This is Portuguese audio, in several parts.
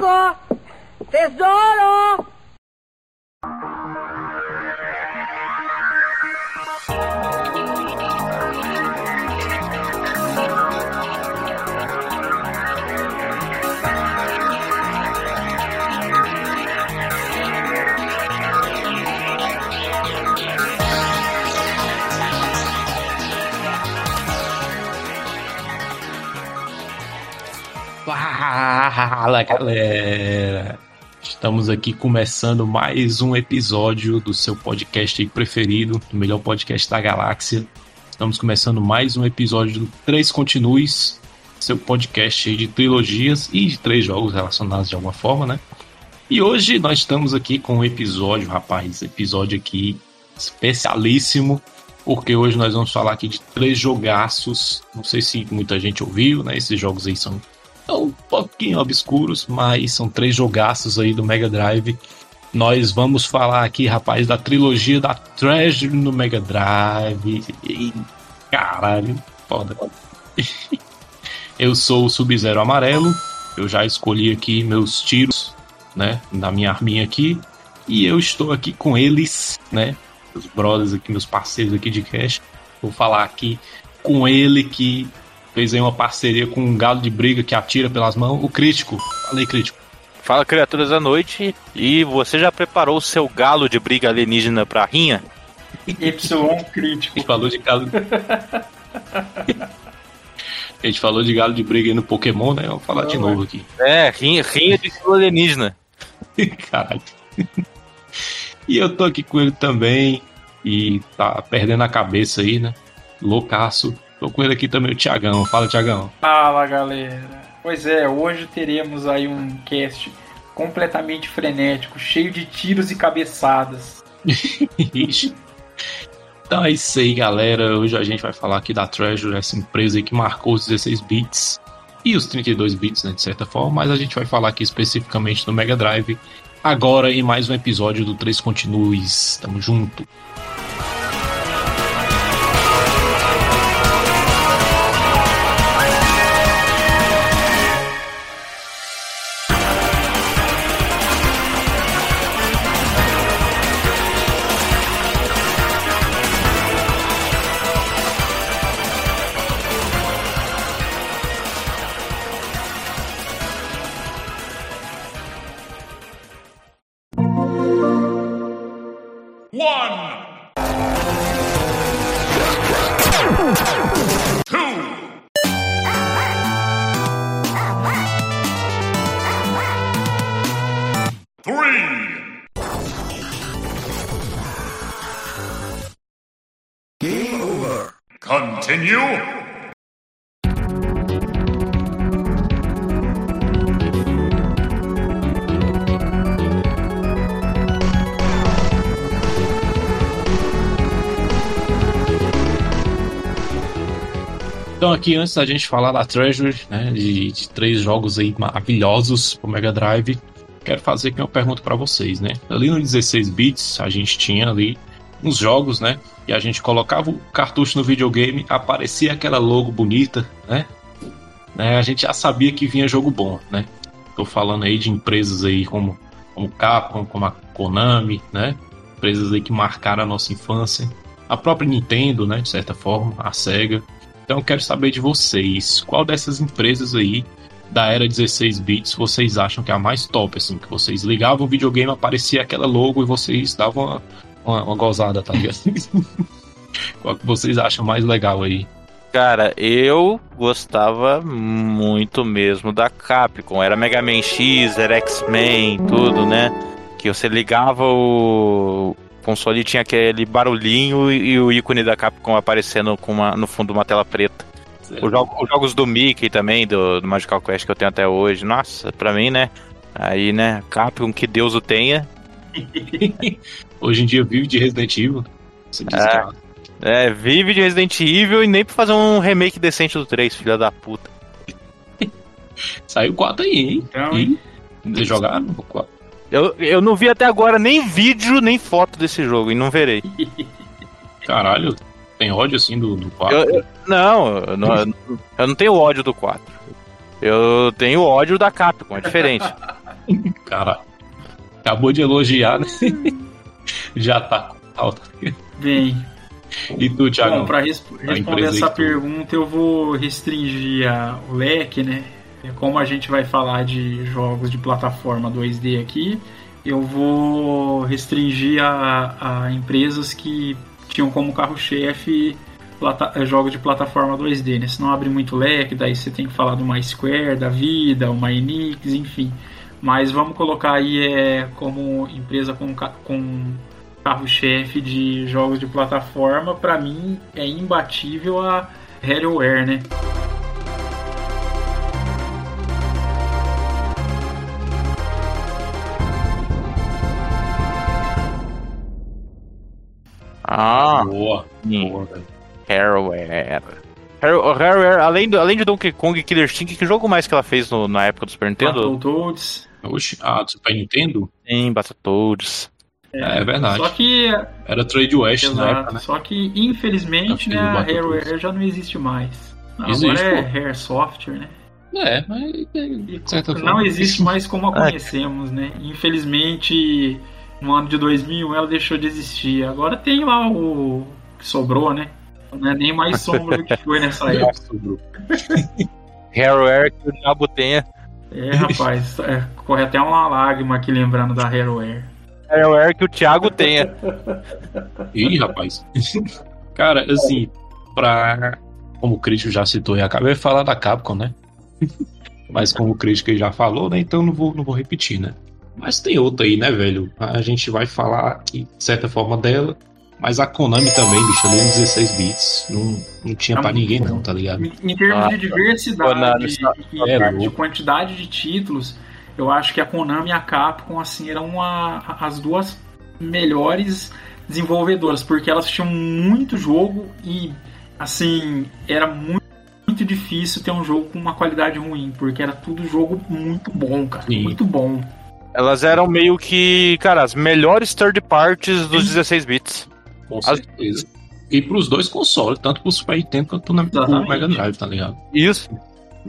Tesouro! Tesouro! Fala galera! Estamos aqui começando mais um episódio do seu podcast preferido, o melhor podcast da galáxia. Estamos começando mais um episódio do Três Continues, seu podcast de trilogias e de três jogos relacionados de alguma forma, né? E hoje nós estamos aqui com um episódio, rapaz, episódio aqui especialíssimo, porque hoje nós vamos falar aqui de três jogaços. Não sei se muita gente ouviu, né? Esses jogos aí são um pouquinho obscuros, mas são três jogaços aí do Mega Drive. Nós vamos falar aqui, rapaz, da trilogia da Treasure no Mega Drive. E, caralho, foda. Eu sou o Sub-Zero Amarelo. Eu já escolhi aqui meus tiros, né, na minha arminha aqui. E eu estou aqui com eles, né, meus brothers aqui, meus parceiros aqui de cash. Vou falar aqui com ele que fez aí uma parceria com um galo de briga que atira pelas mãos, o Crítico. Falei, Crítico. Fala, criaturas da noite. E você já preparou o seu galo de briga alienígena pra rinha? Y crítico. A gente falou de galo. A gente falou de galo de briga aí no Pokémon, né? Vamos falar Não, de novo aqui. É, rinha, rinha de estilo alienígena. Caralho. E eu tô aqui com ele também. E tá perdendo a cabeça aí, né? Loucaço. Tô com ele aqui também, o Tiagão. Fala, Tiagão. Fala galera. Pois é, hoje teremos aí um cast completamente frenético, cheio de tiros e cabeçadas. Então é isso aí, galera. Hoje a gente vai falar aqui da Treasure, essa empresa aí que marcou os 16 bits e os 32 bits, né, de certa forma, mas a gente vai falar aqui especificamente do Mega Drive. Agora em mais um episódio do 3 Continues. Tamo junto. Aqui antes da gente falar da Treasure, né, de, de três jogos aí maravilhosos pro Mega Drive, quero fazer aqui uma pergunta para vocês, né? Ali no 16 bits a gente tinha ali uns jogos, né? E a gente colocava o cartucho no videogame, aparecia aquela logo bonita, né? né? A gente já sabia que vinha jogo bom, né? Tô falando aí de empresas aí como como Capcom, como a Konami, né? Empresas aí que marcaram a nossa infância. A própria Nintendo, né? De certa forma, a Sega. Então eu quero saber de vocês, qual dessas empresas aí da era 16 bits vocês acham que é a mais top, assim, que vocês ligavam o videogame, aparecia aquela logo e vocês davam uma, uma, uma gozada, tá ligado? qual que vocês acham mais legal aí? Cara, eu gostava muito mesmo da Capcom. Era Mega Man X, era X-Men, tudo, né? Que você ligava o console e tinha aquele barulhinho e o ícone da Capcom aparecendo com uma, no fundo de uma tela preta. Os, jogo- os jogos do Mickey também, do, do Magical Quest que eu tenho até hoje. Nossa, pra mim, né? Aí, né? Capcom, que Deus o tenha. Hoje em dia vive de Resident Evil. É. que- É, vive de Resident Evil e nem pra fazer um remake decente do 3, filha da puta. Saiu 4 aí, hein? Então, Vocês jogaram o 4? Eu, eu não vi até agora nem vídeo, nem foto desse jogo, e não verei. Caralho, tem ódio assim do, do 4? Eu- eu- não, eu não, eu não tenho ódio do 4. Eu tenho ódio da Capcom, é diferente. Cara, acabou de elogiar, né? Já tá com falta. Bem, E tu, Thiago? bom, para responder empresa essa pergunta, eu vou restringir a- o leque, né? Como a gente vai falar de jogos de plataforma 2D aqui, eu vou restringir a, a empresas que tinham como carro-chefe eh, jogos de plataforma 2D, né? Senão abre muito leque, daí você tem que falar do MySquare, da Vida, o MyNix, enfim. Mas vamos colocar aí é, como empresa com, com carro-chefe de jogos de plataforma, pra mim é imbatível a Harroware, né? Ah, Boa, sim. boa, velho. Harroware. Harrow- Harroware, além do, além de Donkey Kong Killer Instinct, que jogo mais que ela fez no- na época do Super Nintendo? Battletoads. Oxi, ah, do Super Nintendo? Em Battletoads. É, é verdade. Só que, Era Trade West na época, exato, né? só que infelizmente né, a. Harroware já não existe mais. Existe, Agora é pô. Rare Software, né? É, mas de certa Não forma. existe mais como a É. conhecemos, né? Infelizmente, no ano de 2001 ela deixou de existir. Agora tem lá o que sobrou, né? Não é nem mais sombra do que foi nessa época. Harroware que o diabo tenha. É, rapaz, é, corre até uma lágrima aqui lembrando da Harroware. Harroware que o Thiago tenha. Ih, rapaz. Cara, assim, pra. Como o crítico já citou, eu acabei de falar da Capcom, né? Mas como o crítico já falou, né? Então não vou, não vou repetir, né? Mas tem outra aí, né, velho? A gente vai falar aqui, de certa forma, dela. Mas a Konami também, bicho, ali em 16 bits. Não, não tinha É pra ninguém, bom. não, tá ligado? Em, em termos Ah, de diversidade Konami, e é de quantidade de títulos, eu acho que a Konami e a Capcom assim eram uma- as duas melhores desenvolvedoras, porque elas tinham muito jogo e assim era muito, muito difícil ter um jogo com uma qualidade ruim, porque era tudo jogo muito bom, cara, Sim. muito bom. Elas eram meio que, cara, as melhores third parties dos 16 bits. Com certeza. E pros dois consoles, tanto pro Super Nintendo quanto pro Exatamente. Mega Drive, tá ligado? Isso.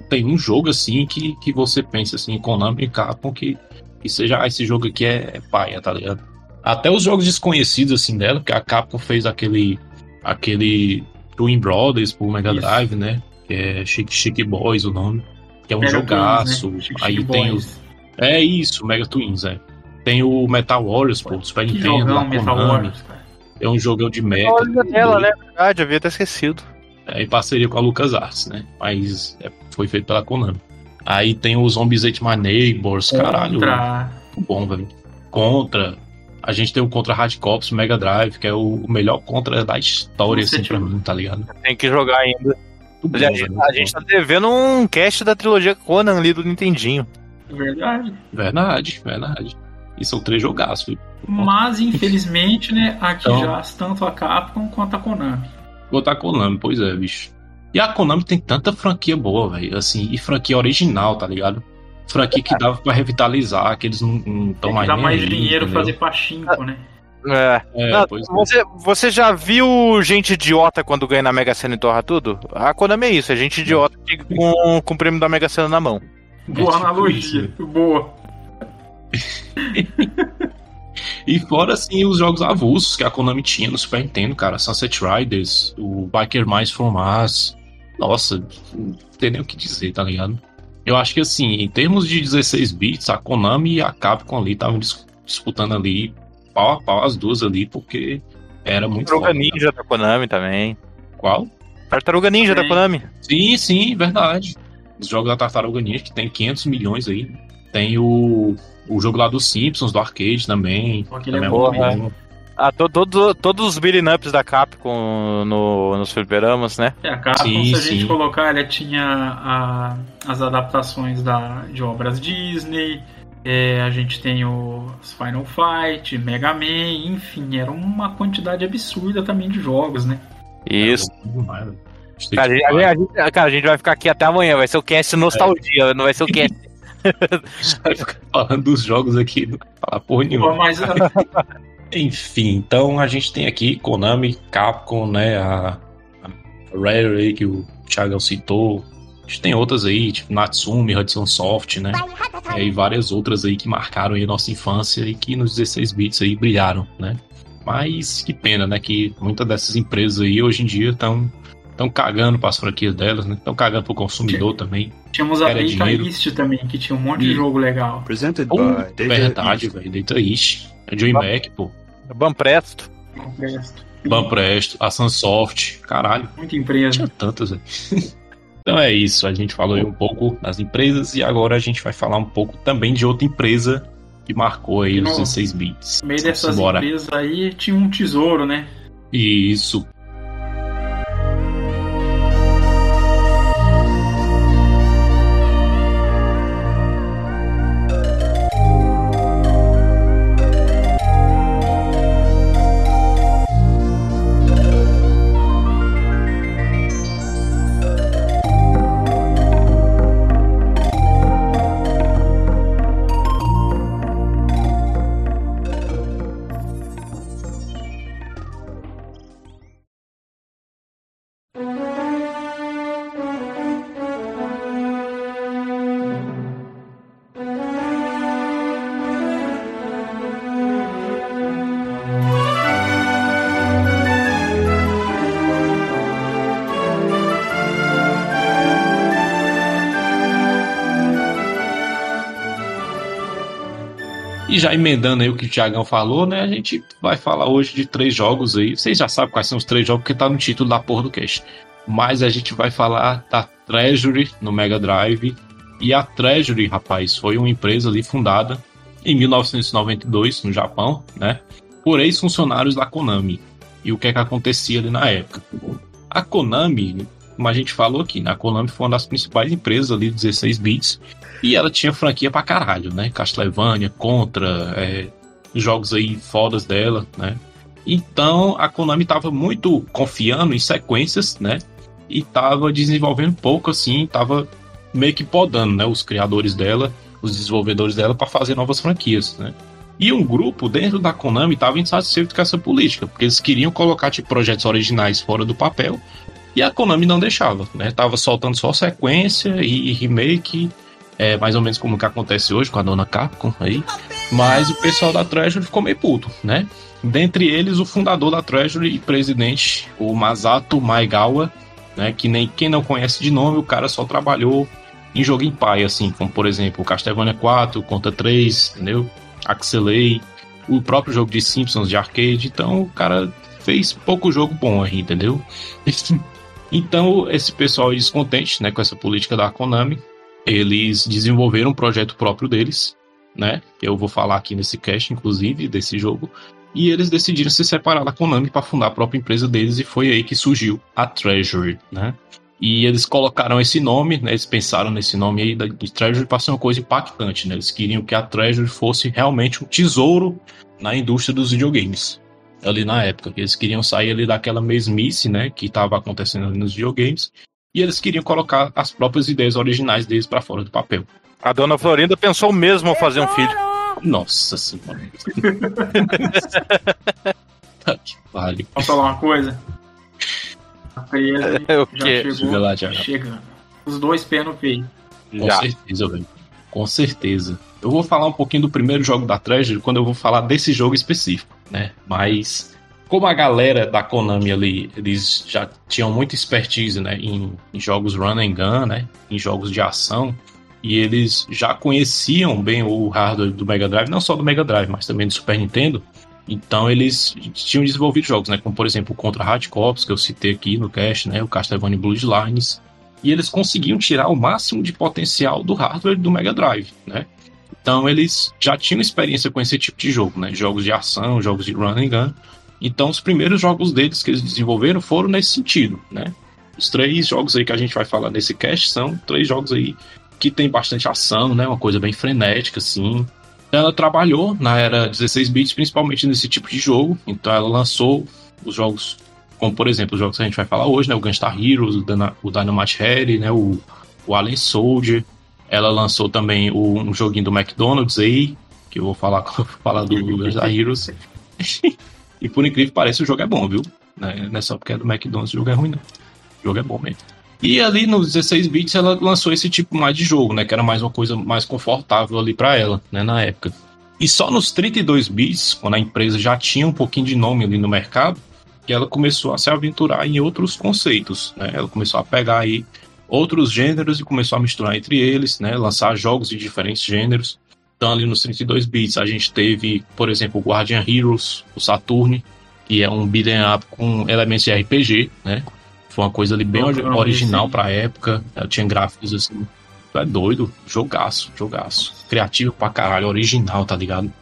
tem um jogo assim que, que você pensa assim, Konami e Capcom, que, que seja, ah, esse jogo aqui é, é paia, tá ligado? Até os jogos desconhecidos assim dela, que a Capcom fez aquele aquele Twin Brothers pro Mega Isso. Drive, né? Que é Chic Chic Boys o nome. Que é um Mega jogaço. Né? Chique Aí Chique tem Boys. os. É isso, Mega Twins, é. Tem o Metal Warriors, pô, do Super Que Nintendo, jogão Metal. Warriors, cara. É um jogão de mecha. Olha dela, né? Verdade, havia até esquecido. É, em parceria com a LucasArts, né? Mas é, foi feito pela Konami. Aí tem os Zombies Ate My Neighbors, caralho. Contra- Muito bom, velho. Contra. A gente tem o Contra Hard Cops Mega Drive, que é o o melhor Contra da história, assim, pra mim, tá ligado? Tem que jogar ainda. Muito A bom, gente, velho. a gente tá devendo um cast da trilogia Conan ali do Nintendinho. Verdade. Verdade, verdade. E são três jogaços? Mas, infelizmente, né, aqui Então- já tanto a Capcom quanto a Konami. Botar a Konami, pois é, bicho. E a Konami tem tanta franquia boa, velho. Assim, e franquia original, tá ligado? Franquia que dava pra revitalizar, que eles não estão mais nem mais dinheiro entendeu? fazer pachinko, né? É. É, Não, é. você, você já viu gente idiota quando ganha na Mega Sena e torra tudo? A Konami é isso, é gente idiota que- com, com o prêmio da Mega Sena na mão. Boa tipo analogia. Boa. E fora, assim, os jogos avulsos que a Konami tinha no Super Nintendo, cara. Sunset Riders, o Biker Mice from Mars. Nossa, não tem nem o que dizer, tá ligado? Eu acho que, assim, em termos de 16 bits, a Konami e a Capcom ali estavam dis- disputando ali, pau a pau, as duas ali, porque era muito Tartaruga né? Ninja da Konami também. Qual? Tartaruga Ninja da Sim. Konami. Sim, sim, verdade. Os jogos da Tartaruga Ninja, que tem 500 milhões aí. Tem o, o jogo lá dos Simpsons, do arcade também. Só que ele também é é bom bom. Ah, to- todo- todos os beating ups da Capcom no, nos fliperamas, né? É, a Capcom, Sim, se a gente sim. colocar, ela tinha a- as adaptações da, de obras Disney, é, a gente tem os Final Fight, Mega Man, enfim, era uma quantidade absurda também de jogos, né? Isso. É bom demais, velho. Street Cara a, a gente- cara, a gente vai ficar aqui até amanhã, vai ser o cast nostalgia, não vai ser o cast. vai ficar falando dos jogos aqui, não vai falar porra Pô, nenhuma. Mas Enfim, então a gente tem aqui Konami, Capcom, né? A, a Rare aí que o Thiago citou. A gente tem outras aí, tipo Natsumi, Hudson Soft, né? é, e várias outras aí que marcaram aí a nossa infância e que nos 16 bits aí brilharam, né? Mas que pena, né? Que muitas dessas empresas aí hoje em dia estão estão cagando para as franquias delas, né? Estão cagando para o consumidor também. Tínhamos a Data East também, que tinha um monte e... de jogo legal. Presented oh, by verdade, velho. Data East. A DreamHack, pô. Banpresto. Banpresto. Banpresto, a Sunsoft, caralho. Muita empresa. Tinha tantas, velho. Então é isso, a gente falou aí um pouco das empresas e agora a gente vai falar um pouco também de outra empresa que marcou aí os 16 bits. No meio dessas empresas aí tinha um tesouro, né? Isso, já emendando aí o que o Thiagão falou, né? A gente vai falar hoje de três jogos aí. Vocês já sabem quais são os três jogos, porque tá no título da porra do cast. Mas a gente vai falar da Treasury no Mega Drive. E a Treasury, rapaz, foi uma empresa ali fundada em 1992 no Japão, né? Por ex-funcionários da Konami. E o que é que acontecia ali na época? A Konami, como a gente falou aqui, né? a Konami foi uma das principais empresas ali de 16 bits e ela tinha franquia pra caralho, né? Castlevania, Contra, é, jogos aí fodas dela, né? Então a Konami tava muito confiando em sequências, né? E tava desenvolvendo pouco assim, tava meio que podando, né? Os criadores dela, os desenvolvedores dela para fazer novas franquias, né? E um grupo dentro da Konami estava insatisfeito com essa política, porque eles queriam colocar tipo, projetos originais fora do papel e a Konami não deixava, né? Tava soltando só sequência e remake é mais ou menos como que acontece hoje com a dona Capcom aí. Mas o pessoal da Treasury ficou meio puto, né? Dentre eles, o fundador da Treasury e presidente, o Masato Maegawa, né? Que nem quem não conhece de nome, o cara só trabalhou em jogo em pai, assim, como por exemplo Castlevania 4, Conta 3, entendeu? Axelay, o próprio jogo de Simpsons de arcade. Então o cara fez pouco jogo bom aí, entendeu? Então, esse pessoal descontente né, com essa política da Konami eles desenvolveram um projeto próprio deles, né? Eu vou falar aqui nesse cast, inclusive, desse jogo. E eles decidiram se separar da Konami para fundar a própria empresa deles e foi aí que surgiu a Treasury, né? E eles colocaram esse nome, né? Eles pensaram nesse nome aí de Treasury para ser uma coisa impactante, né? Eles queriam que a Treasury fosse realmente um tesouro na indústria dos videogames. Ali na época, eles queriam sair ali daquela mesmice, né, que estava acontecendo nos videogames e eles queriam colocar as próprias ideias originais deles para fora do papel. A dona Florinda pensou mesmo fazer um filho. Nossa senhora. que vale. Posso falar uma coisa? A é, já chegou lá, já. chegando. Os dois pés no peito. Com já. certeza, velho. Com certeza. Eu vou falar um pouquinho do primeiro jogo da Treasure quando eu vou falar desse jogo específico, né? Mas como a galera da Konami ali, eles já tinham muita expertise, né, em, em, jogos run and gun, né, em jogos de ação, e eles já conheciam bem o hardware do Mega Drive, não só do Mega Drive, mas também do Super Nintendo. Então eles tinham desenvolvido jogos, né, como por exemplo o Contra Hard Corps, que eu citei aqui no cast, né, o Castlevania Bloodlines, e eles conseguiam tirar o máximo de potencial do hardware do Mega Drive, né? Então eles já tinham experiência com esse tipo de jogo, né? Jogos de ação, jogos de run and gun. Então, os primeiros jogos deles que eles desenvolveram foram nesse sentido, né? Os três jogos aí que a gente vai falar nesse cast são três jogos aí que tem bastante ação, né? Uma coisa bem frenética, assim. Ela trabalhou na era 16 bits, principalmente nesse tipo de jogo. Então, ela lançou os jogos, como por exemplo, os jogos que a gente vai falar hoje, né? O Gunstar Heroes, o Dynamite Head, né? O, o Alien Soldier. Ela lançou também o, um joguinho do McDonald's aí, que eu vou falar, falar do Gunstar Heroes. E por incrível que pareça, o jogo é bom, viu? Não é só porque é do McDonald's o jogo é ruim, não. O jogo é bom mesmo. E ali nos 16 bits ela lançou esse tipo mais de jogo, né? Que era mais uma coisa mais confortável ali para ela, né? Na época. E só nos 32 bits, quando a empresa já tinha um pouquinho de nome ali no mercado, que ela começou a se aventurar em outros conceitos, né? Ela começou a pegar aí outros gêneros e começou a misturar entre eles, né? Lançar jogos de diferentes gêneros. Então ali nos 32 bits a gente teve, por exemplo, o Guardian Heroes, o Saturn, que é um beat'em up com elementos de RPG, né? Foi uma coisa ali bem Não, original pra época. Ela tinha gráficos assim. É doido, jogaço, jogaço. Criativo pra caralho, original, tá ligado?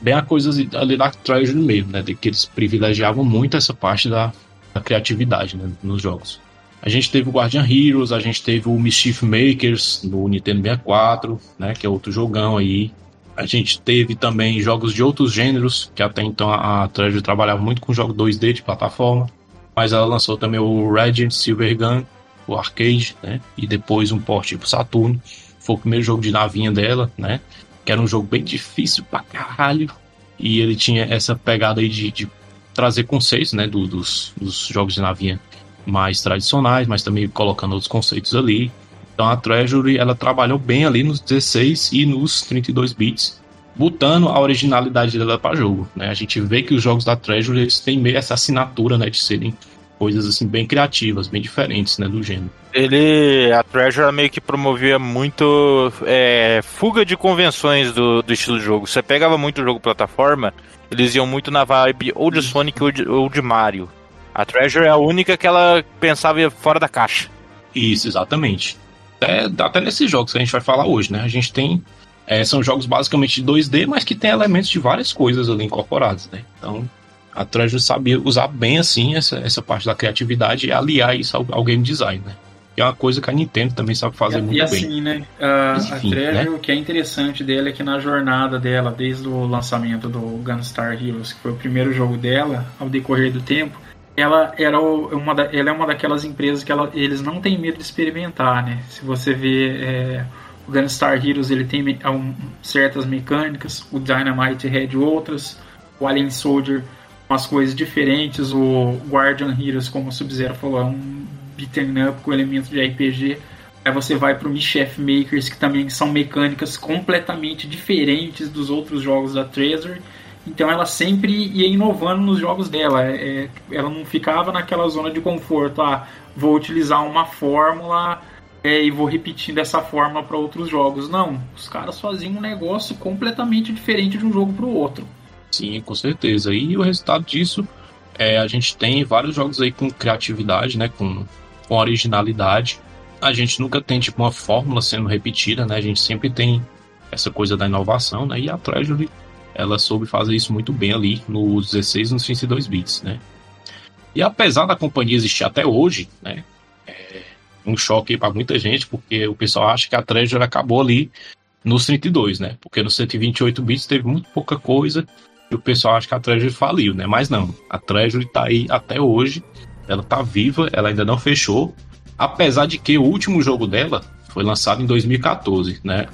Bem a coisa ali da Treasure mesmo, né? De que eles privilegiavam muito essa parte da, da criatividade né? nos jogos. A gente teve o Guardian Heroes, a gente teve o Mischief Makers no Nintendo 64, né? Que é outro jogão aí. A gente teve também jogos de outros gêneros, que até então a Treasure trabalhava muito com jogos 2D de plataforma. Mas ela lançou também o Radiant Silver Gun, o arcade, né? E depois um porte pro Saturno. Foi o primeiro jogo de navinha dela, né? Que era um jogo bem difícil pra caralho. E ele tinha essa pegada aí de, de trazer conceitos, né? do- dos, dos jogos de navinha mais tradicionais, mas também colocando outros conceitos ali. Então a Treasury ela trabalhou bem ali nos 16 e nos 32 bits, botando a originalidade dela para jogo. Né? A gente vê que os jogos da Treasury eles têm meio essa assinatura né, de serem coisas assim bem criativas, bem diferentes né, do gênero. Ele, a Treasure meio que promovia muito é, fuga de convenções do, do estilo de jogo. Você pegava muito jogo plataforma, eles iam muito na vibe ou de Sonic ou de, ou de Mario. A Treasure é a única que ela pensava fora da caixa. Isso, exatamente. Até, até nesses jogos que a gente vai falar hoje, né? A gente tem. é, são jogos basicamente de 2D, mas que tem elementos de várias coisas ali incorporados, né? Então, a Treasure sabia usar bem assim essa, essa parte da criatividade e aliar isso ao, ao game design, né? Que é uma coisa que a Nintendo também sabe fazer e, muito e bem. assim, né? A, a enfim, Treasure, né? o que é interessante dela é que na jornada dela, desde o lançamento do Gunstar Heroes, que foi o primeiro jogo dela, ao decorrer do tempo, ela era o- uma da- ela é uma daquelas empresas que ela- eles não têm medo de experimentar, né? Se você vê é, o Gunstar Heroes, ele tem me- um- certas mecânicas, o Dynamite Head outras, o Alien Soldier umas coisas diferentes, o Guardian Heroes, como o Sub-Zero falou, é um beat'em up com elementos de RPG. Aí você vai pro Mischief Makers, que também são mecânicas completamente diferentes dos outros jogos da Treasure. Então ela sempre ia inovando nos jogos dela. É, ela não ficava naquela zona de conforto. Ah, vou utilizar uma fórmula é, e vou repetindo essa fórmula para outros jogos. Não, os caras faziam um negócio completamente diferente de um jogo para o outro. Sim, com certeza. E o resultado disso é a gente tem vários jogos aí com criatividade, né? Com, com originalidade. A gente nunca tem tipo uma fórmula sendo repetida, né? A gente sempre tem essa coisa da inovação, né? E a Treasury ela soube fazer isso muito bem ali nos 16 e nos 32 bits, né? E apesar da companhia existir até hoje, né? É um choque para muita gente, porque o pessoal acha que a Treasure acabou ali nos 32, né? Porque nos 128 bits teve muito pouca coisa e o pessoal acha que a Treasury faliu, né? Mas não, a Treasury tá aí até hoje, ela tá viva, ela ainda não fechou, apesar de que o último jogo dela foi lançado em 2014, né?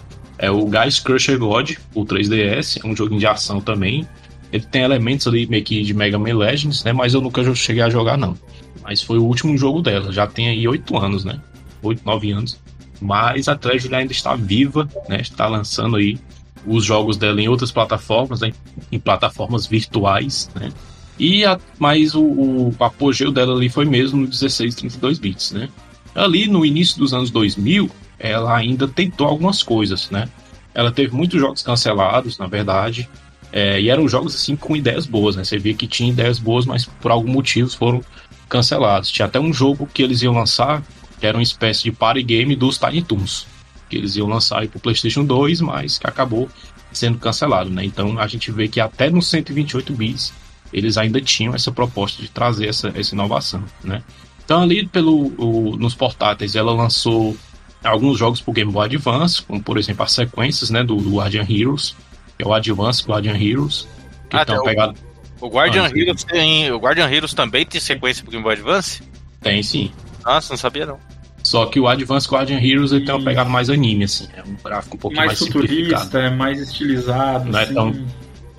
É o Guys Crusher God, o 3DS, é um joguinho de ação também. Ele tem elementos ali meio que de Mega Man Legends, né? Mas eu nunca cheguei a jogar, não. Mas foi o último jogo dela, já tem aí 8 anos, né? 8, 9 anos. Mas a Treasury ainda está viva, né? Está lançando aí os jogos dela em outras plataformas, né? em plataformas virtuais, né? E a, mas o, o apogeu dela ali foi mesmo no 16 32 bits, né? Ali no início dos anos 2000, ela ainda tentou algumas coisas, né? Ela teve muitos jogos cancelados, na verdade, é, e eram jogos assim com ideias boas, né? Você via que tinha ideias boas, mas por algum motivo foram cancelados. Tinha até um jogo que eles iam lançar, que era uma espécie de party game dos Tiny Toons, que eles iam lançar aí pro PlayStation 2, mas que acabou sendo cancelado, né? Então a gente vê que até nos 128 bits eles ainda tinham essa proposta de trazer essa, essa inovação, né? Então ali pelo o, nos portáteis ela lançou alguns jogos pro Game Boy Advance, como por exemplo as sequências, né, do, do Guardian Heroes, que é o Advance Guardian Heroes, que Ah, estão tem o- pegados O Guardian sim. Heroes tem. O Guardian Heroes também tem sequência pro Game Boy Advance? tem sim. Nossa, não sabia não. Só que o Advance Guardian Heroes ele tem uma pegada mais anime, assim, é um gráfico um pouquinho mais, mais simplificado. futurista, é mais estilizado. Não é assim. tão-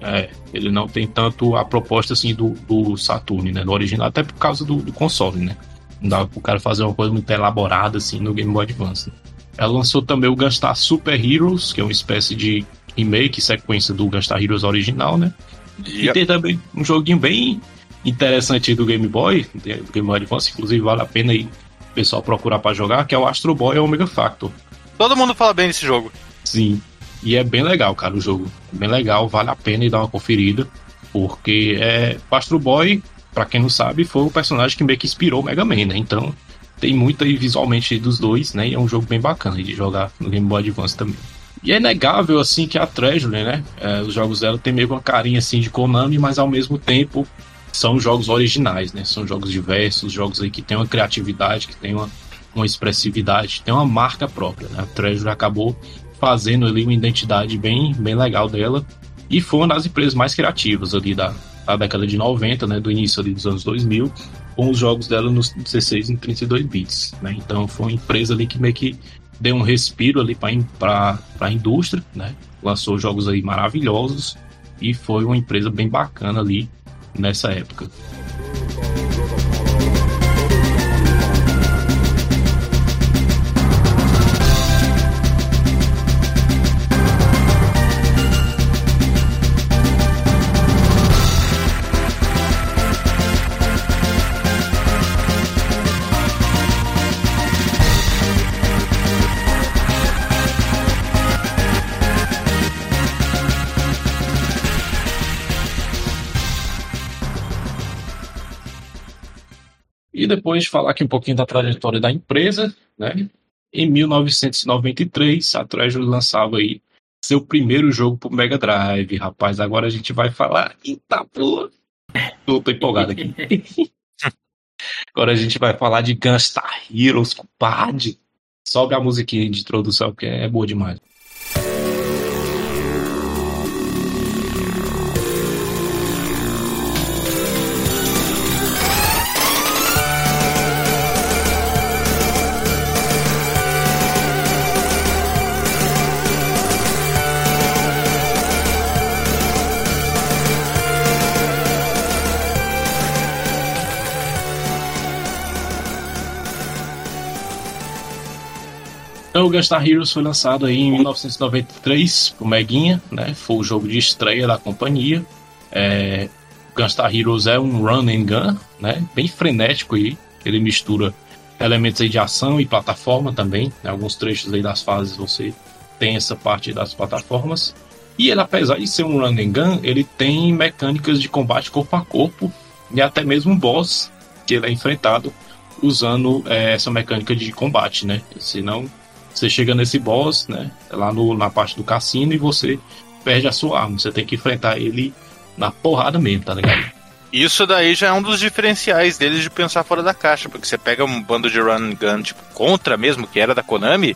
É, ele não tem tanto a proposta assim do, do Saturn, né? Do original, até por causa do, do console, né? Não dava pro cara fazer uma coisa muito elaborada assim no Game Boy Advance. Ela lançou também o Gunstar Super Heroes, que é uma espécie de remake, sequência do Gunstar Heroes original, né? E tem também um joguinho bem interessante do Game Boy, do Game Boy Advance, inclusive vale a pena aí o pessoal procurar para jogar, que é o Astro Boy Omega Factor. Todo mundo fala bem desse jogo. Sim. E é bem legal, cara, o jogo. Bem legal, vale a pena ir dar uma conferida. Porque é. O Astro Boy, pra quem não sabe, foi o personagem que meio que inspirou o Mega Man, né? Então tem muito aí visualmente dos dois, né? E é um jogo bem bacana de jogar no Game Boy Advance também. E é inegável, assim, que a Treasure, né? É, os jogos dela tem meio uma carinha, assim, de Konami, mas ao mesmo tempo são jogos originais, né? São jogos diversos, jogos aí que tem uma criatividade, que tem uma, uma expressividade, tem uma marca própria, né? A Treasure acabou fazendo ali uma identidade bem, bem legal dela e foi uma das empresas mais criativas ali da, da década de 90, né? Do início ali dos anos 2000, com os jogos dela nos 16 e 32 bits, né? Então foi uma empresa ali que meio que deu um respiro ali para a indústria, né? Lançou jogos aí maravilhosos e foi uma empresa bem bacana ali nessa época. E depois falar aqui um pouquinho da trajetória da empresa, né? Em 1993, a Treasure lançava aí seu primeiro jogo pro Mega Drive, rapaz. Agora a gente vai falar. Eita porra! Tô, tô empolgado aqui. Agora a gente vai falar de Gunstar Heroes, compadre. Sobe a musiquinha de introdução, que é boa demais. Então, o Gunstar Heroes foi lançado aí em 1993 pro Meguinha, né? Foi o jogo de estreia da companhia. É, Gunstar Heroes é um run and gun, né? Bem frenético aí. Ele mistura elementos aí de ação e plataforma também. Né? Alguns trechos aí das fases você tem essa parte das plataformas. E ele, apesar de ser um run and gun, ele tem mecânicas de combate corpo a corpo e até mesmo um boss que ele é enfrentado usando é, essa mecânica de combate, né? Senão você chega nesse boss, né? Lá no, na parte do cassino e você perde a sua arma. Você tem que enfrentar ele na porrada mesmo, tá ligado? Isso daí já é um dos diferenciais deles de pensar fora da caixa, porque você pega um bando de run gun, tipo, contra mesmo, que era da Konami,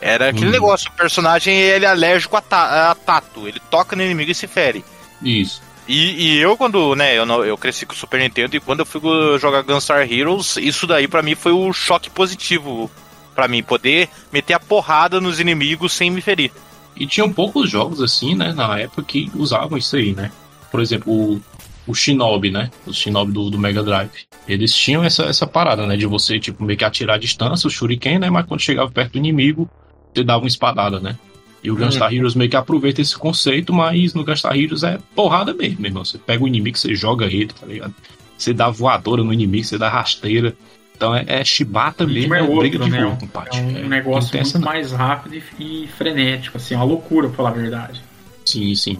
era aquele hum. negócio, o personagem ele é alérgico a, ta a, tato, ele toca no inimigo e se fere. Isso. E, e eu, quando, né, eu, eu cresci com o Super Nintendo e quando eu fui jogar Gunstar Heroes, isso daí para mim foi o choque positivo para mim poder meter a porrada nos inimigos sem me ferir. E tinham poucos jogos assim, né, na época que usavam isso aí, né? Por exemplo, o, o Shinobi, né? O Shinobi do, do Mega Drive. Eles tinham essa, essa parada, né? De você, tipo, meio que atirar a distância, o Shuriken, né? Mas quando chegava perto do inimigo, você dava uma espadada, né? E o Gunstar uhum. Heroes meio que aproveita esse conceito, mas no Gunstar Heroes é porrada mesmo, meu irmão. Você pega o inimigo, você joga ele, tá ligado? Você dá voadora no inimigo, você dá rasteira. Então é, é chibata mesmo, é, outro, briga de né? compadre. É um é, negócio muito mais rápido e, frenético, assim, uma loucura, pra falar a verdade. Sim, sim.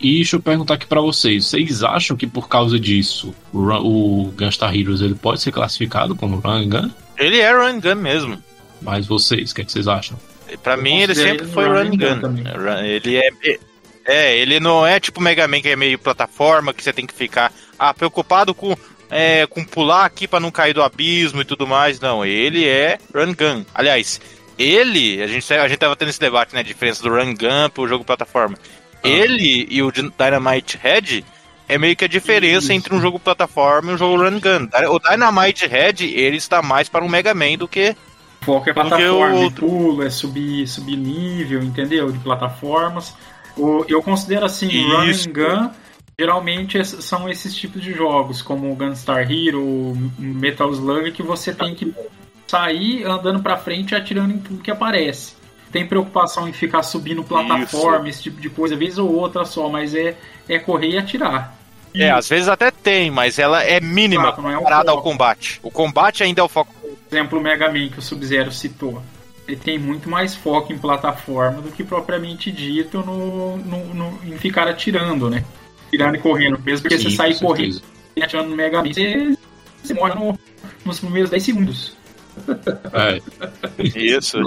E deixa eu perguntar aqui para vocês, vocês acham que por causa disso o, Run, o Gunstar Heroes ele pode ser classificado como Run Gun? Ele é Run Gun mesmo. Mas vocês, o que, é que vocês acham? Para mim ele sempre foi Run Gun. Gun ele é é, ele não é tipo Mega Man que é meio plataforma que você tem que ficar ah, preocupado com é, com pular aqui para não cair do abismo e tudo mais. Não, ele é run gun. Aliás, ele, a gente, a gente tava tendo esse debate, né? A diferença do run gun pro jogo plataforma. Ah. Ele e o Dynamite Head é meio que a diferença Isso. entre um jogo plataforma e um jogo run gun. O Dynamite Head, ele está mais para um Mega Man do que foco é plataforma, é pulo, é subir, subir nível, entendeu? De plataformas. Eu considero assim, Isso. Run Gun Geralmente são esses tipos de jogos, como Gunstar Hero, Metal Slug, que você tem que sair andando para frente e atirando em tudo que aparece. Tem preocupação em ficar subindo plataforma, Isso. esse tipo de coisa, vez ou outra só, mas é, é correr e atirar. É, às vezes até tem, mas ela é mínima Exato, é comparada ao combate. O combate ainda é o foco. Por exemplo, o Mega Man que o Sub-Zero citou. Ele tem muito mais foco em plataforma do que propriamente dito no, no, no em ficar atirando, né? Tirando e correndo. Mesmo porque Sim, você sai correndo e atirando no Mega Man, você, você morre no, nos primeiros 10 segundos. É. Isso.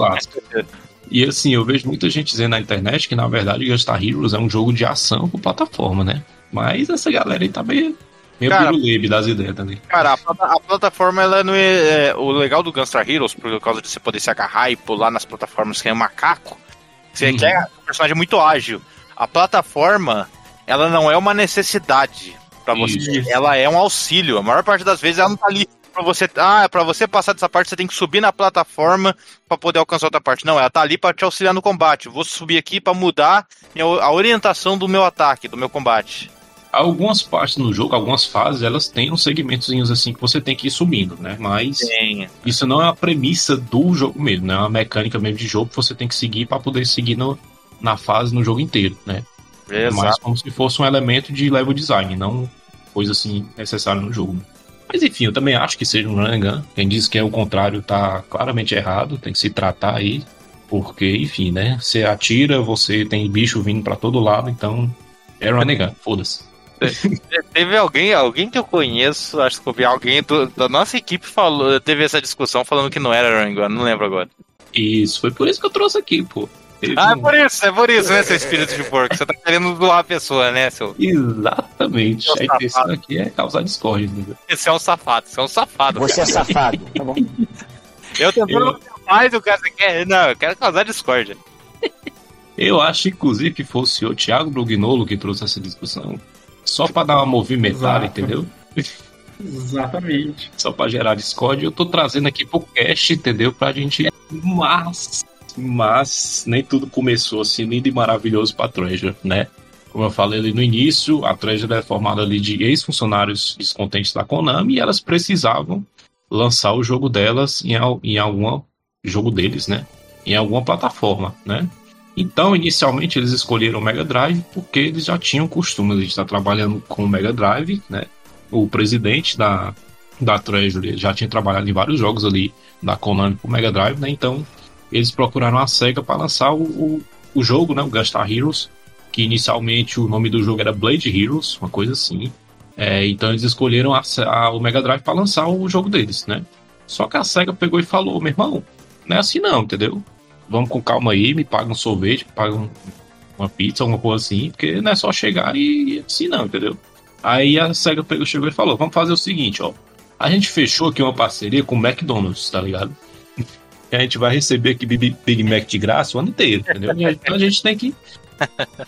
E assim, eu vejo muita gente dizendo na internet que na verdade Gunstar Heroes é um jogo de ação com plataforma, né? Mas essa galera aí tá meio, meio cara, das ideias também. Cara, a, a, plataforma, ela não é, é, O legal do Gunstar Heroes, por causa de você poder se agarrar e pular nas plataformas que é um macaco, você uhum. quer um personagem muito ágil. A plataforma, ela não é uma necessidade para você. Isso. Ela é um auxílio. A maior parte das vezes ela não tá ali para você, ah, para você passar dessa parte você tem que subir na plataforma para poder alcançar outra parte. Não, ela tá ali para te auxiliar no combate. Vou subir aqui para mudar a orientação do meu ataque, do meu combate. Algumas partes no jogo, algumas fases, elas têm uns segmentozinhos assim que você tem que ir subindo, né? Mas Sim. isso não é a premissa do jogo mesmo, né? É uma mecânica mesmo de jogo que você tem que seguir para poder seguir no, na fase no jogo inteiro, né? Exato. Mas como se fosse um elemento de level design, não coisa assim necessária no jogo. Mas enfim, eu também acho que seja um run and gun. Quem diz que é o contrário tá claramente errado, tem que se tratar aí. Porque, enfim, né? Você atira, você tem bicho vindo para todo lado, então é run and gun, foda-se. Teve alguém, alguém que eu conheço, acho que eu vi alguém do, da nossa equipe falou, teve essa discussão falando que não era run and gun, não lembro agora. Isso, foi por isso que eu trouxe aqui, pô. Ah, é por isso, é por isso, né, seu espírito de porco? Você tá querendo doar a pessoa, né, seu. Exatamente. É a intenção aqui é causar discórdia. Entendeu? Esse é um safado, você é um safado. Você cara. é safado, tá bom. Eu tentando eu... mais o cara quer. Não, eu quero causar discórdia. Eu acho, inclusive, que fosse o Thiago Brugnolo que trouxe essa discussão. Só para dar uma movimentada, Exato. entendeu? Exatamente. Só para gerar discórdia. Eu tô trazendo aqui pro cast, entendeu? Pra gente. Mas mas nem tudo começou assim lindo e maravilhoso para a Treasure, né? Como eu falei ali no início, a Treasure é formada ali de ex-funcionários descontentes da Konami e elas precisavam lançar o jogo delas em, em algum jogo deles, né? Em alguma plataforma, né? Então, inicialmente, eles escolheram o Mega Drive porque eles já tinham costume de estar trabalhando com o Mega Drive, né? O presidente da, da Treasury já tinha trabalhado em vários jogos ali da Konami com o Mega Drive, né? Então, eles procuraram a SEGA para lançar o, o, o, jogo, né, o Gunstar Heroes, que inicialmente o nome do jogo era Blade Heroes, uma coisa assim. É, então eles escolheram a, a, o Mega Drive para lançar o jogo deles, né? Só que a SEGA pegou e falou, meu irmão, não é assim não, entendeu? Vamos com calma aí, me paga um sorvete, me paga um, uma pizza, alguma coisa assim, porque não é só chegar e, e assim não, entendeu? Aí a SEGA pegou, chegou e falou, vamos fazer o seguinte, ó. A gente fechou aqui uma parceria com o McDonald's, tá ligado? Que a gente vai receber aqui Big, Mac de graça o ano inteiro, entendeu? Então a gente tem que,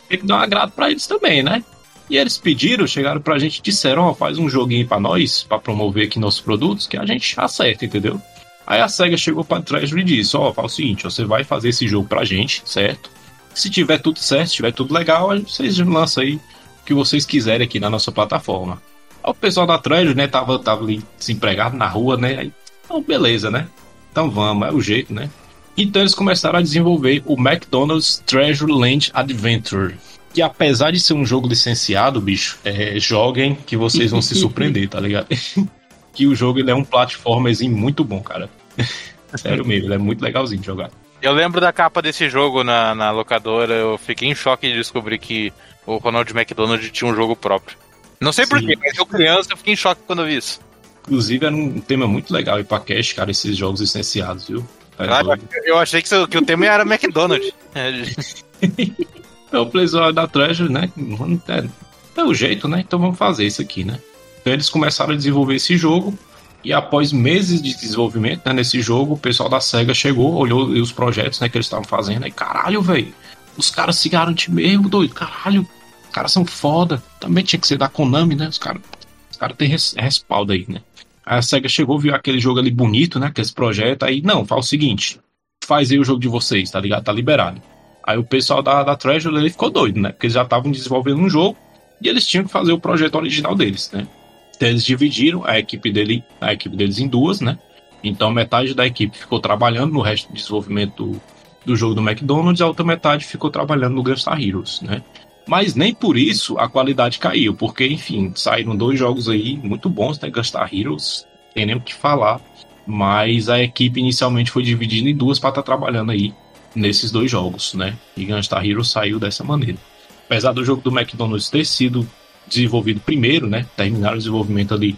tem que dar um agrado para eles também, né? E eles pediram, chegaram pra gente e disseram, ó, oh, faz um joguinho para nós, para promover aqui nossos produtos, que a gente acerta, entendeu? Aí a SEGA chegou pra Treasury e disse, ó, oh, fala o seguinte, você vai fazer esse jogo pra gente, certo? Se tiver tudo certo, se tiver tudo legal, vocês lançam aí o que vocês quiserem aqui na nossa plataforma. Aí o pessoal da Treasury, né, tava, tava ali desempregado na rua, né? Aí, então, beleza, né? Então vamos, é o jeito, né? Então eles começaram a desenvolver o McDonald's Treasure Land Adventure. Que apesar de ser um jogo licenciado, bicho, é, joguem que vocês vão se surpreender, tá ligado? que o jogo ele é um platformerzinho muito bom, cara. Sério mesmo, ele é muito legalzinho de jogar. Eu lembro da capa desse jogo na, na locadora, eu fiquei em choque de descobrir que o Ronald McDonald tinha um jogo próprio. Não sei porquê, mas eu criança eu fiquei em choque quando eu vi isso. Inclusive, era um tema muito legal ir pra cash, cara, esses jogos licenciados, viu? Ah, eu achei que, que, o tema era McDonald's. é o Playzone da Treasure, né? É, é o jeito, né? Então vamos fazer isso aqui, né? Então eles começaram a desenvolver esse jogo. E após meses de desenvolvimento né, nesse jogo, o pessoal da SEGA chegou, olhou os projetos né, que eles estavam fazendo. E caralho, velho, os caras se garantem mesmo, doido. Caralho, os caras são foda. Também tinha que ser da Konami, né? Os caras os cara têm res, respaldo aí, né? A SEGA chegou, viu aquele jogo ali bonito, né? Aquele projeto, aí, não, faz o seguinte, faz aí o jogo de vocês, tá ligado? Tá liberado. Aí o pessoal da, da Treasure ele ficou doido, né? Porque eles já estavam desenvolvendo um jogo E eles tinham que fazer o projeto original deles, né? Então eles dividiram a equipe, dele, a equipe deles em duas, né? Então metade da equipe ficou trabalhando no resto do desenvolvimento do, do jogo do McDonald's, a outra metade ficou trabalhando no Gunstar Heroes, né? Mas nem por isso a qualidade caiu, porque, enfim, saíram dois jogos aí muito bons, né? Gunstar Heroes, tem nem o que falar. Mas a equipe inicialmente foi dividida em duas para estar tá trabalhando aí nesses dois jogos, né? E Gunstar Heroes saiu dessa maneira. Apesar do jogo do McDonald's ter sido desenvolvido primeiro, né? Terminaram o desenvolvimento ali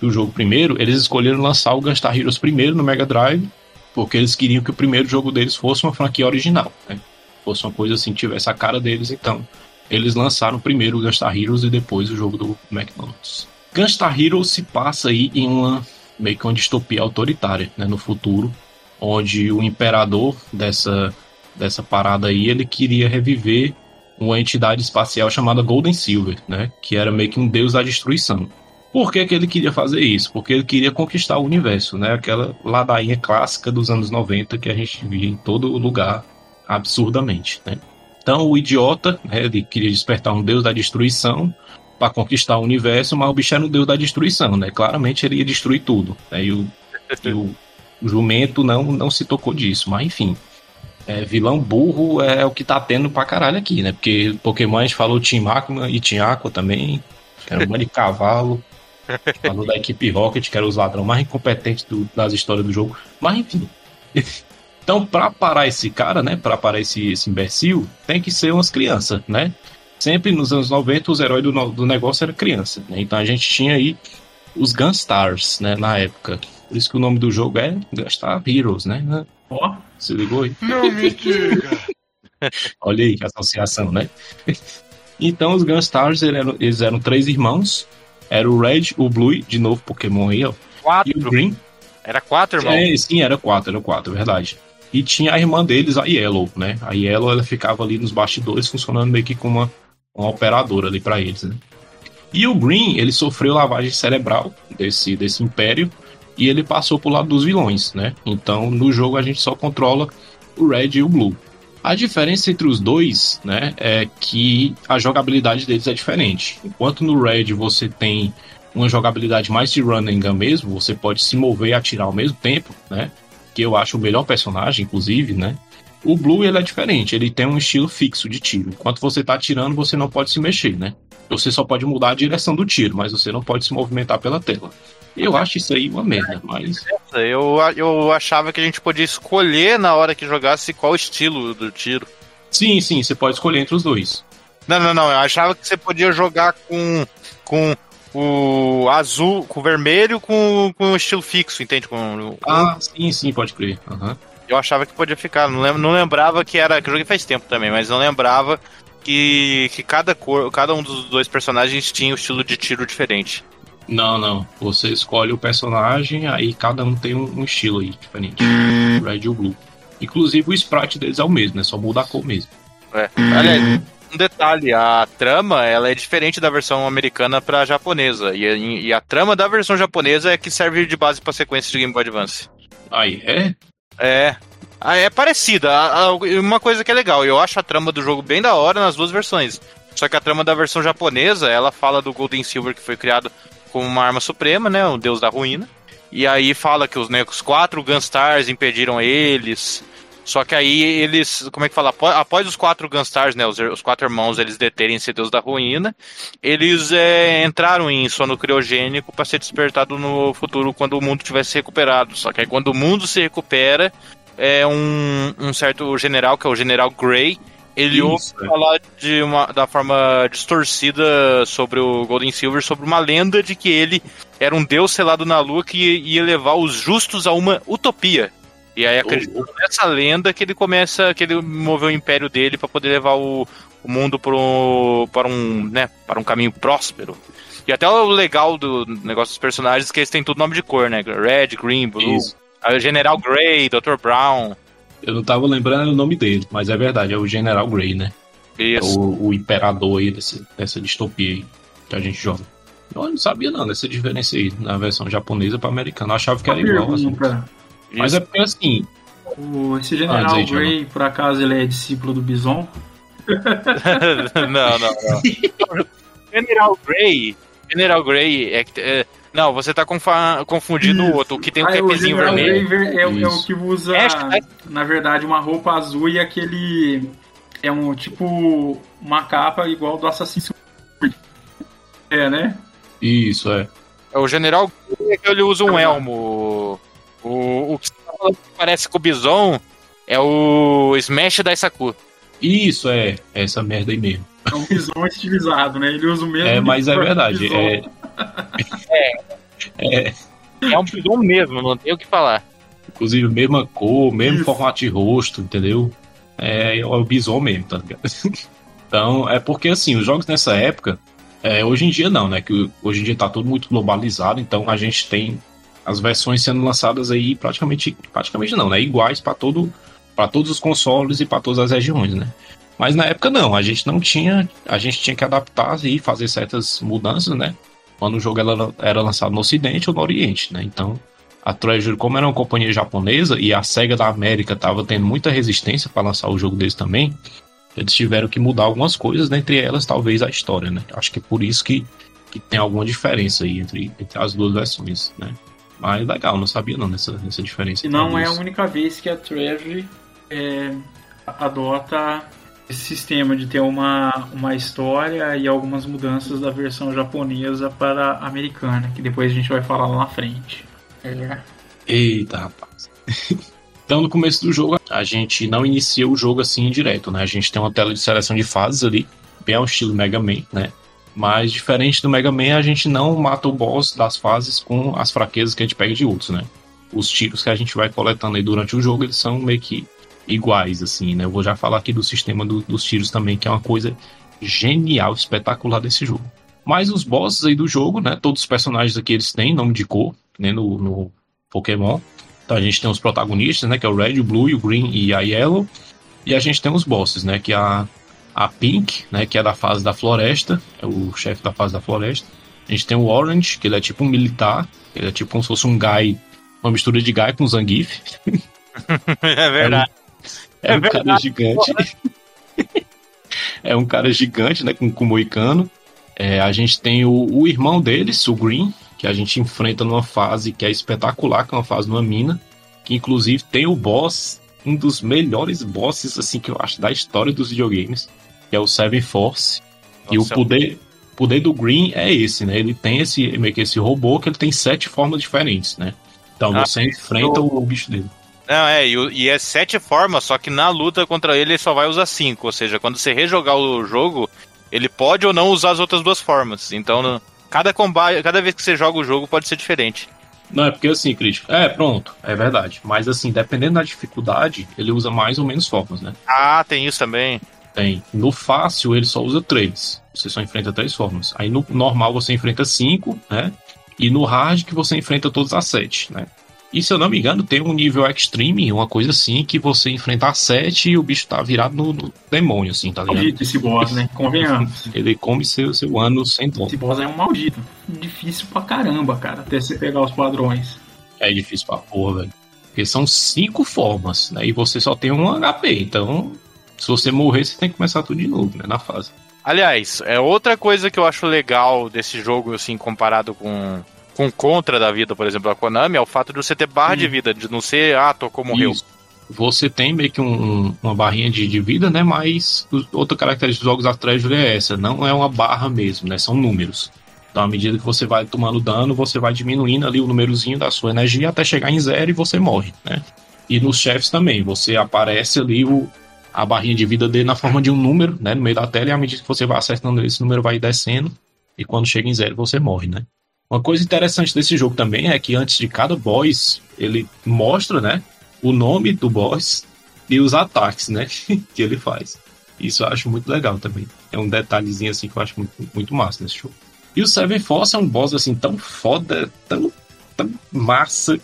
do jogo primeiro, eles escolheram lançar o Gunstar Heroes primeiro no Mega Drive, porque eles queriam que o primeiro jogo deles fosse uma franquia original, né? Fosse uma coisa assim, tivesse a cara deles, então eles lançaram primeiro o Gunstar Heroes e depois o jogo do McDonald's. Gunstar Heroes se passa aí em uma meio que uma distopia autoritária, né, no futuro, onde o imperador dessa dessa parada aí, ele queria reviver uma entidade espacial chamada Golden Silver, né, que era meio que um deus da destruição. Por que, que ele queria fazer isso? Porque ele queria conquistar o universo, né? Aquela ladainha clássica dos anos 90 que a gente via em todo lugar absurdamente, né? Então o idiota, né, ele queria despertar um deus da destruição para conquistar o universo, mas o bicho era um deus da destruição, né? Claramente ele ia destruir tudo. Né? E, o, e o, jumento não, não se tocou disso, mas enfim. É, vilão burro é o que tá tendo pra caralho aqui, né? Porque Pokémon a gente falou Team Aqua e Team Aqua também, que era um monte de cavalo. Falou da equipe Rocket, que era os ladrões mais incompetentes do, das histórias do jogo. Mas enfim. Então, pra parar esse cara, né? Pra parar esse, esse imbecil, tem que ser umas crianças, né? Sempre nos anos 90, os heróis do, do negócio eram criança. Né? Então a gente tinha aí os Gunstars, né? Na época. Por isso que o nome do jogo é Gunstar Heroes, né? Ó, oh. se ligou aí? Não me diga! Olha aí que associação, né? então os Gunstars eles eram, eles eram três irmãos era o Red, o Blue, de novo Pokémon aí, ó. Quatro. E o Green. Era quatro, irmão? É, sim, era quatro, era quatro, é verdade. E tinha a irmã deles, a Yellow, né? A Yellow, ela ficava ali nos bastidores, funcionando meio que como uma, uma operadora ali para eles, né? E o Green, ele sofreu lavagem cerebral desse, desse império e ele passou pro lado dos vilões, né? Então, no jogo a gente só controla o Red e o Blue. A diferença entre os dois, né, é que a jogabilidade deles é diferente. Enquanto no Red você tem uma jogabilidade mais de run and gun mesmo, você pode se mover e atirar ao mesmo tempo, né? Que eu acho o melhor personagem, inclusive, né? O Blue ele é diferente, ele tem um estilo fixo de tiro. Enquanto você tá atirando, você não pode se mexer, né? Você só pode mudar a direção do tiro, mas você não pode se movimentar pela tela. Eu acho isso aí uma merda, mas. Eu, eu achava que a gente podia escolher na hora que jogasse qual estilo do tiro. Sim, sim, você pode escolher entre os dois. Não, não, não. Eu achava que você podia jogar com, com o azul, com o vermelho, com, com o estilo fixo, entende? Com, ah, sim, sim, pode crer. Uhum. Eu achava que podia ficar. Não, lembra, não lembrava que era. Que eu joguei faz tempo também, mas não lembrava que, que cada cor, cada um dos dois personagens tinha um estilo de tiro diferente. Não, não. Você escolhe o personagem, aí cada um tem um, um estilo aí diferente. Red e o Blue. Inclusive o sprite deles é o mesmo, né? Só muda a cor mesmo. É. Aliás, um detalhe, a trama ela é diferente da versão americana para japonesa. E, e, a trama da versão japonesa é que serve de base para sequência de Game Boy Advance. Aí, é? É. Ah, é parecida. Uma coisa que é legal, eu acho a trama do jogo bem da hora nas duas versões. Só que a trama da versão japonesa, ela fala do Golden Silver que foi criado como uma arma suprema, né? O deus da ruína. E aí fala que os, né, os quatro Gunstars impediram eles. Só que aí eles, como é que fala? Após, após os quatro Gunstars, né, os, os, quatro irmãos, eles deterem esse deus da ruína, eles é, entraram em sono criogênico para ser despertado no futuro quando o mundo tivesse recuperado. Só que aí quando o mundo se recupera, é um, um certo general, que é o General Grey, ele Isso, ouve é. falar de uma, da forma distorcida sobre o Golden Silver, sobre uma lenda de que ele era um deus selado na lua que ia levar os justos a uma utopia. E aí acreditando oh, nessa lenda que ele começa, que ele moveu o império dele para poder levar o, o mundo pro, para um, né, para um caminho próspero. E até o legal do negócio dos personagens é que eles têm tudo nome de cor, né? Red, Green, Blue. Isso. General Grey, Dr. Brown. Eu não tava lembrando o nome dele, mas é verdade, é o General Grey, né? Isso. É o, o, imperador aí desse, dessa distopia aí que a gente joga. Eu não sabia não dessa diferença aí na versão japonesa para americana. Eu achava que era igual. Assim. Mas é porque assim. O, esse General ah, Grey, por acaso, ele é discípulo do Bison? não, não, não. General Grey. General Grey é, é não, você tá confundindo o outro, o que tem um ah, capzinho vermelho. É, é, o que usa, é, na verdade, uma roupa azul e aquele. É um tipo. Uma capa igual do Assassin's Creed. É, né? Isso, é. É o General Grey que ele usa um elmo. O, o que parece com o Bison é o Smash da Isaku. Isso, é. É essa merda aí mesmo. É um Bison estilizado, né? Ele usa o mesmo. É, mas é verdade. É, é. É. É um bidon mesmo, não tem o que falar. Inclusive, mesma cor, mesmo Isso. formato de rosto, entendeu? É, é o bison mesmo, tá ligado? Então, é porque assim, os jogos nessa época, é, hoje em dia não, né? Que hoje em dia tá tudo muito globalizado, então a gente tem as versões sendo lançadas aí praticamente, praticamente não, né? Iguais para todo, para todos os consoles e para todas as regiões, né? Mas na época não, a gente não tinha, a gente tinha que adaptar e fazer certas mudanças, né? quando o jogo era lançado no Ocidente ou no Oriente, né? Então, a Treasure, como era uma companhia japonesa e a SEGA da América estava tendo muita resistência para lançar o jogo deles também, eles tiveram que mudar algumas coisas, dentre elas talvez a história, né? Acho que é por isso que, que tem alguma diferença aí entre, entre as duas versões, né? Mas legal, não sabia não nessa, nessa diferença. E não é a única vez que a Treasure é, adota esse sistema de ter uma, uma história e algumas mudanças da versão japonesa para a americana, que depois a gente vai falar lá na frente. É. Eita, rapaz. então, no começo do jogo, a gente não inicia o jogo assim direto, né? A gente tem uma tela de seleção de fases ali, bem ao estilo Mega Man, né? Mas diferente do Mega Man, a gente não mata o boss das fases com as fraquezas que a gente pega de outros, né? Os tiros que a gente vai coletando aí durante o jogo, eles são meio que iguais, assim, né? Eu vou já falar aqui do sistema do, dos tiros também, que é uma coisa genial, espetacular desse jogo. Mas os bosses aí do jogo, né? Todos os personagens aqui eles têm nome de cor, né? No, no Pokémon. Então a gente tem os protagonistas, né? Que é o Red, o Blue, o Green e a Yellow. E a gente tem os bosses, né? Que é a, a Pink, né? Que é da fase da floresta. É o chefe da fase da floresta. A gente tem o Orange, que ele é tipo um militar. Ele é tipo como se fosse um Guy, uma mistura de Guy com Zangief. é verdade. É é, um cara gigante. é um cara gigante, né? Com, com moicano. É, a gente tem o, o, irmão deles, o Green, que a gente enfrenta numa fase que é espetacular, que é uma fase numa mina. Que inclusive tem o boss, um dos melhores bosses, assim, que eu acho da história dos videogames, que é o Seven Force. Nossa, e o poder, poder do Green é esse, né? Ele tem esse meio que esse robô que ele tem sete formas diferentes, né? Então ah, você enfrenta o, o bicho dele. Não, é, e, e, é sete formas, só que na luta contra ele ele só vai usar cinco. Ou seja, quando você rejogar o jogo, ele pode ou não usar as outras duas formas. Então, cada combate, cada vez que você joga o jogo pode ser diferente. Não, é porque assim, crítico. É, pronto, é verdade. Mas assim, dependendo da dificuldade, ele usa mais ou menos formas, né? Ah, tem isso também. Tem. No fácil, ele só usa três. Você só enfrenta três formas. Aí no normal você enfrenta cinco, né? E no hard que você enfrenta todas as sete, né? E se eu não me engano, tem um nível extreme, uma coisa assim, que você enfrentar sete e o bicho tá virado no, no demônio, assim, tá ligado? Maldito esse boss, né? Convenhamos. Ele come seu, seu ano sem dó. Esse boss é um maldito. Difícil pra caramba, cara, até você pegar os padrões. É difícil pra porra, velho. Porque são cinco formas, né? E você só tem um HP, então se você morrer, você tem que começar tudo de novo, né? Na fase. Aliás, é outra coisa que eu acho legal desse jogo, assim, comparado com com contra da vida, por exemplo, a Konami, é o fato de você ter barra de vida, de não ser, ah, tocou, morreu. Isso. Você tem meio que um, uma barrinha de, de, vida, né? Mas outra característica dos jogos da Treasure é essa, não é uma barra mesmo, né? São números. Então, à medida que você vai tomando dano, você vai diminuindo ali o númerozinho da sua energia até chegar em zero e você morre, né? E nos chefes também, você aparece ali o, a barrinha de vida dele na forma de um número, né? No meio da tela, e à medida que você vai acertando esse número vai descendo, e quando chega em zero você morre, né? Uma coisa interessante desse jogo também é que antes de cada boss, ele mostra, né, o nome do boss e os ataques, né, que ele faz. Isso eu acho muito legal também. É um detalhezinho assim que eu acho muito, muito massa nesse jogo. E o Seven Force é um boss assim tão foda, tão, tão massa.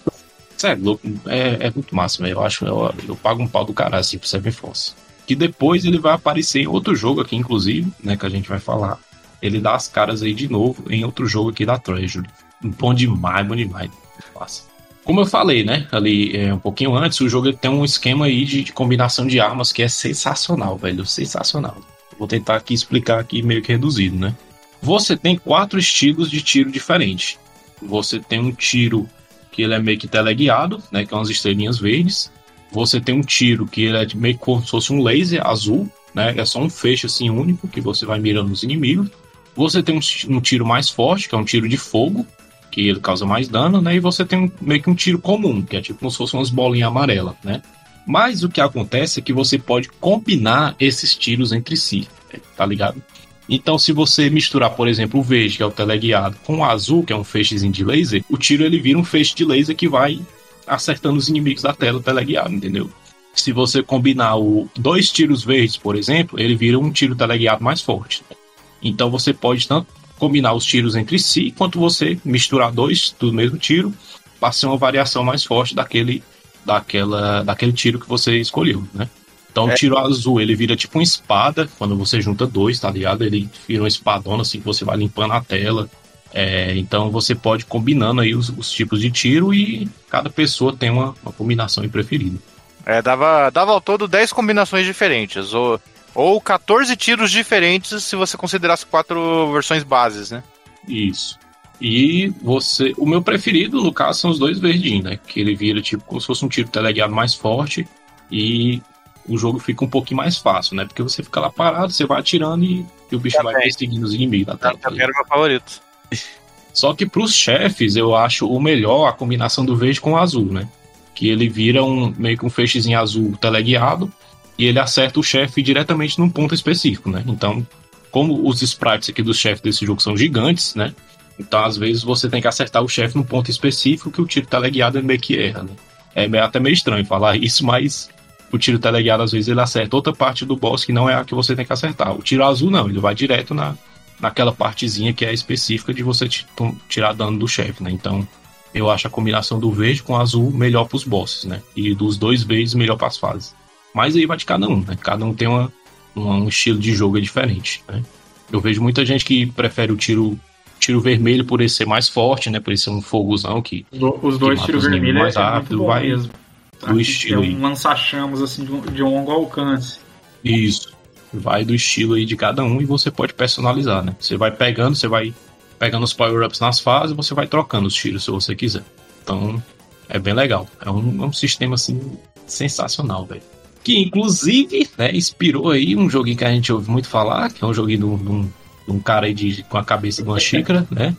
É louco, é, é muito massa, Eu acho, eu, eu pago um pau do caralho assim pro Seven Force. Que depois ele vai aparecer em outro jogo aqui, inclusive, né, que a gente vai falar ele dá as caras aí de novo em outro jogo aqui da Treasury. Bom demais, bom demais. Nossa. Como eu falei, né, ali é, um pouquinho antes, o jogo tem um esquema aí de, de, combinação de armas que é sensacional, velho, sensacional. Vou tentar aqui explicar aqui meio que reduzido, né? Você tem quatro estilos de tiro diferentes. Você tem um tiro que ele é meio que teleguiado, né, que é umas estrelinhas verdes. Você tem um tiro que ele é meio como se fosse um laser azul, né, é só um feixe assim único que você vai mirando nos inimigos. Você tem um, um tiro mais forte, que é um tiro de fogo, que ele causa mais dano, né, e você tem um, meio que um tiro comum, que é tipo como se fosse umas bolinhas amarelas, né. Mas o que acontece é que você pode combinar esses tiros entre si, tá ligado? Então, se você misturar, por exemplo, o verde, que é o teleguiado, com o azul, que é um feixezinho de laser, o tiro ele vira um feixe de laser que vai acertando os inimigos da tela teleguiado, entendeu? Se você combinar o dois tiros verdes, por exemplo, ele vira um tiro teleguiado mais forte. Então você pode tanto combinar os tiros entre si, quanto você misturar dois do mesmo tiro, para ser uma variação mais forte daquele, daquela, daquele tiro que você escolheu, né? Então o É. tiro azul, ele vira tipo uma espada, quando você junta dois, tá ligado? Ele vira uma espadona, assim, que você vai limpando a tela. É, então você pode combinando aí os, os tipos de tiro e cada pessoa tem uma, uma combinação preferida. É, dava, dava ao todo 10 combinações diferentes, ou, ou 14 tiros diferentes se você considerasse quatro versões bases, né? Isso. E você. O meu preferido, no caso, são os dois verdinhos, né? Que ele vira tipo como se fosse um tiro teleguiado mais forte e o jogo fica um pouquinho mais fácil, né? Porque você fica lá parado, você vai atirando e, e o bicho vai Também. perseguindo os inimigos tela. tá Também era o meu favorito. Só que pros chefes, eu acho o melhor a combinação do verde com o azul, né? Que ele vira um meio que um feixezinho azul teleguiado e ele acerta o chefe diretamente num ponto específico, né? Então, como os sprites aqui dos chefes desse jogo são gigantes, né? Então, às vezes, você tem que acertar o chefe num ponto específico que o tiro teleguiado ele meio que erra, né? É até meio estranho falar isso, mas o tiro teleguiado, às vezes, ele acerta outra parte do boss que não é a que você tem que acertar. O tiro azul, não, ele vai direto na, naquela partezinha que é específica de você tirar dano do chefe, né? Então, eu acho a combinação do verde com azul melhor pros bosses, né? E dos dois verdes melhor pras fases. Mas aí vai de cada um, né? Cada um tem uma, uma- um estilo de jogo diferente, né? Eu vejo muita gente que prefere o tiro tiro vermelho por ele ser mais forte, né? Por ele ser um fogozão que Os do- Os dois tiros vermelhos mais é rápido, bom vai mesmo. do estilo é um lança-chamas assim de, de longo alcance. Isso. Vai do estilo aí de cada um e você pode personalizar, né? Você vai pegando, você vai pegando os power-ups nas fases, você vai trocando os tiros se você quiser. Então, é bem legal. É um, é um sistema, assim, sensacional, velho. Que, inclusive, né, inspirou aí um joguinho que a gente ouve muito falar, que é um joguinho de um, de um- de cara aí de, com a cabeça de uma xícara, né?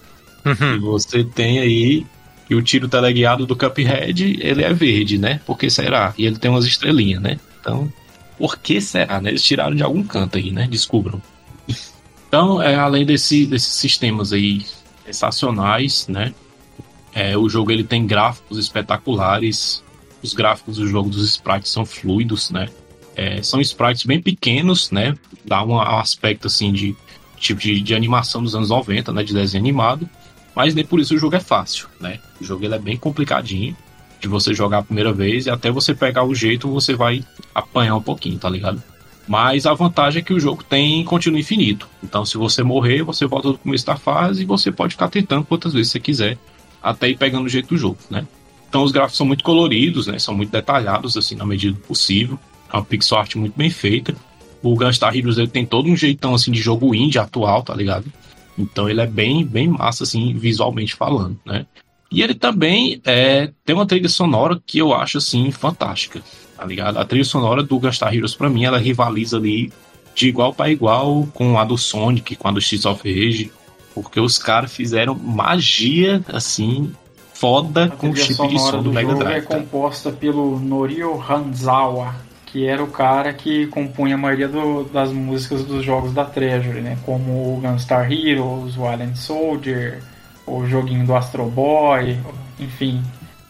E você tem aí que o tiro teleguiado do Cuphead, ele é verde, né? Por que será? E ele tem umas estrelinhas, né? Então, por que será, né? Eles tiraram de algum canto aí, né? Descubram. Então, é, além desse, desses sistemas aí sensacionais, né? É, o jogo ele tem gráficos espetaculares. Os gráficos do jogo dos sprites são fluidos, né? É, são sprites bem pequenos, né? Dá um aspecto assim de tipo de, de animação dos anos 90, né? De desenho animado. Mas nem por isso o jogo é fácil, né? O jogo ele é bem complicadinho de você jogar a primeira vez e até você pegar o jeito você vai apanhar um pouquinho, tá ligado? Mas a vantagem é que o jogo tem contínuo infinito. Então, se você morrer, você volta do começo da fase e você pode ficar tentando quantas vezes você quiser, até ir pegando o jeito do jogo, né? Então, os gráficos são muito coloridos, né? São muito detalhados, assim, na medida do possível. É uma pixel art muito bem feita. O Gunstar Heroes ele tem todo um jeitão, assim, de jogo indie atual, tá ligado? Então, ele é bem, bem massa, assim, visualmente falando, né? E ele também é, tem uma trilha sonora que eu acho, assim, fantástica tá ligado? A trilha sonora do Gunstar Heroes, pra mim, ela rivaliza ali de igual para igual com a do Sonic, com a do Streets of Rage, porque os caras fizeram magia, assim, foda A com o chip de som do Mega jogo é Drive. cara. composta pelo Norio Hanzawa, que era o cara que compunha a maioria do- das músicas dos jogos da Treasury, né? Como o Gunstar Heroes, o Alien Soldier, o joguinho do Astro Boy, enfim,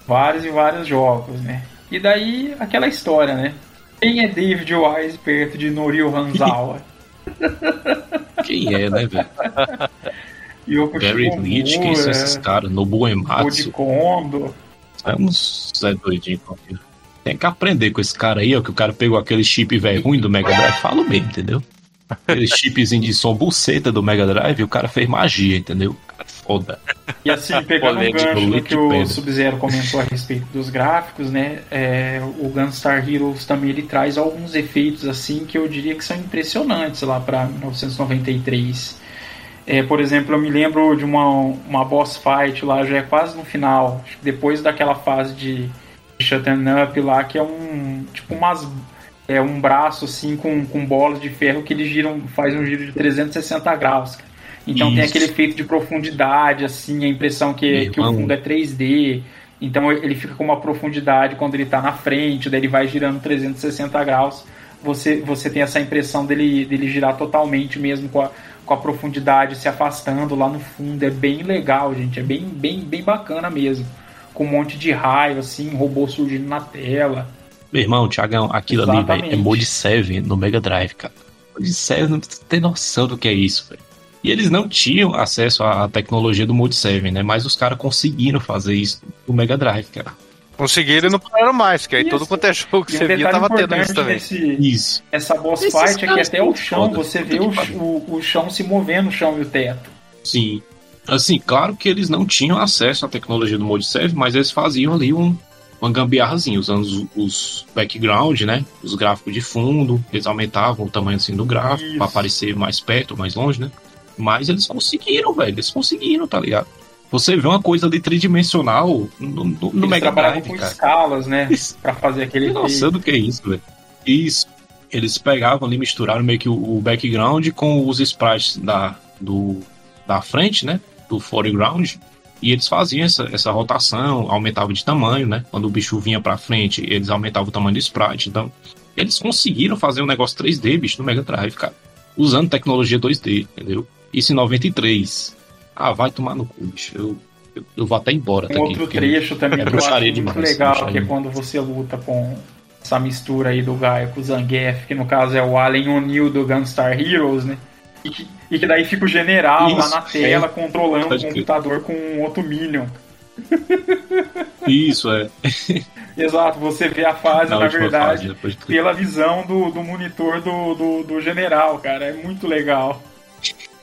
vários e vários jogos, né? E daí aquela história, né? Quem é David Wise perto de Norio Hanzawa? Quem é, né, velho? Yoko Gary Leach, quem são esses caras? Nobu Ematsu. Kondo. É uns Zé doidinho qualquer. Tem que aprender com esse cara aí, ó, que o cara pegou aquele chip velho ruim do Mega Drive. Falo mesmo, entendeu? Aquele chipzinho de som buceta do Mega Drive o cara fez magia, entendeu? Cara, foda. E assim, pegando o gancho do que o. Sub-Zero comentou a respeito dos gráficos, né? é, o Gunstar Heroes também ele traz alguns efeitos assim que eu diria que são impressionantes lá para 1993. É, por exemplo, eu me lembro de uma, uma boss fight lá, já é quase no final, depois daquela fase de shutting up lá, que é um tipo umas é um braço assim com, com bolas de ferro que eles giram, faz um giro de 360 graus. Então Isso. tem aquele efeito de profundidade, assim, a impressão que, que o fundo é 3D. Então ele fica com uma profundidade quando ele está na frente, daí ele vai girando 360 graus. Você, você tem essa impressão dele, dele girar totalmente mesmo com a, com a profundidade se afastando lá no fundo. É bem legal, gente. É bem, bem, bem bacana mesmo. Com um monte de raio, assim, robô surgindo na tela. Meu irmão, Thiagão, aquilo Exatamente. ali, velho, é Mode 7 no Mega Drive, cara. Mode 7 não tem noção do que é isso, velho. E eles não tinham acesso à tecnologia do Mode 7, né? Mas os caras conseguiram fazer isso no Mega Drive, cara. Conseguiram e não pararam mais, que aí isso. todo quanto é jogo que você via tava tendo isso também. isso. Essa boss Esses fight é que até o chão, foda. você vê o, o, o chão se movendo, o chão e o teto. Sim. Assim, claro que eles não tinham acesso à tecnologia do Mode 7, mas eles faziam ali um, uma gambiarrazinha, usando os, os, background, né? Os gráficos de fundo, eles aumentavam o tamanho assim do gráfico para aparecer mais perto, mais longe, né? Mas eles conseguiram, velho. Eles conseguiram, tá ligado? Você vê uma coisa ali tridimensional no, no, no Mega Drive, com cara. escalas, né? Pra fazer aquele. Nossa, do que é isso, velho. Isso. Eles pegavam ali, misturaram meio que o, o background com os sprites da, do, da frente, né? Do foreground. E eles faziam essa, essa rotação, aumentava de tamanho, né? Quando o bicho vinha pra frente, eles aumentavam o tamanho do sprite. Então, eles conseguiram fazer um negócio 3D, bicho, no Mega Drive, cara. Usando tecnologia 2D, entendeu? Isso em 93. Ah, vai tomar no cu, bicho. Eu, eu, eu vou até embora. Um outro trecho também é que eu acho muito demais, legal, que é quando você luta com essa mistura aí do Gaia com o Zangief, que no caso é o Alien O'Neill do Gunstar Heroes, né? E que, e que daí fica o general Isso, lá na tela é. controlando o computador com um outro Minion. Isso, é. Exato, você vê a fase, na, na verdade, fase, pela visão do, do monitor do, do, do general, cara. É muito legal.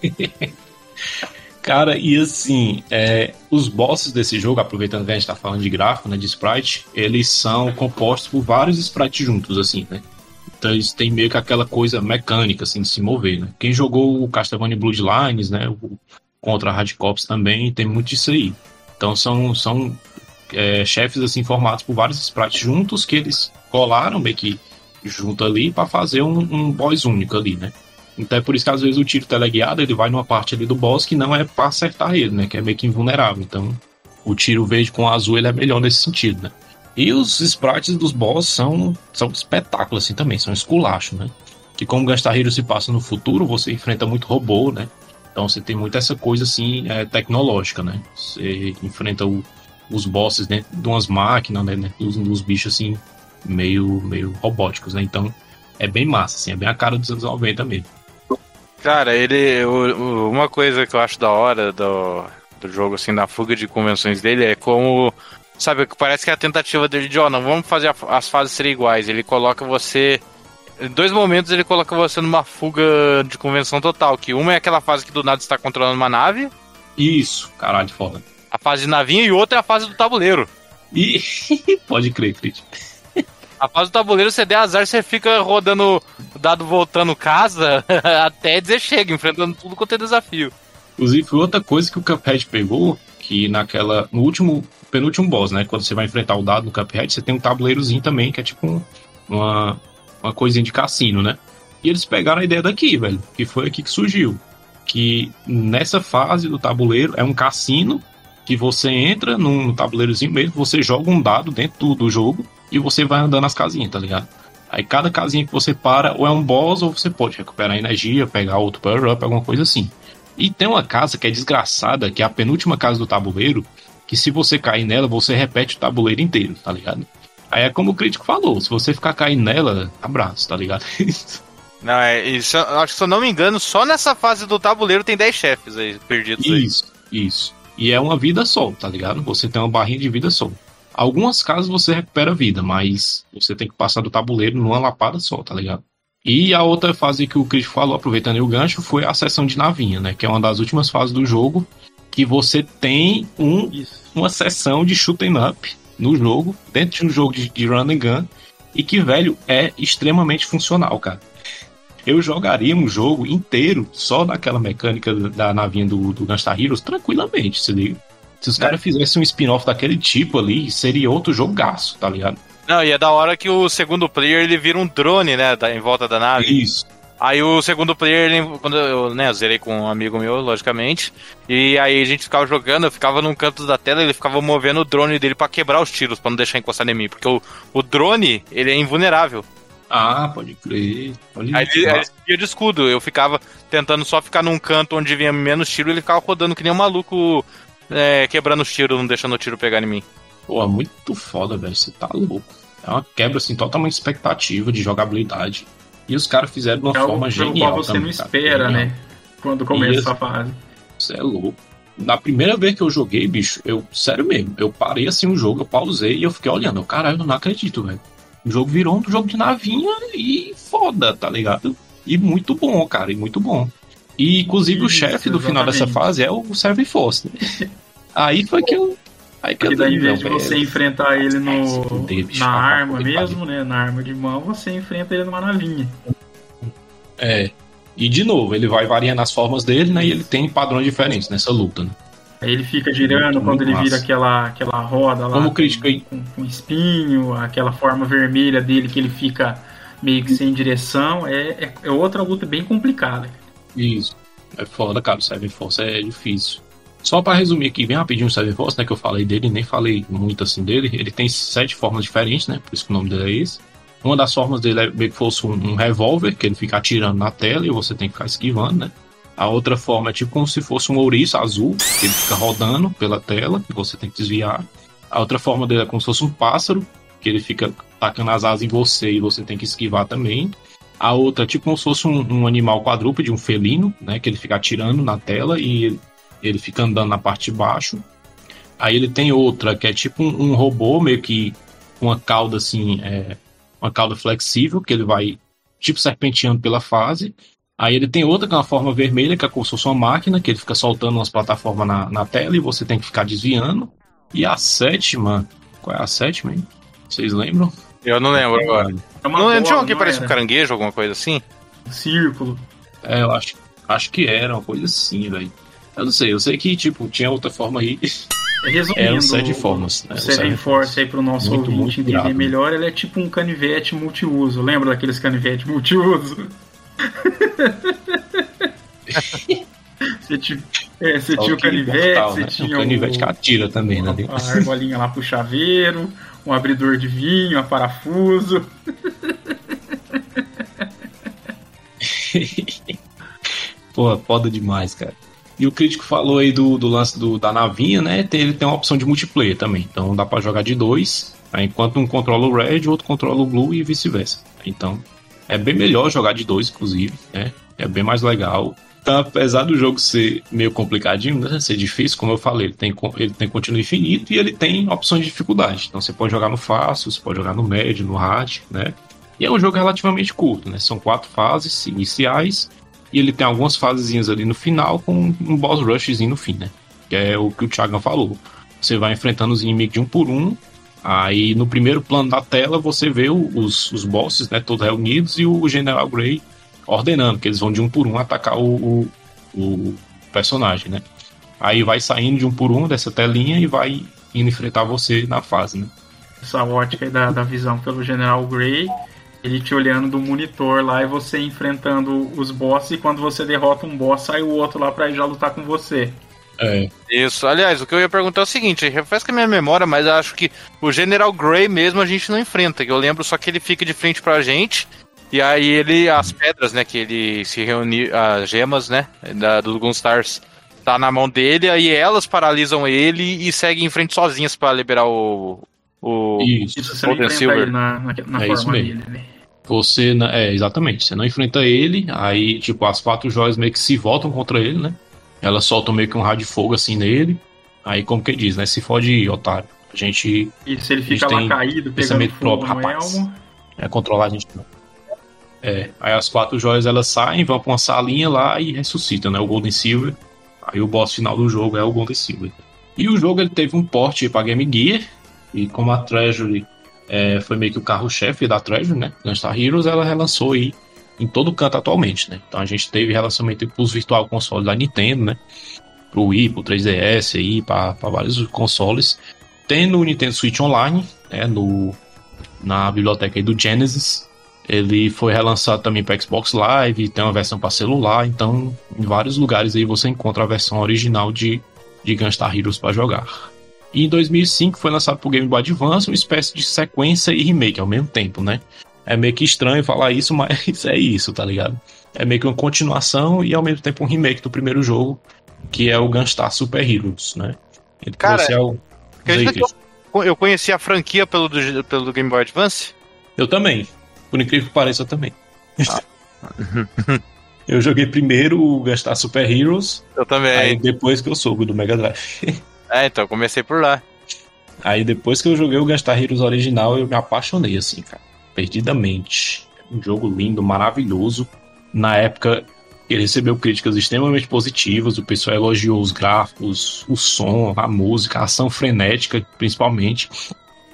Cara, e assim, é, os bosses desse jogo, aproveitando que a gente tá falando de gráfico, né, de sprite, eles são compostos por vários sprites juntos, assim, né? Então eles têm meio que aquela coisa mecânica, assim, de se mover, né? Quem jogou o Castlevania Bloodlines, né, o, contra Radcops também, tem muito disso aí. Então são, são é, chefes, assim, formados por vários sprites juntos que eles colaram meio que junto ali para fazer um, um boss único ali, né? Então é por isso que às vezes o tiro teleguiado ele vai numa parte ali do boss que não é para acertar ele, né? Que é meio que invulnerável. Então o tiro verde com azul ele é melhor nesse sentido, né? E os sprites dos boss são, são espetáculos assim também, são esculacho, né? Que como Gunstar Hero se passa no futuro, você enfrenta muito robô, né? Então você tem muito essa coisa assim é, tecnológica, né? Você enfrenta o, os bosses dentro de umas máquinas, né? Dos, dos bichos assim meio, meio robóticos, né? Então é bem massa, assim, é bem a cara dos anos 90 mesmo. Cara, ele. O, uma coisa que eu acho da hora do, do jogo, assim, da fuga de convenções dele é como. Sabe, parece que é a tentativa dele de, ó, oh, não vamos fazer a, as fases serem iguais. Ele coloca você. Em dois momentos ele coloca você numa fuga de convenção total. Que uma é aquela fase que do nada está controlando uma nave. Isso, caralho, foda. A fase de navinha e outra é a fase do tabuleiro. E pode crer, Crit. A fase do tabuleiro, você der azar, você fica rodando dado voltando casa até dizer chega, enfrentando tudo quanto é desafio. Inclusive, foi outra coisa que o Cuphead pegou, que naquela. No último. Penúltimo boss, né? Quando você vai enfrentar o dado no Cuphead, você tem um tabuleirozinho também, que é tipo um, uma, uma coisinha de cassino, né? E eles pegaram a ideia daqui, velho. Que foi aqui que surgiu. Que nessa fase do tabuleiro é um cassino que você entra num tabuleirozinho mesmo, você joga um dado dentro do, do jogo e você vai andando as casinhas, tá ligado? Aí cada casinha que você para, ou é um boss, ou você pode recuperar energia, pegar outro power-up, alguma coisa assim. E tem uma casa que é desgraçada, que é a penúltima casa do tabuleiro, que se você cair nela, você repete o tabuleiro inteiro, tá ligado? Aí é como o crítico falou, se você ficar caindo nela, abraço, tá ligado? não, é, isso, acho que se eu não me engano, só nessa fase do tabuleiro tem 10 chefes aí perdidos Isso, aí. isso. E é uma vida só, tá ligado? Você tem uma barrinha de vida só. Algumas casas você recupera a vida, mas você tem que passar do tabuleiro numa lapada só, tá ligado? E a outra fase que o Chris falou, aproveitando o gancho, foi a sessão de navinha, né? Que é uma das últimas fases do jogo, que você tem um, uma sessão de shooting up no jogo, dentro de um jogo de, de run and gun, e que, velho, é extremamente funcional, cara. eu jogaria um jogo inteiro só naquela mecânica da navinha do, do Gunstar Heroes tranquilamente, se liga. Se os É. caras fizessem um spin-off daquele tipo ali, seria outro jogaço, tá ligado? Não, e é da hora que o segundo player ele vira um drone, né? em volta da nave. Isso. Aí o segundo player, ele, quando eu, né, eu zerei com um amigo meu, logicamente. E aí a gente ficava jogando, eu ficava num canto da tela, ele ficava movendo o drone dele pra quebrar os tiros, pra não deixar encostar em mim. Porque o, o drone, ele é invulnerável. Ah, pode crer. Olha Aí ele, aí ele de escudo. Eu ficava tentando só ficar num canto onde vinha menos tiro, ele ficava rodando que nem um maluco, é, quebrando os tiros, não deixando o tiro pegar em mim. Pô, é muito foda, velho. Você tá louco. É uma quebra, assim, totalmente expectativa de jogabilidade. E os caras fizeram de uma É forma pelo genial. qual você também, não cara. espera, Genial. né? Quando começa Isso. a fase. Você é louco. Na primeira vez que eu joguei, bicho, eu, sério mesmo, eu parei assim o jogo, eu pausei e eu fiquei olhando. Eu, caralho, eu não acredito, velho. O jogo virou um jogo de navinha e foda, tá ligado? E muito bom, cara, e muito bom. E inclusive o Isso, chefe do final dessa fase é o Serve Force, né? Aí foi que eu. Aí que Porque eu daí, em vez de você velho. enfrentar ele no, na arma mesmo, né? Na arma de mão, você enfrenta ele numa navinha. É. E de novo, ele vai variando as formas dele, né? E ele tem padrões diferentes nessa luta, né? Aí ele fica girando Muito, quando muito ele vira massa. aquela, aquela roda lá. Como com- crítica aí. Com, com espinho, aquela forma vermelha dele que ele fica meio que sem direção. É, é, é outra luta bem complicada. Isso. É foda, cara. O Seven Force é difícil. Só pra resumir aqui bem rapidinho o Seven Force, né? Que eu falei dele, nem falei muito assim dele. Ele tem sete formas diferentes, né? Por isso que o nome dele é esse. Uma das formas dele é meio que fosse um, um revólver, que ele fica atirando na tela e você tem que ficar esquivando, né? A outra forma é tipo como se fosse um ouriço azul, que ele fica rodando pela tela e você tem que desviar. A outra forma dele é como se fosse um pássaro, que ele fica tacando as asas em você e você tem que esquivar também. A outra tipo como se fosse um, um animal quadrúpede, um felino, né? Que ele fica atirando na tela e ele fica andando na parte de baixo. Aí ele tem outra que é tipo um, um robô, meio que com uma cauda assim, é, uma cauda flexível, que ele vai tipo serpenteando pela fase. Aí ele tem outra que é uma forma vermelha, que é como se fosse uma máquina, que ele fica soltando umas plataformas na, na tela e você tem que ficar desviando. E a sétima, qual é a sétima, hein? Vocês lembram? Eu não lembro agora. É Não, não tinha bola, um que parece um caranguejo, alguma coisa assim? Um círculo. É, eu acho, acho que era uma coisa assim, velho. Eu não sei, eu sei que, tipo, tinha outra forma aí. Resumindo, Eram sete formas, né? o O Seven Force aí pro nosso Muito, ouvinte muito entender melhor, ele é tipo um canivete multiuso. Lembra daqueles canivetes multiuso? você tinha, é, você tinha o canivete, mortal, você né? tinha um canivete o, que atira também, né? a argolinha lá pro chaveiro, um abridor de vinho, a parafuso. Pô, foda demais, cara. E o crítico falou aí do, do lance do, da navinha, né? Ele tem uma opção de multiplayer também. Então dá pra jogar de dois. Aí, enquanto um controla o red, o outro controla o blue e vice-versa. Então é bem melhor jogar de dois, inclusive, né? É bem mais legal. Então, apesar do jogo ser meio complicadinho, né? ser difícil, como eu falei, ele tem, ele tem continuo infinito e ele tem opções de dificuldade. Então você pode jogar no fácil, você pode jogar no médio, no hard, né? E é um jogo relativamente curto, né? São quatro fases iniciais e ele tem algumas fasezinhas ali no final com um boss rushzinho no fim, né? Que é o que o Thiago falou. Você vai enfrentando os inimigos de um por um. Aí no primeiro plano da tela você vê os, os bosses, né? Todos reunidos e o General Grey ordenando que eles vão de um por um atacar o, o, o personagem, né? Aí vai saindo de um por um dessa telinha e vai indo enfrentar você na fase, né? Essa ótica aí da, da visão pelo General Grey. Ele te olhando do monitor lá e você enfrentando os bosses. E quando você derrota um boss, sai o outro lá pra ir já lutar com você. É, Isso. Aliás, o que eu ia perguntar é o seguinte: refresca a minha memória, mas eu acho que o General Grey mesmo a gente não enfrenta. Que eu lembro só que ele fica de frente pra gente. E aí ele. As pedras, né? Que ele se reúne. As gemas, né? Da, do Gunstars. Tá na mão dele, aí elas paralisam ele e seguem em frente sozinhas pra liberar o. O. isso. Você não Golden enfrenta Silver. ele na, na, na É isso forma mesmo. dele, né? Você, é, exatamente, você não enfrenta ele, aí, tipo, as quatro joias meio que se voltam contra ele, né? Elas soltam meio que um raio de fogo assim nele. Aí, como que diz, né? Se fode, otário. A gente E se ele fica lá caído, pegando fogo próprio, no rapaz. elmo. é controlar a gente não. É, aí as quatro joias elas saem, vão pra uma salinha lá e ressuscitam, né? O Golden Silver. Aí o boss final do jogo é o Golden Silver. E o jogo ele teve um porte pra Game Gear. E como a Treasury é, foi meio que o carro-chefe da Treasury, né? Gunstar Heroes, ela relançou aí em todo canto atualmente, né? Então a gente teve relacionamento com os virtual consoles da Nintendo, né? Pro Wii, pro 3DS aí, para vários consoles. Tem no Nintendo Switch Online, né? No, na biblioteca aí do Genesis. Ele foi relançado também para Xbox Live, tem uma versão para celular, então em vários lugares aí você encontra a versão original de, de Gunstar Heroes para jogar. E em 2005 foi lançado para o Game Boy Advance uma espécie de sequência e remake ao mesmo tempo, né? É meio que estranho falar isso, mas é isso, tá ligado? É meio que uma continuação e ao mesmo tempo um remake do primeiro jogo, que é o Gunstar Super Heroes, né? Ele Cara, o... acredita que eu, eu conheci a franquia pelo pelo Game Boy Advance? Eu também. Por incrível que pareça, eu também. Ah. eu joguei primeiro o Gastar Super Heroes. Eu também. Aí depois que eu soube do Mega Drive. é, então eu comecei por lá. Aí depois que eu joguei o Gastar Heroes original, eu me apaixonei, assim, cara. Perdidamente. Um jogo lindo, maravilhoso. Na época, ele recebeu críticas extremamente positivas. O pessoal elogiou os gráficos, o som, a música, a ação frenética, principalmente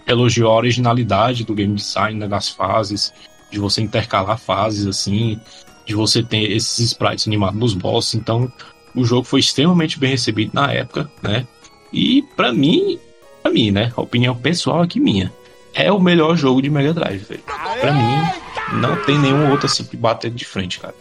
elogiou a originalidade do game design né, das fases, de você intercalar fases assim, de você ter esses sprites animados nos bosses. Então, o jogo foi extremamente bem recebido na época, né? E para mim, para mim, né, a opinião pessoal aqui minha, é o melhor jogo de Mega Drive, velho. Para mim, não tem nenhum outro assim que bater de frente, cara.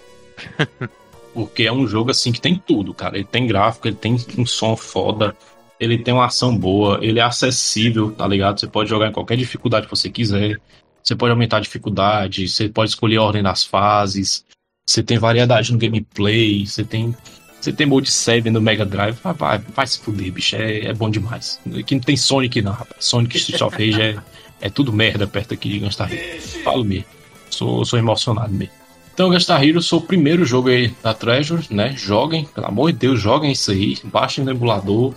Porque é um jogo assim que tem tudo, cara. Ele tem gráfico, ele tem um som foda, ele tem uma ação boa, ele é acessível, tá ligado? Você pode jogar em qualquer dificuldade que você quiser. Você pode aumentar a dificuldade, você pode escolher a ordem das fases. Você tem variedade no gameplay, você tem você tem mode 7 no Mega Drive, vai, vai, vai se fuder, bicho, é, é bom demais. Aqui não tem Sonic não, rapaz. Sonic Street of Rage é, é tudo merda perto aqui de Gunstar Heroes. Falo mesmo. Sou, sou emocionado mesmo. Então, Gunstar Heroes foi o primeiro jogo aí da Treasure, né? Joguem, pelo amor de Deus, joguem isso aí. Baixem no emulador,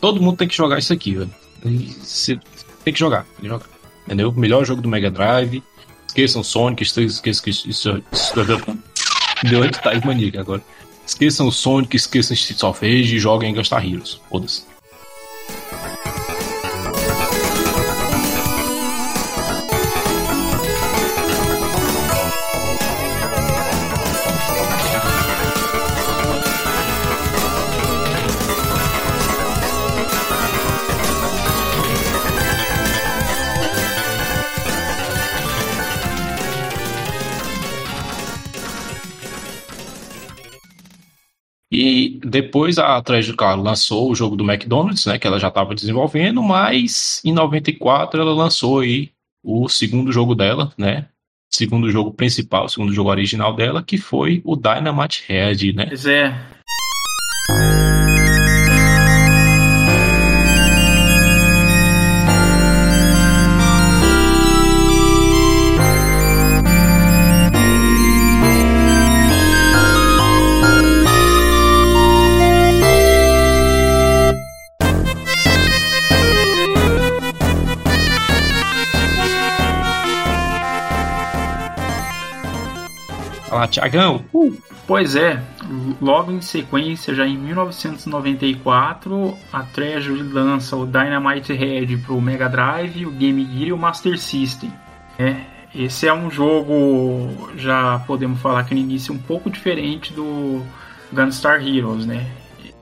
Todo mundo tem que jogar isso aqui, velho. tem que jogar, tem que jogar. Entendeu? Melhor jogo do Mega Drive. Esqueçam Sonic, esqueçam que isso. Deu onde tá maníaca agora. Esqueçam o Sonic, esqueçam Streets of Rage e joguem Gastar Heroes. Foda-se. E depois a Treasure claro, lançou o jogo do McDonald's, né, que ela já estava desenvolvendo, mas em 94 ela lançou aí o segundo jogo dela, né? Segundo jogo principal, segundo jogo original dela, que foi o Dynamite Head, né? Pois é. Tiagão. Uh. Pois é, logo em sequência, já em 1994, a Treasure lança o Dynamite Head para o Mega Drive, o Game Gear e o Master System. É, esse é um jogo, já podemos falar que no início, um pouco diferente do Gunstar Heroes, né?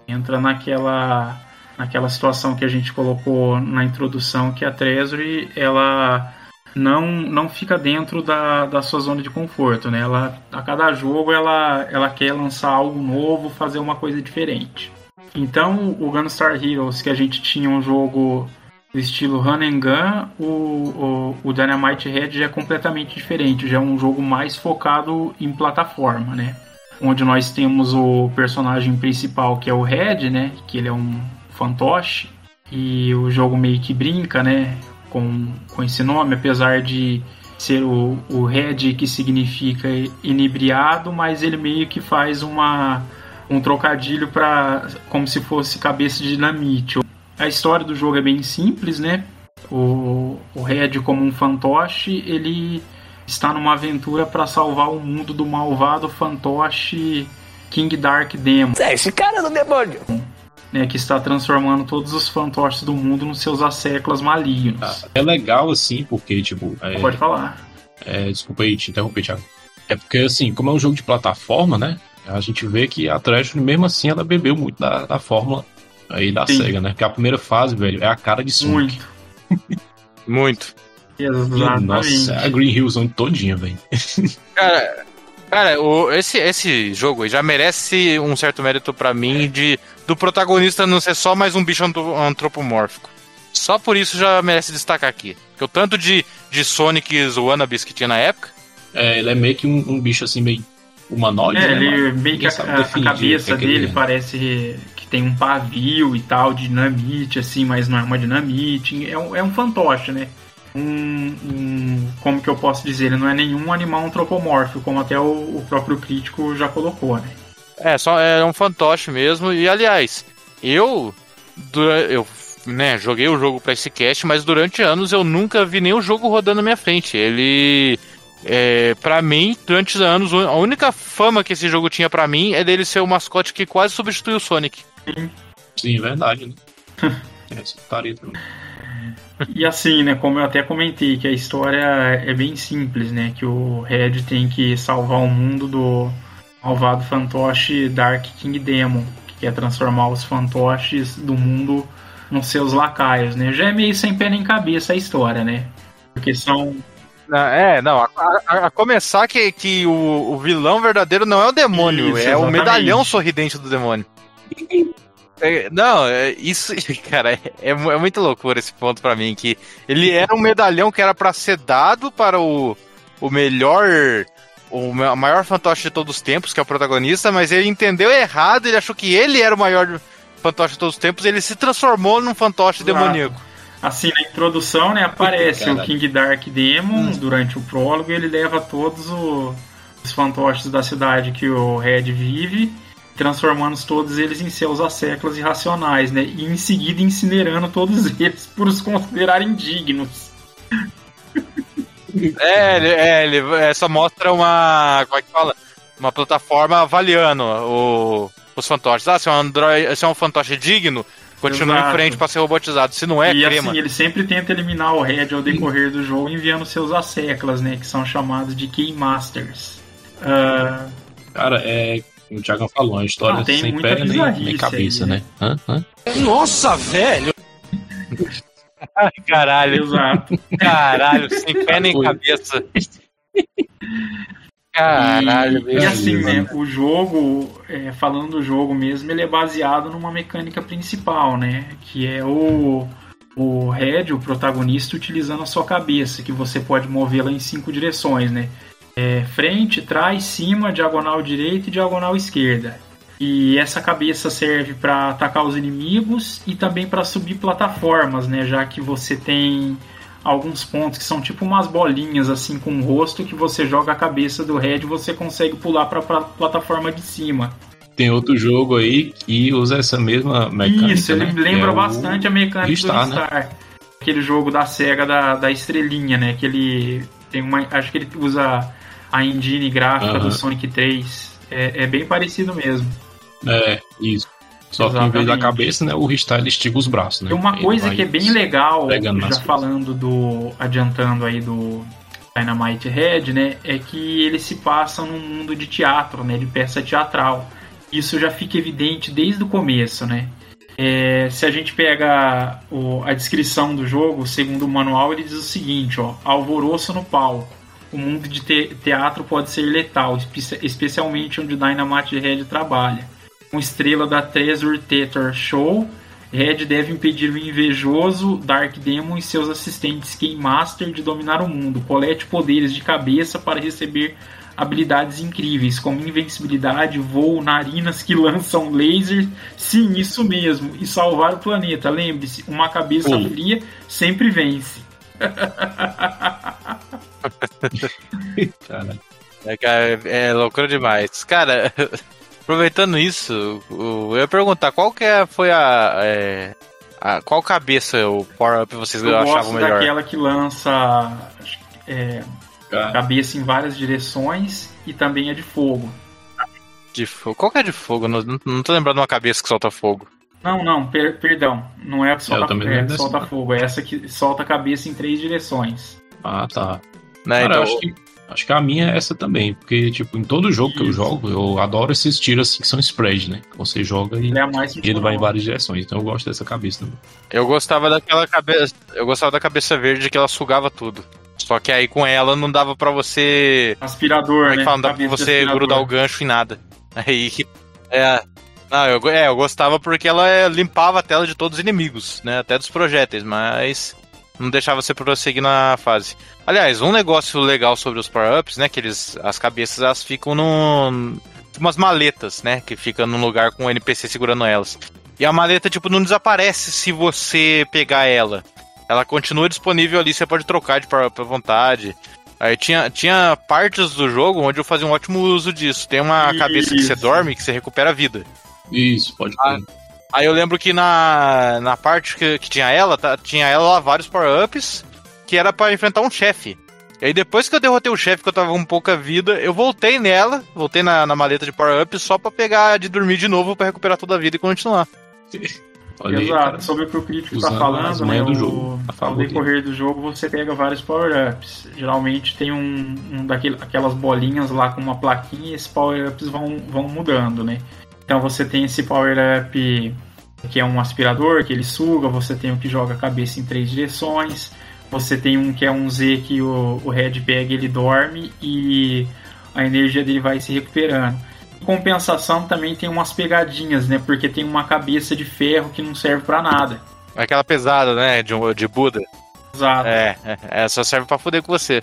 Entra naquela, naquela situação que a gente colocou na introdução, que a Treasury, ela não, não fica dentro da, da sua zona de conforto, né? Ela, a cada jogo ela, ela quer lançar algo novo, fazer uma coisa diferente. Então, o Gunstar Heroes, que a gente tinha um jogo do estilo Run and Gun, o, o, o Dynamite Head já é completamente diferente, já é um jogo mais focado em plataforma, né? Onde nós temos o personagem principal, que é o Red, né? Que ele é um fantoche. E o jogo meio que brinca, né? Com, com esse nome, apesar de ser o, o Red que significa inebriado, mas ele meio que faz uma, um trocadilho para como se fosse cabeça de dinamite. A história do jogo é bem simples, né? O, o Red, como um fantoche, ele está numa aventura para salvar o mundo do malvado fantoche King Dark Demon. É esse cara do demônio! Né, que está transformando todos os fantoches do mundo nos seus asseclas malignos. É legal assim, porque, tipo. É, Pode falar. É, desculpa aí te interromper, Thiago. É porque, assim, como é um jogo de plataforma, né? A gente vê que a Treasure, mesmo assim, ela bebeu muito da, da fórmula aí da Sim. SEGA, né? Porque a primeira fase, velho, é a cara de Sonic. Muito. Muito. Exatamente. Nossa, é a Green Hill Zone todinha, velho. Cara, cara o, esse, esse jogo aí já merece um certo mérito pra mim de do protagonista não ser só mais um bicho antro- antropomórfico. Só por isso já merece destacar aqui. Porque o tanto de, de Sonics wannabes que tinha na época. É, ele é meio que um, um bicho assim, meio humanoide, É, né? ele mas meio que a, a definir cabeça é que dele ele é. parece que tem um pavio e tal, de dinamite, assim, mas não é uma dinamite. É um, é um fantoche, né? Um, um- Como que eu posso dizer? Ele não é nenhum animal antropomórfico, como até o, o próprio crítico já colocou, né? É, só é um fantoche mesmo. E aliás, eu. eu né, joguei o jogo pra esse cast, mas durante anos eu nunca vi nenhum jogo rodando na minha frente. Ele. É, para mim, durante os anos, a única fama que esse jogo tinha pra mim é dele ser o mascote que quase substitui o Sonic. Sim, é verdade, né? é, isso estaria também. E assim, né, como eu até comentei, que a história é bem simples, né? Que o Red tem que salvar o mundo do malvado fantoche Dark King Demon, que quer transformar os fantoches do mundo nos seus lacaios, né? Já é meio sem pé nem cabeça a história, né? Porque são. Não, é, não, a, a- a começar que, que o, o vilão verdadeiro não é o demônio, Isso, é o exatamente. medalhão sorridente do demônio. É, não, é, isso, cara, é, é mu- muito loucura esse ponto pra mim, que ele era um medalhão que era pra ser dado para o, o melhor, o ma- maior fantoche de todos os tempos, que é o protagonista, mas ele entendeu errado, ele achou que ele era o maior fantoche de todos os tempos, ele se transformou num fantoche Exato. demoníaco. Assim, na introdução, né, aparece o. King Dark Demon durante o prólogo e ele leva todos o- os fantoches da cidade que o Red vive, transformando todos eles em seus asseclas irracionais, né? E em seguida incinerando todos eles por os considerarem dignos. É, ele, é, ele é, só mostra uma. Como é que fala? Uma plataforma avaliando o, os fantoches. Ah, se é um, android, se é um fantoche digno, continua Exato. em frente pra ser robotizado. Se não é, e crema. assim, ele sempre tenta eliminar o Red ao decorrer do jogo, enviando seus asseclas, né? Que são chamados de Keymasters. Ah, Cara, é. O Thiago falou, uma história Ah, tem sem pé nem, nem cabeça, aí, né? Hã? Hã? Nossa, velho! Ai, caralho, exato. caralho, sem pé nem cabeça. Caralho, e, e assim, né? o jogo, é, falando do jogo mesmo, ele é baseado numa mecânica principal, né? Que é o, o Red, o protagonista, utilizando a sua cabeça, que você pode movê-la em cinco direções, né? É, frente, trás, cima, diagonal direita e diagonal esquerda. E essa cabeça serve para atacar os inimigos e também para subir plataformas, né? Já que você tem alguns pontos que são tipo umas bolinhas assim com o rosto que você joga a cabeça do Red e você consegue pular para a plataforma de cima. Tem outro jogo aí que usa essa mesma mecânica. Isso, ele né? Lembra é o bastante a mecânica Ristar, do né? Ristar. Aquele jogo da SEGA da, da estrelinha, né? Que ele tem uma. Acho que ele usa a engine gráfica Aham. do Sonic 3. É, é bem parecido mesmo. É, isso. Só que em vez da cabeça, né, o Ristar estica os braços, né? Uma Ele coisa que é bem legal, já falando do. adiantando aí do Dynamite Head, né? É que ele se passa num mundo de teatro, né? De peça teatral. Isso já fica evidente desde o começo, né? É, se a gente pega o- a descrição do jogo, segundo o manual, ele diz o seguinte, ó, alvoroço no palco. O mundo de te- teatro pode ser letal, espe- especialmente onde Dynamite Red trabalha. Com estrela da Treasure Theater Show, Red deve impedir o invejoso Dark Demon e seus assistentes Keymaster de dominar o mundo. Colete poderes de cabeça para receber habilidades incríveis, como invencibilidade, voo, narinas que lançam lasers. Sim, isso mesmo. E salvar o planeta. Lembre-se, uma cabeça Pulo. fria sempre vence. Cara, É, cara, é loucura demais. Cara, aproveitando isso, eu ia perguntar qual que é- foi a, é, a- Qual cabeça o power-up vocês Eu achavam gosto melhor? daquela que lança é, cara, cabeça em várias direções e também a de fogo. De fogo. Qual que é de fogo? Não, não- tô lembrando de uma cabeça que solta fogo. Não, não, per- perdão. Não é a que Eu solta, é, que solta fogo, é essa que solta a cabeça em três direções. ah, tá. Né? Cara, então, eu acho que Acho que a minha é essa também, porque, tipo, em todo jogo que eu Isso. jogo, eu adoro esses tiros assim que são spread, né? Você joga e Ele é e ele vai em funcional. várias direções, então eu gosto dessa cabeça também. Eu gostava daquela cabeça. Eu gostava da cabeça verde que ela sugava tudo. Só que aí com ela não dava pra você. Aspirador, Como é né? que fala? Não dava pra você aspirador. grudar o gancho em nada. Aí. É. Não, eu, é, eu gostava porque ela é, limpava a tela de todos os inimigos, né? Até dos projéteis, mas não deixava você prosseguir na fase. Aliás, um negócio legal sobre os power-ups, né? Que eles, as cabeças elas ficam no. umas maletas, né? Que fica num lugar com o NPC segurando elas. E a maleta, tipo, não desaparece se você pegar ela. Ela continua disponível ali, você pode trocar de power-up à vontade. Aí tinha, tinha partes do jogo onde eu fazia um ótimo uso disso. Tem uma cabeça que você Isso. dorme que você recupera a vida. Isso, pode Ah. Aí eu lembro que na, na parte que, que tinha ela, tá- tinha ela lá vários power-ups que era pra enfrentar um chefe. E aí depois que eu derrotei o chefe, que eu tava com pouca vida, eu voltei nela, voltei na, na maleta de power-up só pra pegar de dormir de novo pra recuperar toda a vida e continuar. Olha aí, Exato, cara. sobre o que o crítico Usando está falando, né, do o- jogo, a ao decorrer do jogo você pega vários power-ups. Geralmente tem um, um daquele, aquelas bolinhas lá com uma plaquinha e esses power-ups vão, vão mudando, né? Então você tem esse power-up que é um aspirador, que ele suga, você tem o que joga a cabeça em três direções, você tem um que é um Z que o, o Red pega ele dorme e a energia dele vai se recuperando. Em compensação também tem umas pegadinhas, né? Porque tem uma cabeça de ferro que não serve pra nada. Aquela pesada, né, de, de Buda. Exato. É, é, é, só serve pra foder com você.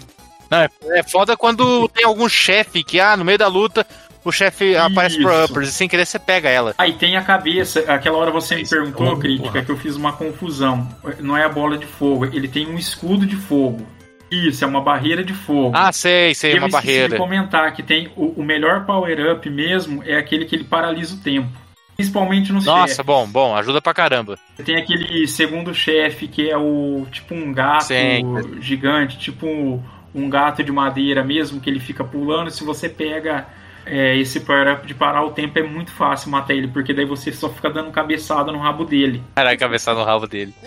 Não, é, é foda quando tem algum chefe que, ah, no meio da luta, o chefe aparece pro Isso. uppers e sem querer você pega ela. Aí tem a cabeça, aquela hora você me perguntou, uma crítica, porra. que eu fiz uma confusão. Não é a bola de fogo, ele tem um escudo de fogo. Isso, é uma barreira de fogo. Ah, sei, sei, e uma eu de barreira. comentar que tem o, o melhor power-up mesmo é aquele que ele paralisa o tempo. Principalmente no Nossa, chefe. bom, bom, ajuda pra caramba. Tem aquele segundo chefe que é o tipo um gato Sim. gigante, tipo um, um gato de madeira mesmo, que ele fica pulando. Se você pega é, esse power-up de parar o tempo, é muito fácil matar ele, porque daí você só fica dando cabeçada no rabo dele. Caralho, cabeçada no rabo dele.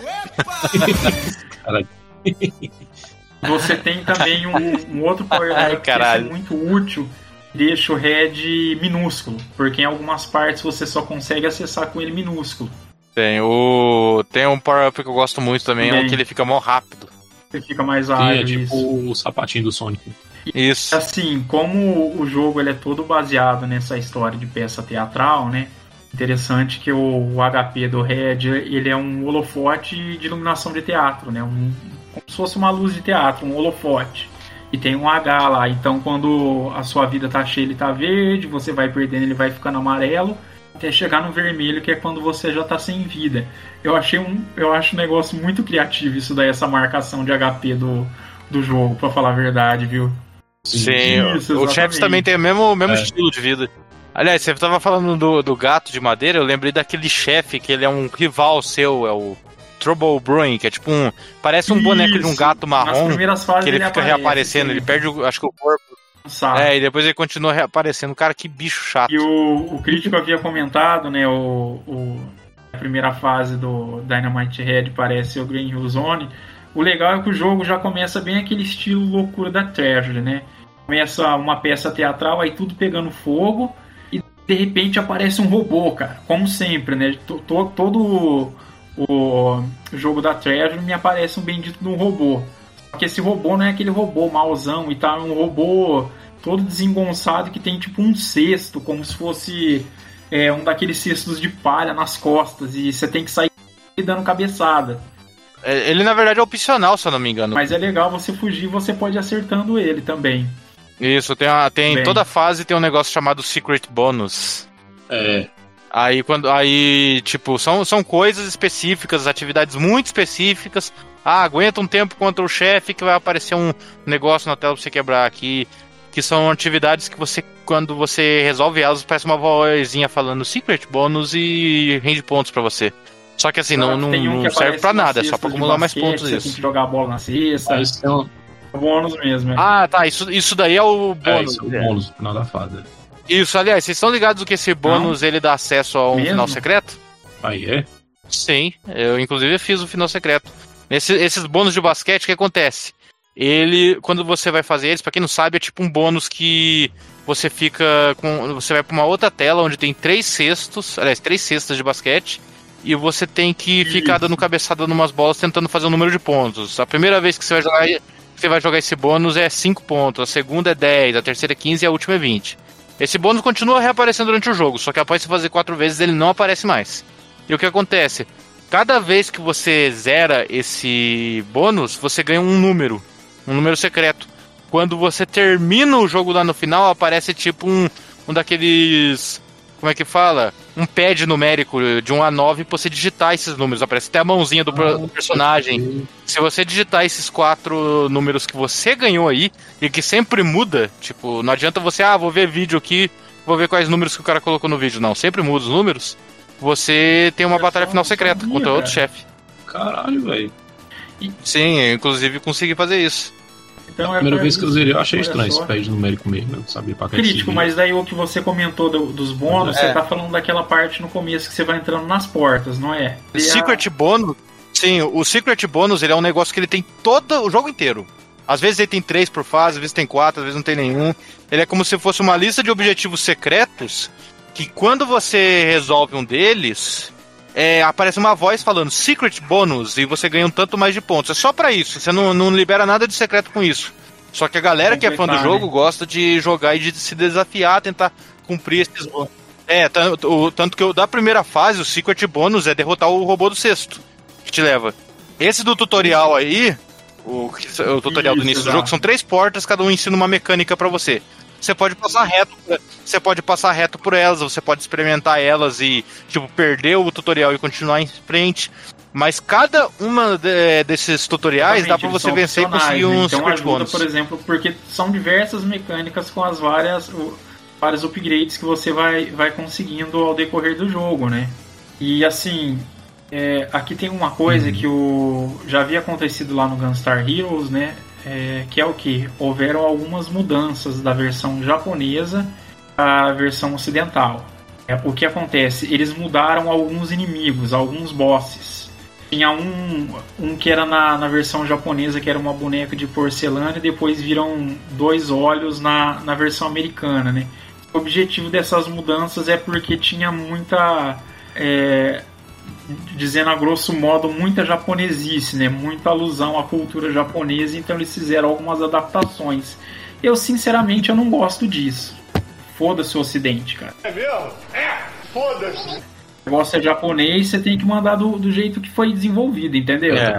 Você tem também um, um outro Ai, power-up que é muito útil, deixa o Red minúsculo, porque em algumas partes você só consegue acessar com ele minúsculo. Tem o. Tem um power-up que eu gosto muito também, Também. um que ele fica mó rápido. Você fica mais Sim, é ágil. tipo isso. o sapatinho do Sonic. Isso. Assim, como o jogo ele é todo baseado nessa história de peça teatral, né? Interessante que o, HP do Red ele é um holofote de iluminação de teatro, né? Um, como se fosse uma luz de teatro, um holofote. E tem um H lá, então quando a sua vida tá cheia, ele tá verde, você vai perdendo, ele vai ficando amarelo, até chegar no vermelho, que é quando você já tá sem vida. Eu achei um, eu acho um negócio muito criativo isso daí, essa marcação de HP do, do jogo, pra falar a verdade, viu? Sim, Isso, o- Chaps também tem o mesmo, mesmo É. estilo de vida. Aliás, você tava falando do, do gato de madeira, eu lembrei daquele chefe que ele é um rival seu, é o Trouble Bruin, que é tipo um. Parece um boneco de um Isso. gato marrom que ele fica aparece, reaparecendo, sim. ele perde, o, acho que o corpo. Sabe? É, e depois ele continua reaparecendo. Cara, que bicho chato. E o, o crítico havia comentado, né? O, o- a primeira fase do Dynamite Head parece o Green Hill Zone. O legal é que o jogo já começa bem aquele estilo loucura da Treasure, né? Começa uma peça teatral, aí tudo pegando fogo, e de repente aparece um robô, cara. Como sempre, né? To- to- todo o jogo da Treasure me aparece um bendito de um robô. Só que esse robô não é aquele robô mauzão e tal, é um robô todo desengonçado que tem tipo um cesto, como se fosse é, um daqueles cestos de palha nas costas, e você tem que sair dando cabeçada. É, Ele, na verdade, é opcional, se eu não me engano. Mas é legal você fugir você pode ir acertando ele também. Isso, tem, uma, tem Bem. toda fase tem um negócio chamado Secret Bonus. É, Aí quando aí, tipo, são, são coisas específicas, atividades muito específicas. Ah, aguenta um tempo contra o chefe que vai aparecer um negócio na tela pra você quebrar aqui. Que são atividades que você, quando você resolve elas, parece uma vozinha falando secret bônus e rende pontos pra você. Só que assim, não, não, Tem um não serve na nada, é só pra acumular mais pontos Você tem isso. que jogar a bola na cesta. é, isso é, É bônus mesmo. é. Ah, tá, isso, isso daí é o é, bônus. isso é o bônus no final da fase. Isso, aliás, vocês estão ligados que esse bônus ele dá acesso a um Mesmo? final secreto? Aí é? Sim, eu inclusive fiz o final secreto. Nesse, esses bônus de basquete, o que acontece? ele, quando você vai fazer eles, pra quem não sabe, é tipo um bônus que você fica com. Você vai pra uma outra tela onde tem três cestos, aliás, três cestas de basquete, e você tem que ficar dando cabeçada numas bolas tentando fazer o um número de pontos. A primeira vez que você vai jogar, você vai jogar esse bônus é 5 pontos, a segunda é 10, a terceira é 15 e a última é 20. Esse bônus continua reaparecendo durante o jogo, só que após você fazer quatro vezes ele não aparece mais. E o que acontece? Cada vez que você zera esse bônus, você ganha um número um número secreto. Quando você termina o jogo lá no final, aparece tipo um, um daqueles. Como é que fala? Um pad numérico de 1 a 9 pra você digitar esses números. Aparece até a mãozinha do, ah, do personagem. Se você digitar esses quatro números que você ganhou aí, e que sempre muda, tipo, não adianta você, ah, vou ver vídeo aqui, vou ver quais números que o cara colocou no vídeo. Não, sempre muda os números. Você tem uma é batalha final secreta sabia, contra outro chefe. Caralho, velho. Sim, inclusive consegui fazer isso. Então, a primeira é vez que eu zerei, eu achei estranho só. esse pad numérico mesmo, eu sabia pra Crítico, mas daí o que você comentou do, dos bônus, é. você tá falando daquela parte no começo que você vai entrando nas portas, não é? O Secret a... Bônus, sim, o Secret Bônus ele é um negócio que ele tem todo o jogo inteiro. Às vezes ele tem três por fase, às vezes tem quatro, às vezes não tem nenhum. Ele é como se fosse uma lista de objetivos secretos que quando você resolve um deles, é, aparece uma voz falando Secret Bônus e você ganha um tanto mais de pontos. É só para isso, você não, não libera nada de secreto com isso. Só que a galera que é fã do jogo né? gosta de jogar e de se desafiar, tentar cumprir esses bônus. É, tanto, o, tanto que o, da primeira fase, o Secret Bônus é derrotar o robô do sexto, que te leva. Esse do tutorial aí, o, o tutorial do início do jogo, são três portas, cada um ensina uma mecânica para você. Você pode passar reto, você pode passar reto por elas, você pode experimentar elas e tipo perder o tutorial e continuar em frente. Mas cada uma de, desses tutoriais Exatamente, dá para você vencer e conseguir um então ajuda, bônus. por exemplo, porque são diversas mecânicas com as várias vários upgrades que você vai, vai conseguindo ao decorrer do jogo, né? E assim, é, aqui tem uma coisa uhum. que o, já havia acontecido lá no Gunstar Heroes, né? É, que é o que? Houveram algumas mudanças da versão japonesa à versão ocidental. É, o que acontece? Eles mudaram alguns inimigos, alguns bosses. Tinha um, um que era na, na versão japonesa, que era uma boneca de porcelana, e depois viram dois olhos na, na versão americana. Né? O objetivo dessas mudanças é porque tinha muita. É, dizendo a grosso modo, muita japonesice, né? Muita alusão à cultura japonesa, então eles fizeram algumas adaptações. Eu, sinceramente, eu não gosto disso. Foda-se o ocidente, cara. É mesmo? É, foda-se. O negócio é japonês, você tem que mandar do, do jeito que foi desenvolvido, entendeu? É.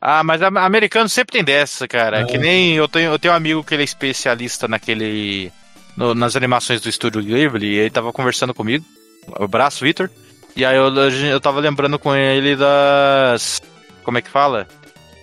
Ah, mas americano sempre tem dessa, cara. É. Que nem eu tenho, eu tenho um amigo que ele é especialista naquele. No, nas animações do estúdio Ghibli, e ele tava conversando comigo. O abraço, Victor. E aí eu, eu tava lembrando com ele das. Como é que fala?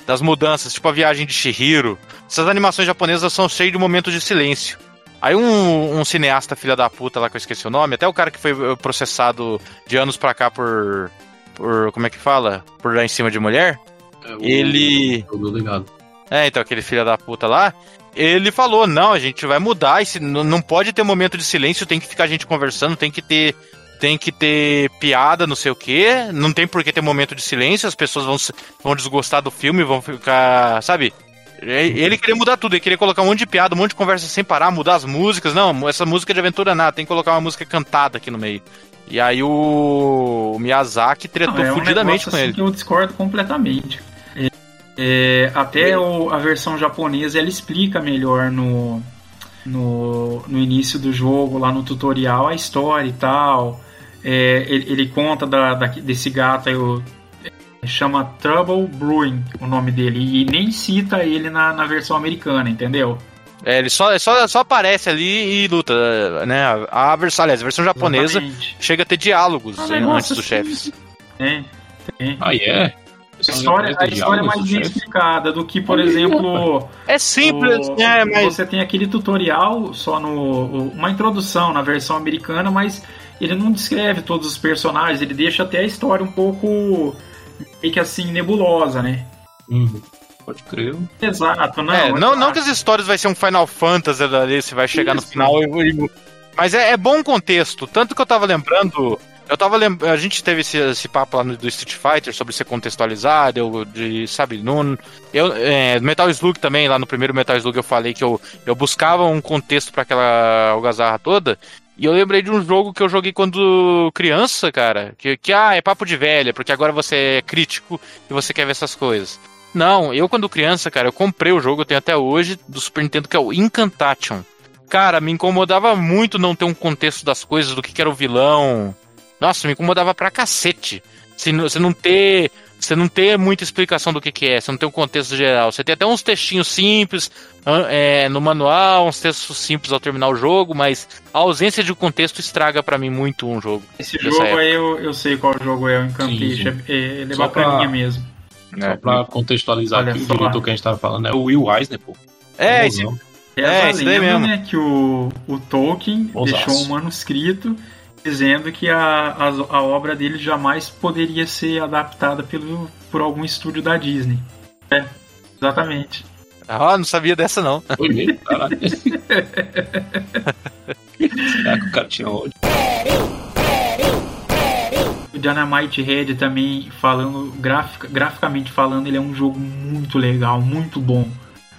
Das mudanças, tipo a viagem de Shihiro. Essas animações japonesas são cheias de momentos de silêncio. Aí um, um, cineasta filha da puta lá que eu esqueci o nome, até o cara que foi processado de anos pra cá por. por como é que fala? Por dar em cima de mulher. É, o, ele. ligado. É, então aquele filho da puta lá. Ele falou: não, a gente vai mudar. Esse, não pode ter momento de silêncio, tem que ficar a gente conversando, tem que ter tem que ter piada, não sei o quê. Não tem por que ter momento de silêncio, as pessoas vão, vão desgostar do filme, vão ficar, sabe? Ele queria mudar tudo, ele queria colocar um monte de piada, um monte de conversa sem parar, mudar as músicas. Não, essa música de aventura nada, tem que colocar uma música cantada aqui no meio. E aí o, o Miyazaki tretou não, é um fudidamente com assim ele. Que eu discordo completamente. É, é, até o, a versão japonesa ela explica melhor no, no, no início do jogo, lá no tutorial, a história e tal. É, ele, ele, conta da, da, desse gato aí, o, chama Trouble Brewing o nome dele, e nem cita ele na, na versão americana, entendeu? É, ele só, só, só aparece ali e luta, né? A, versão, aliás, a versão japonesa Exatamente. chega a ter diálogos ah, né, antes dos assim, chefes. Tem, tem. Ah, é? A história, a história é mais bem explicada do que, por exemplo. É simples, o, né? Mas... Você tem aquele tutorial só no. Uma introdução na versão americana, mas ele não descreve todos os personagens, ele deixa até a história um pouco meio que assim, nebulosa, né? Uhum. Pode crer. Exato, não. É, não, não que as histórias vai ser um Final Fantasy ali, você vai chegar Isso. no final e. Mas é, é bom contexto. Tanto que eu tava lembrando. Eu tava lembrando, a gente teve esse, esse papo lá no, do Street Fighter sobre ser contextualizado, eu, de, sabe, no, eu, é, Metal Slug também, lá no primeiro Metal Slug eu falei que eu, eu buscava um contexto para aquela algazarra toda, e eu lembrei de um jogo que eu joguei quando criança, cara, que, que ah, é papo de velha, porque agora você é crítico e você quer ver essas coisas. Não, eu quando criança, cara, eu comprei o jogo, eu tenho até hoje, do Super Nintendo, que é o Incantation. Cara, me incomodava muito não ter um contexto das coisas, do que, que era o vilão, nossa, me incomodava pra cacete. Se você não ter. Você não ter muita explicação do que, que é, você não tem um contexto geral. Você tem até uns textinhos simples é, no manual, uns textos simples ao terminar o jogo, mas a ausência de contexto estraga para mim muito um jogo. Esse jogo aí eu, eu sei qual jogo é, o Incantation. É, ele é bacaninha pra... mesmo. Só é. pra contextualizar Olha, aqui, o diretor que a gente tava falando é o Will Eisner, pô. É, esse, é, é esse daí mesmo. Né, que o, o Tolkien deixou um manuscrito dizendo que a, a, a, obra dele jamais poderia ser adaptada pelo, por algum estúdio da Disney. É, exatamente. Ah, não sabia dessa não. Caralho. Será que o cara tinha ódio? O Dynamite Head também falando, grafic, graficamente falando, ele é um jogo muito legal, muito bom.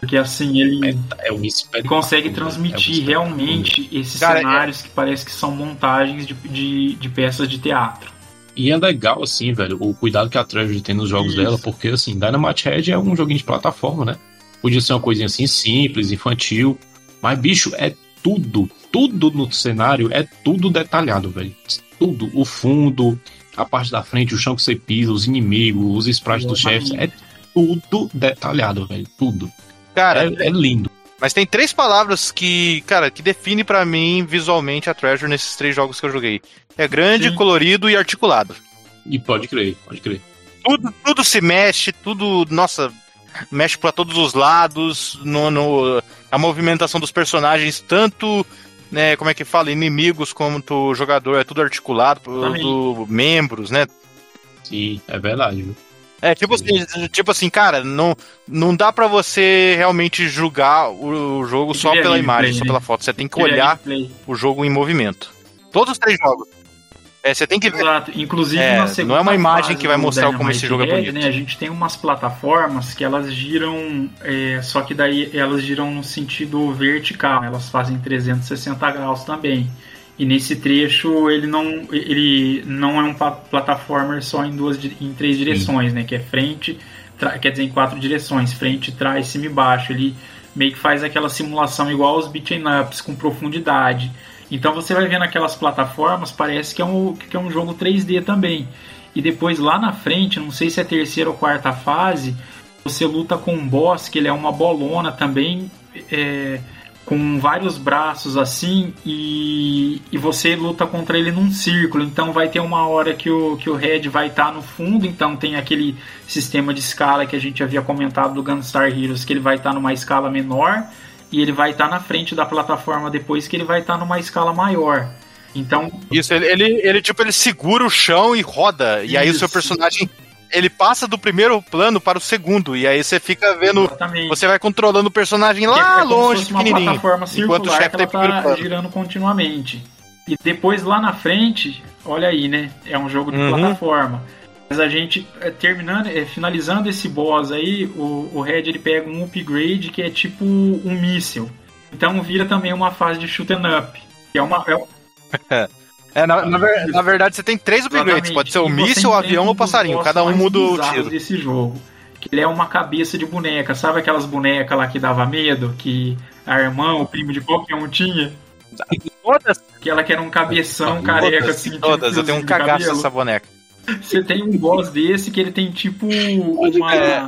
Porque assim, ele, é, é um consegue transmitir é um realmente esses Cara, é- cenários que parece que são montagens de, de, de, peças de teatro. E é legal, assim, velho, o cuidado que a Treasure tem nos jogos Isso. dela, porque, assim, Dynamite Head é um joguinho de plataforma, né? Podia ser uma coisinha assim, simples, infantil. Mas, bicho, é tudo, tudo no cenário é tudo detalhado, velho. Tudo. O fundo, a parte da frente, o chão que você pisa, os inimigos, os sprites dos chefes. É tudo detalhado, velho. Tudo. Cara, é, é lindo. Mas tem três palavras que, cara, que define para mim visualmente a Treasure nesses três jogos que eu joguei. É grande, Sim. colorido e articulado. E pode crer, pode crer. Tudo, tudo se mexe, tudo, nossa, mexe para todos os lados, no, no, a movimentação dos personagens, tanto, né, como é que fala, inimigos como o jogador, é tudo articulado, do membros, né? Sim, é verdade. Viu? É, tipo assim, tipo assim, cara, não, não dá para você realmente julgar o jogo só pela imagem, só pela foto. Você tem que olhar o jogo em movimento. Todos os três jogos. É, você tem que ver. Exato. Inclusive, é, não é uma imagem que vai mostrar como esse jogo é bonito. Né, a gente tem umas plataformas que elas giram, é, só que daí elas giram no sentido vertical, elas fazem 360 graus também. E nesse trecho ele não, ele não é um plataformer só em duas em três direções, Sim. né? Que é frente, quer dizer, em quatro direções, frente, trás, cima e baixo. Ele meio que faz aquela simulação igual aos beat'em ups, com profundidade. Então você vai vendo aquelas plataformas, parece que é um, que é um jogo 3D também. E depois lá na frente, não sei se é terceira ou quarta fase, você luta com um boss que ele é uma bolona também. É, com vários braços assim e, e você luta contra ele num círculo. Então vai ter uma hora que o, que o Red vai estar tá no fundo, então tem aquele sistema de escala que a gente havia comentado do Gunstar Heroes, que ele vai estar tá numa escala menor e ele vai estar tá na frente da plataforma depois que ele vai estar tá numa escala maior. Então. Isso, ele, ele, ele, tipo, ele segura o chão e roda. Isso. E aí o seu personagem ele passa do primeiro plano para o segundo. E aí você fica vendo. Exatamente. Você vai controlando o personagem lá é longe, pequenininho. Enquanto o chefe tá plano. girando continuamente. E depois lá na frente, olha aí, né? É um jogo de uhum. plataforma. Mas a gente, é, terminando, é, finalizando esse boss aí, o, o Red ele pega um upgrade que é tipo um míssil. Então vira também uma fase de shoot and up. Que é uma. É, É, na, na, ver, na, verdade, você tem três upgrades. Pode ser o míssil, o avião ou o passarinho. Cada um muda o tiro. desse jogo. Que ele é uma cabeça de boneca. Sabe aquelas bonecas lá que dava medo? Que a irmã, o primo de qualquer um tinha? Todas? Aquela que era um cabeção todas, careca assim. Todas, eu tenho um cagaço dessa boneca. Você tem um boss desse que ele tem tipo uma. É.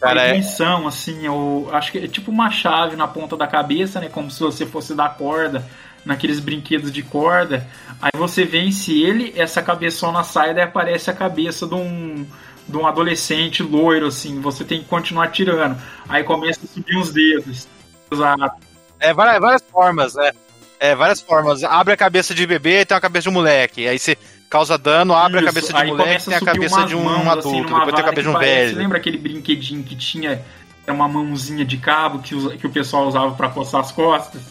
Cara, missão, assim, eu acho que é tipo uma chave na ponta da cabeça, né? Como se você fosse dar corda naqueles brinquedos de corda. Aí você vence ele, essa cabeçona sai, daí aparece a cabeça de um, de um adolescente loiro, assim. Você tem que continuar tirando. Aí começa a subir os dedos. Exato. É, várias, várias formas, né? É, várias formas. Abre a cabeça de bebê e tem a cabeça de moleque. Aí você causa dano, abre Isso. a cabeça de Aí moleque e tem a cabeça de um, um adulto. Assim, depois tem a cabeça de um parece, velho. Lembra aquele brinquedinho que tinha é uma mãozinha de cabo que, que o pessoal usava para coçar as costas?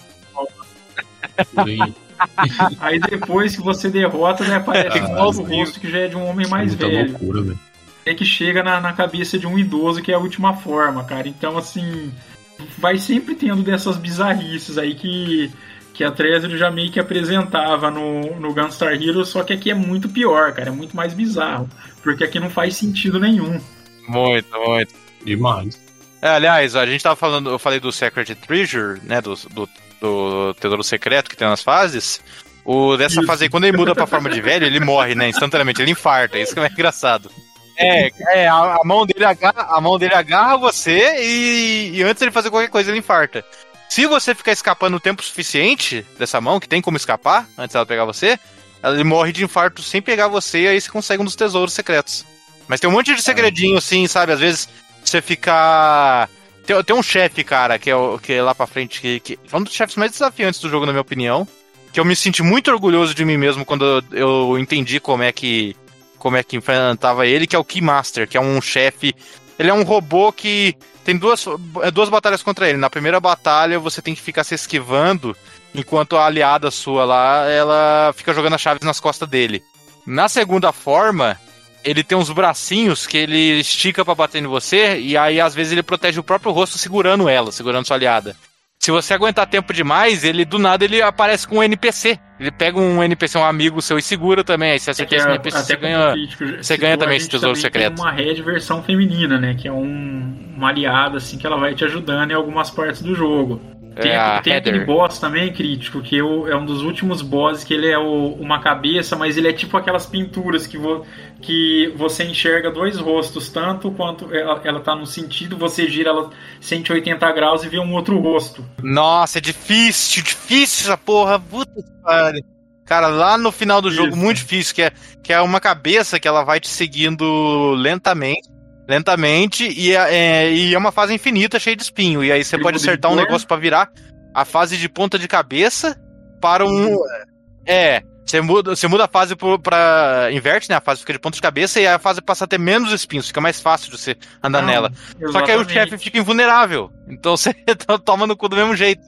Aí depois que você derrota, né, aparece Ah, um Deus. rosto que já é de um homem é mais muita velho. loucura, velho. É que chega na, na cabeça de um idoso, que é a última forma, cara. Então, assim, vai sempre tendo dessas bizarrices aí que, que a Treasury já meio que apresentava no, no Gunstar Heroes, só que aqui é muito pior, cara. É muito mais bizarro. Porque aqui não faz sentido nenhum. Muito, muito. Demais. É, aliás, a gente tava falando, eu falei do Secret Treasure, né? Do, do, do Tesouro Secreto que tem nas fases. O dessa Isso. fase aí, quando ele muda pra forma de velho, ele morre, né? Instantaneamente, ele infarta. Isso que é engraçado. É, é a, a mão dele agarra, a mão dele agarra você e, e antes de ele fazer qualquer coisa, ele infarta. Se você ficar escapando o tempo suficiente dessa mão, que tem como escapar, antes dela pegar você, ele morre de infarto sem pegar você e aí você consegue um dos tesouros secretos. Mas tem um monte de segredinho, assim, sabe? Às vezes você fica. Tem, tem um chefe, cara, que é, o- que é lá pra frente, que, que é um dos chefes mais desafiantes do jogo, na minha opinião. Que eu me senti muito orgulhoso de mim mesmo quando eu, eu entendi como é que. Como é que enfrentava ele, que é o Keymaster, que é um chefe. Ele é um robô que tem duas, é, duas batalhas contra ele. Na primeira batalha, você tem que ficar se esquivando, enquanto a aliada sua lá, ela fica jogando as chaves nas costas dele. Na segunda forma, ele tem uns bracinhos que ele estica pra bater em você, e aí às vezes ele protege o próprio rosto segurando ela, segurando sua aliada. Se você aguentar tempo demais, ele do nada ele aparece com um NPC. Ele pega um NPC, um amigo seu, e segura também. Aí se É você que quer esse a- NPC, você ganha. você ganha também esse tesouro também secreto. Tem uma Red versão feminina, né? Que é um, uma aliada, assim, que ela vai te ajudando em algumas partes do jogo. Tem, É tem aquele boss também, crítico, que é, o- é um dos últimos bosses, que ele é o- uma cabeça, mas ele é tipo aquelas pinturas que, vo- que você enxerga dois rostos, tanto quanto ela, ela tá no sentido, você gira ela 180 graus e vê um outro rosto. Nossa, é difícil, difícil essa porra. Puta que pariu. Cara, lá no final do jogo, Isso. muito difícil, que é, que é uma cabeça que ela vai te seguindo lentamente. Lentamente, e é, é- e é uma fase infinita, cheia de espinho. E aí você Ele pode acertar um negócio pra virar a fase de ponta de cabeça para um. É, você muda, você muda a fase pro- pra. Inverte, né? A fase fica de ponta de cabeça e a fase passa a ter menos espinhos, fica mais fácil de você andar Não, nela. Só que aí o exatamente. chefe fica invulnerável. Então você toma no cu do mesmo jeito.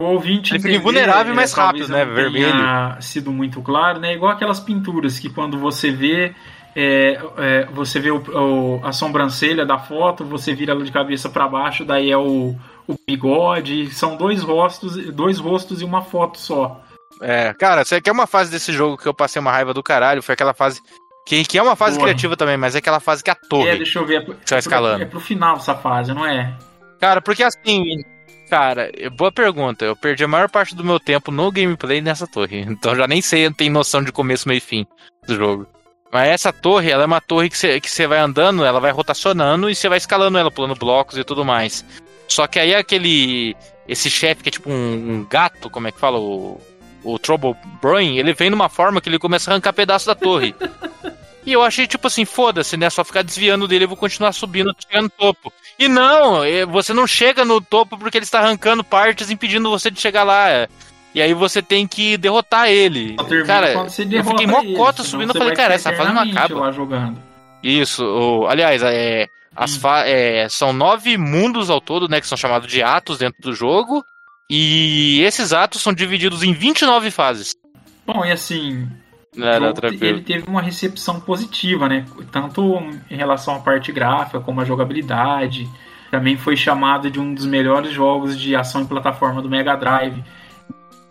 O ouvinte Ele fica invulnerável e mais rápido, né? Vermelho. sido muito claro, né? Igual aquelas pinturas que quando você vê, é, é, você vê o- o- a sobrancelha da foto, você vira ela de cabeça para baixo, daí é o, o bigode. São dois rostos, dois rostos e uma foto só. É, cara, você quer uma fase desse jogo que eu passei uma raiva do caralho? Foi aquela fase. Que, que é uma fase Porra. criativa também, mas é aquela fase que é a torre. É, deixa eu ver. É pro, vai escalando. é pro final essa fase, não é? Cara, porque assim. Cara, boa pergunta. Eu perdi a maior parte do meu tempo no gameplay nessa torre. Então já nem sei, tem noção de começo, meio e fim do jogo. Mas essa torre, ela é uma torre que você que vai andando, ela vai rotacionando e você vai escalando ela, pulando blocos e tudo mais. Só que aí aquele. Esse chefe que é tipo um, um gato, como é que fala? O, o Trouble Brain, ele vem numa forma que ele começa a arrancar pedaço da torre. E eu achei, tipo assim, foda-se, né? Só ficar desviando dele, eu vou continuar subindo, chegar no topo. E não, eh, você não chega no topo porque ele está arrancando partes, impedindo você de chegar lá. E aí você tem que derrotar ele. Cara, eu derrota fiquei mó ele, cota senão subindo, você falei, cara, essa fase não acaba. lá jogando. Isso, aliás, é, as Hum. é, são nove mundos ao todo, né? Que são chamados de atos dentro do jogo. E esses atos são divididos em 29 fases. Bom, e assim, Não, ele teve uma recepção positiva, né? Tanto em relação à parte gráfica como à jogabilidade. Também foi chamado de um dos melhores jogos de ação em plataforma do Mega Drive.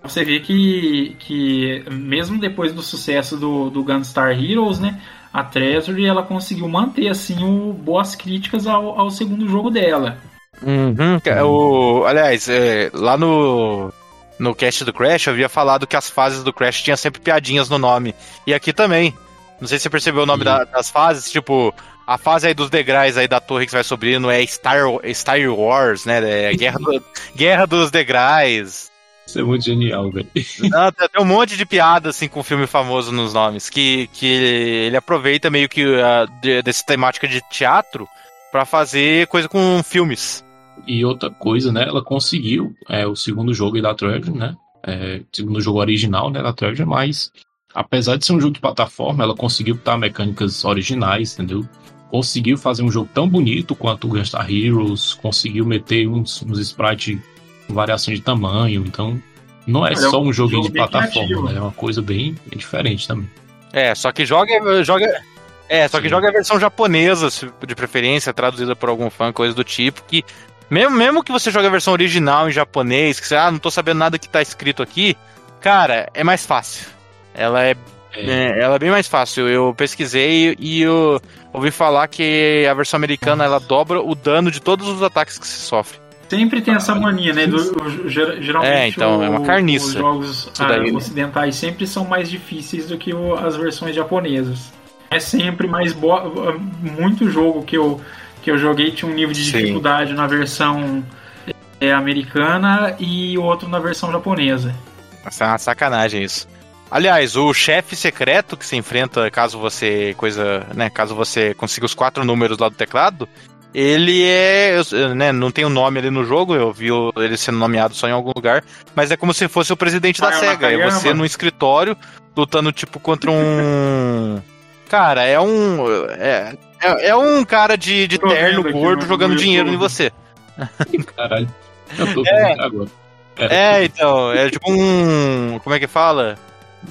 Você vê que, que mesmo depois do sucesso do, do Gunstar Heroes, né? A Treasury ela conseguiu manter assim o, boas críticas ao, ao segundo jogo dela. Uhum, ca- o, aliás, é, lá no, no cast do Crash eu havia falado que as fases do Crash tinham sempre piadinhas no nome. E aqui também. Não sei se você percebeu o nome da- das fases, tipo, a fase aí dos degraus aí da torre que você vai subindo é Star, Star Wars, né? É Guerra, do- Guerra dos Degraus. Isso é muito genial, velho. Tem um monte de piada assim com filme famoso nos nomes, que, que ele aproveita meio que uh, de- dessa temática de teatro pra fazer coisa com filmes. E outra coisa, né? Ela conseguiu é, o segundo jogo da Treasure, né? É, segundo jogo original, né? Da Treasure, mas apesar de ser um jogo de plataforma, ela conseguiu botar mecânicas originais, entendeu? Conseguiu fazer um jogo tão bonito quanto o Gunstar Heroes, conseguiu meter uns, uns sprites variação de tamanho, então Não é Olha, só é um joguinho jogo de bem plataforma, criativo. né? É uma coisa bem, diferente também. É, só que joga. joga é, só que Sim. joga a versão japonesa, se- de preferência, traduzida por algum fã, coisa do tipo, que. Mesmo, mesmo que você jogue a versão original em japonês, que você, ah, não tô sabendo nada que tá escrito aqui, cara, é mais fácil. Ela é, É, é, ela é bem mais fácil. Eu pesquisei e eu ouvi falar que a versão americana ela dobra o dano de todos os ataques que se sofre. Sempre tem essa mania, né? Do, o- ger- geralmente É, então, é uma o- carniça. os jogos ah, ocidentais sempre são mais difíceis do que o- as versões japonesas. É sempre mais boa. Muito jogo que eu, que eu joguei tinha um nível de Sim. dificuldade na versão é, americana e outro na versão japonesa. Essa é uma sacanagem isso. Aliás, o chefe secreto que se enfrenta caso você coisa, né, caso você consiga os quatro números lá do teclado, ele é, eu- né, não tem o nome ali no jogo, eu vi ele sendo nomeado só em algum lugar, mas é como se fosse o presidente da Ah, é SEGA, é você no escritório lutando tipo contra um Cara, é um é, é, é um cara de, de terno gordo jogando dinheiro em você. caralho. Eu tô É. vendo agora. É, então, é tipo um, como é que fala?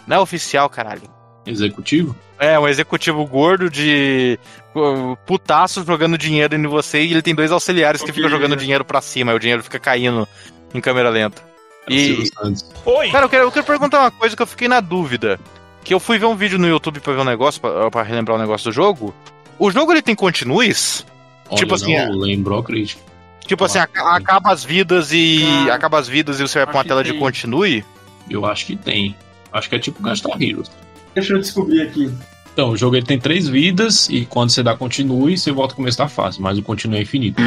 Não é oficial, caralho. Executivo? É, um executivo gordo de uh, putaço jogando dinheiro em você e ele tem dois auxiliares que Ok. ficam jogando dinheiro pra cima, e o dinheiro fica caindo em câmera lenta. É E-. Oi! Cara, eu quero, eu quero perguntar uma coisa que eu fiquei na dúvida. Que eu fui ver um vídeo no YouTube pra ver um negócio, pra, pra relembrar o negócio do jogo. O jogo ele tem continues? Olha, Tipo assim, não, lembrou a crítica. Tipo assim, Ah, aca- acaba as vidas e. Cara, acaba as vidas e você vai pra uma tela que de continue? Eu acho que tem. Acho que é tipo Gastar Heroes. Deixa eu descobrir aqui. Então, o jogo ele tem três vidas e quando você dá continue, você volta ao começo da fase, mas o continue é infinito.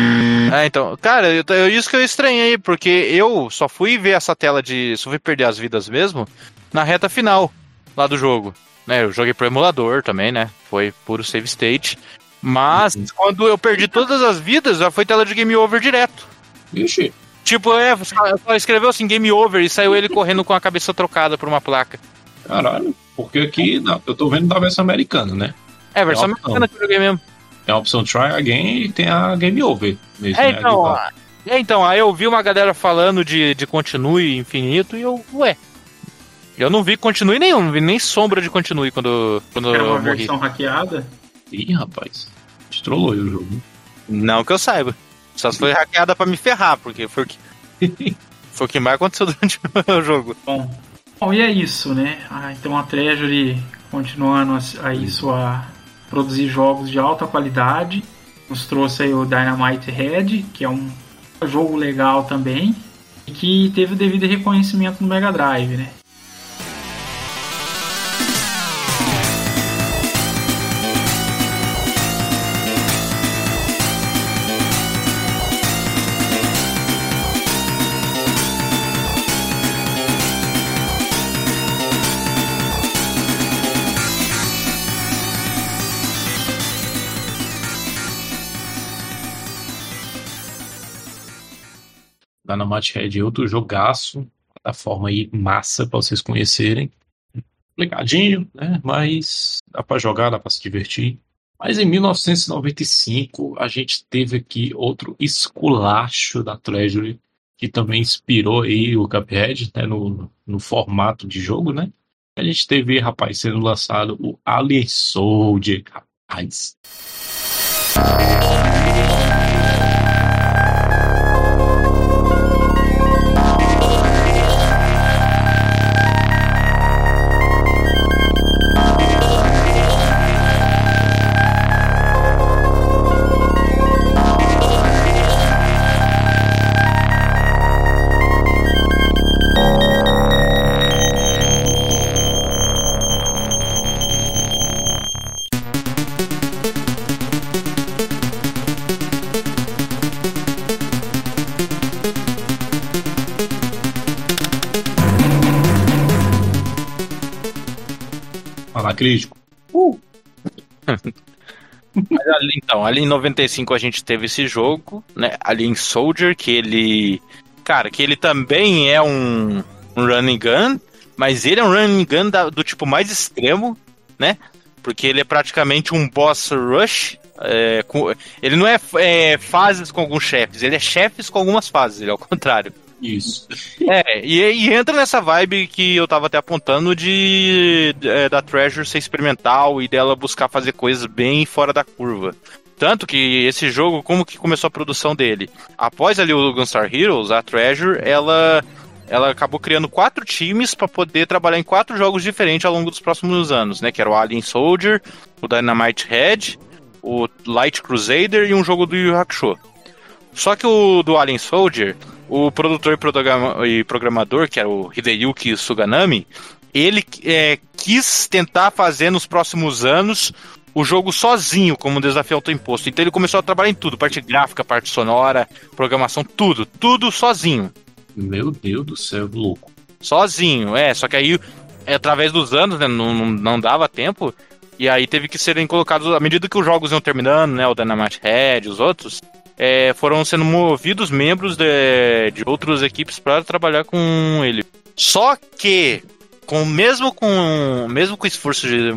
É, então, cara, eu, eu- isso que eu estranhei, porque eu só fui ver essa tela de. Só fui perder as vidas mesmo na reta final lá do jogo. Né, eu joguei pro emulador também, né? Foi puro save state. Mas Uhum. quando eu perdi todas as vidas, já foi tela de game over direto. Vixe, Tipo, é, só, só escreveu assim, game over, e saiu ele correndo com a cabeça trocada por uma placa. caralho. Porque aqui eu tô vendo da versão americana, né? É, a versão É americana que eu joguei mesmo. Tem a opção Try Again e tem a Game Over. Mesmo, É, né? então, A ah, é, então, aí eu vi uma galera falando de, de continue infinito e eu, ué. Eu não vi continue nenhum, não vi nem sombra de continue quando, quando Era uma morri. versão hackeada. Ih, rapaz. Estrolou aí o jogo. Não que eu saiba. Só se foi hackeada pra me ferrar, porque foi o que, foi o que mais aconteceu durante o jogo. Bom, bom e é isso, né? Ah, então a Treasury continuando a- aí sua produzir jogos de alta qualidade. Nos trouxe aí o Dynamite Head, que é um jogo legal também. E que teve o devido reconhecimento no Mega Drive, né? Dynamite é outro jogaço. Plataforma aí massa pra vocês conhecerem. Complicadinho, né? Mas dá pra jogar, dá pra se divertir. Mas em 1995 a gente teve aqui outro esculacho da Treasury que também inspirou aí o Cuphead, né, no, no formato de jogo, né? A gente teve, rapaz, sendo lançado o Alien Soldier, rapaz. Crítico. Mas ali, então, ali em 95 a gente teve esse jogo, né? Alien Soldier, que ele. Cara, que ele também é um, um running gun, mas ele é um running gun da- do tipo mais extremo, né? Porque ele é praticamente um boss rush. é, com- ele não é, é, fases com alguns chefes, ele é chefes com algumas fases, ele é o contrário. Isso. É, e, e entra nessa vibe que eu tava até apontando de, é, da Treasure ser experimental e dela buscar fazer coisas bem fora da curva. Tanto que esse jogo, como que começou a produção dele? Após ali o Gunstar Heroes, a Treasure, ela ela acabou criando quatro times para poder trabalhar em quatro jogos diferentes ao longo dos próximos anos, né? Que era o Alien Soldier, o Dynamite Head, o Light Crusader e um jogo do Yu Hakusho. Só que o do Alien Soldier, o produtor e programador, que era o Hideyuki Suganami, ele é, quis tentar fazer nos próximos anos o jogo sozinho, como um desafio autoimposto. Então ele começou a trabalhar em tudo: parte gráfica, parte sonora, programação, tudo. Tudo sozinho. Meu Deus do céu, louco. Sozinho, é. Só que aí, através dos anos, né, não, não, não dava tempo. E aí teve que serem colocados, à medida que os jogos iam terminando, né? O Dynamite Head, os outros, é, foram sendo movidos membros de, de outras equipes para trabalhar com ele. Só que, com mesmo com mesmo com o esforço de,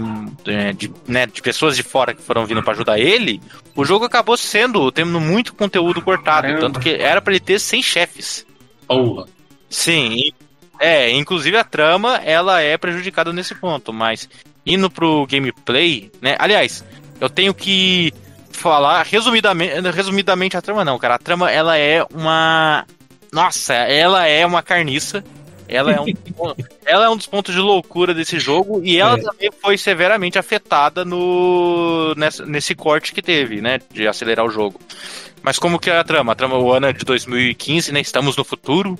de, de, né, de pessoas de fora que foram vindo para ajudar ele, o jogo acabou sendo tendo muito conteúdo cortado, Caramba. tanto que era para ele ter 100 chefes. Porra. Sim, é, inclusive a trama ela é prejudicada nesse ponto, mas indo pro gameplay, né? Aliás, eu tenho que falar resumidamente, resumidamente a trama não, cara. A trama ela é uma nossa, ela é uma carniça. Ela é um, ela é um dos pontos de loucura desse jogo e ela É. também foi severamente afetada no nessa- nesse corte que teve, né, de acelerar o jogo. Mas como que é a trama? A trama o ano é de 2015, né? Estamos no futuro.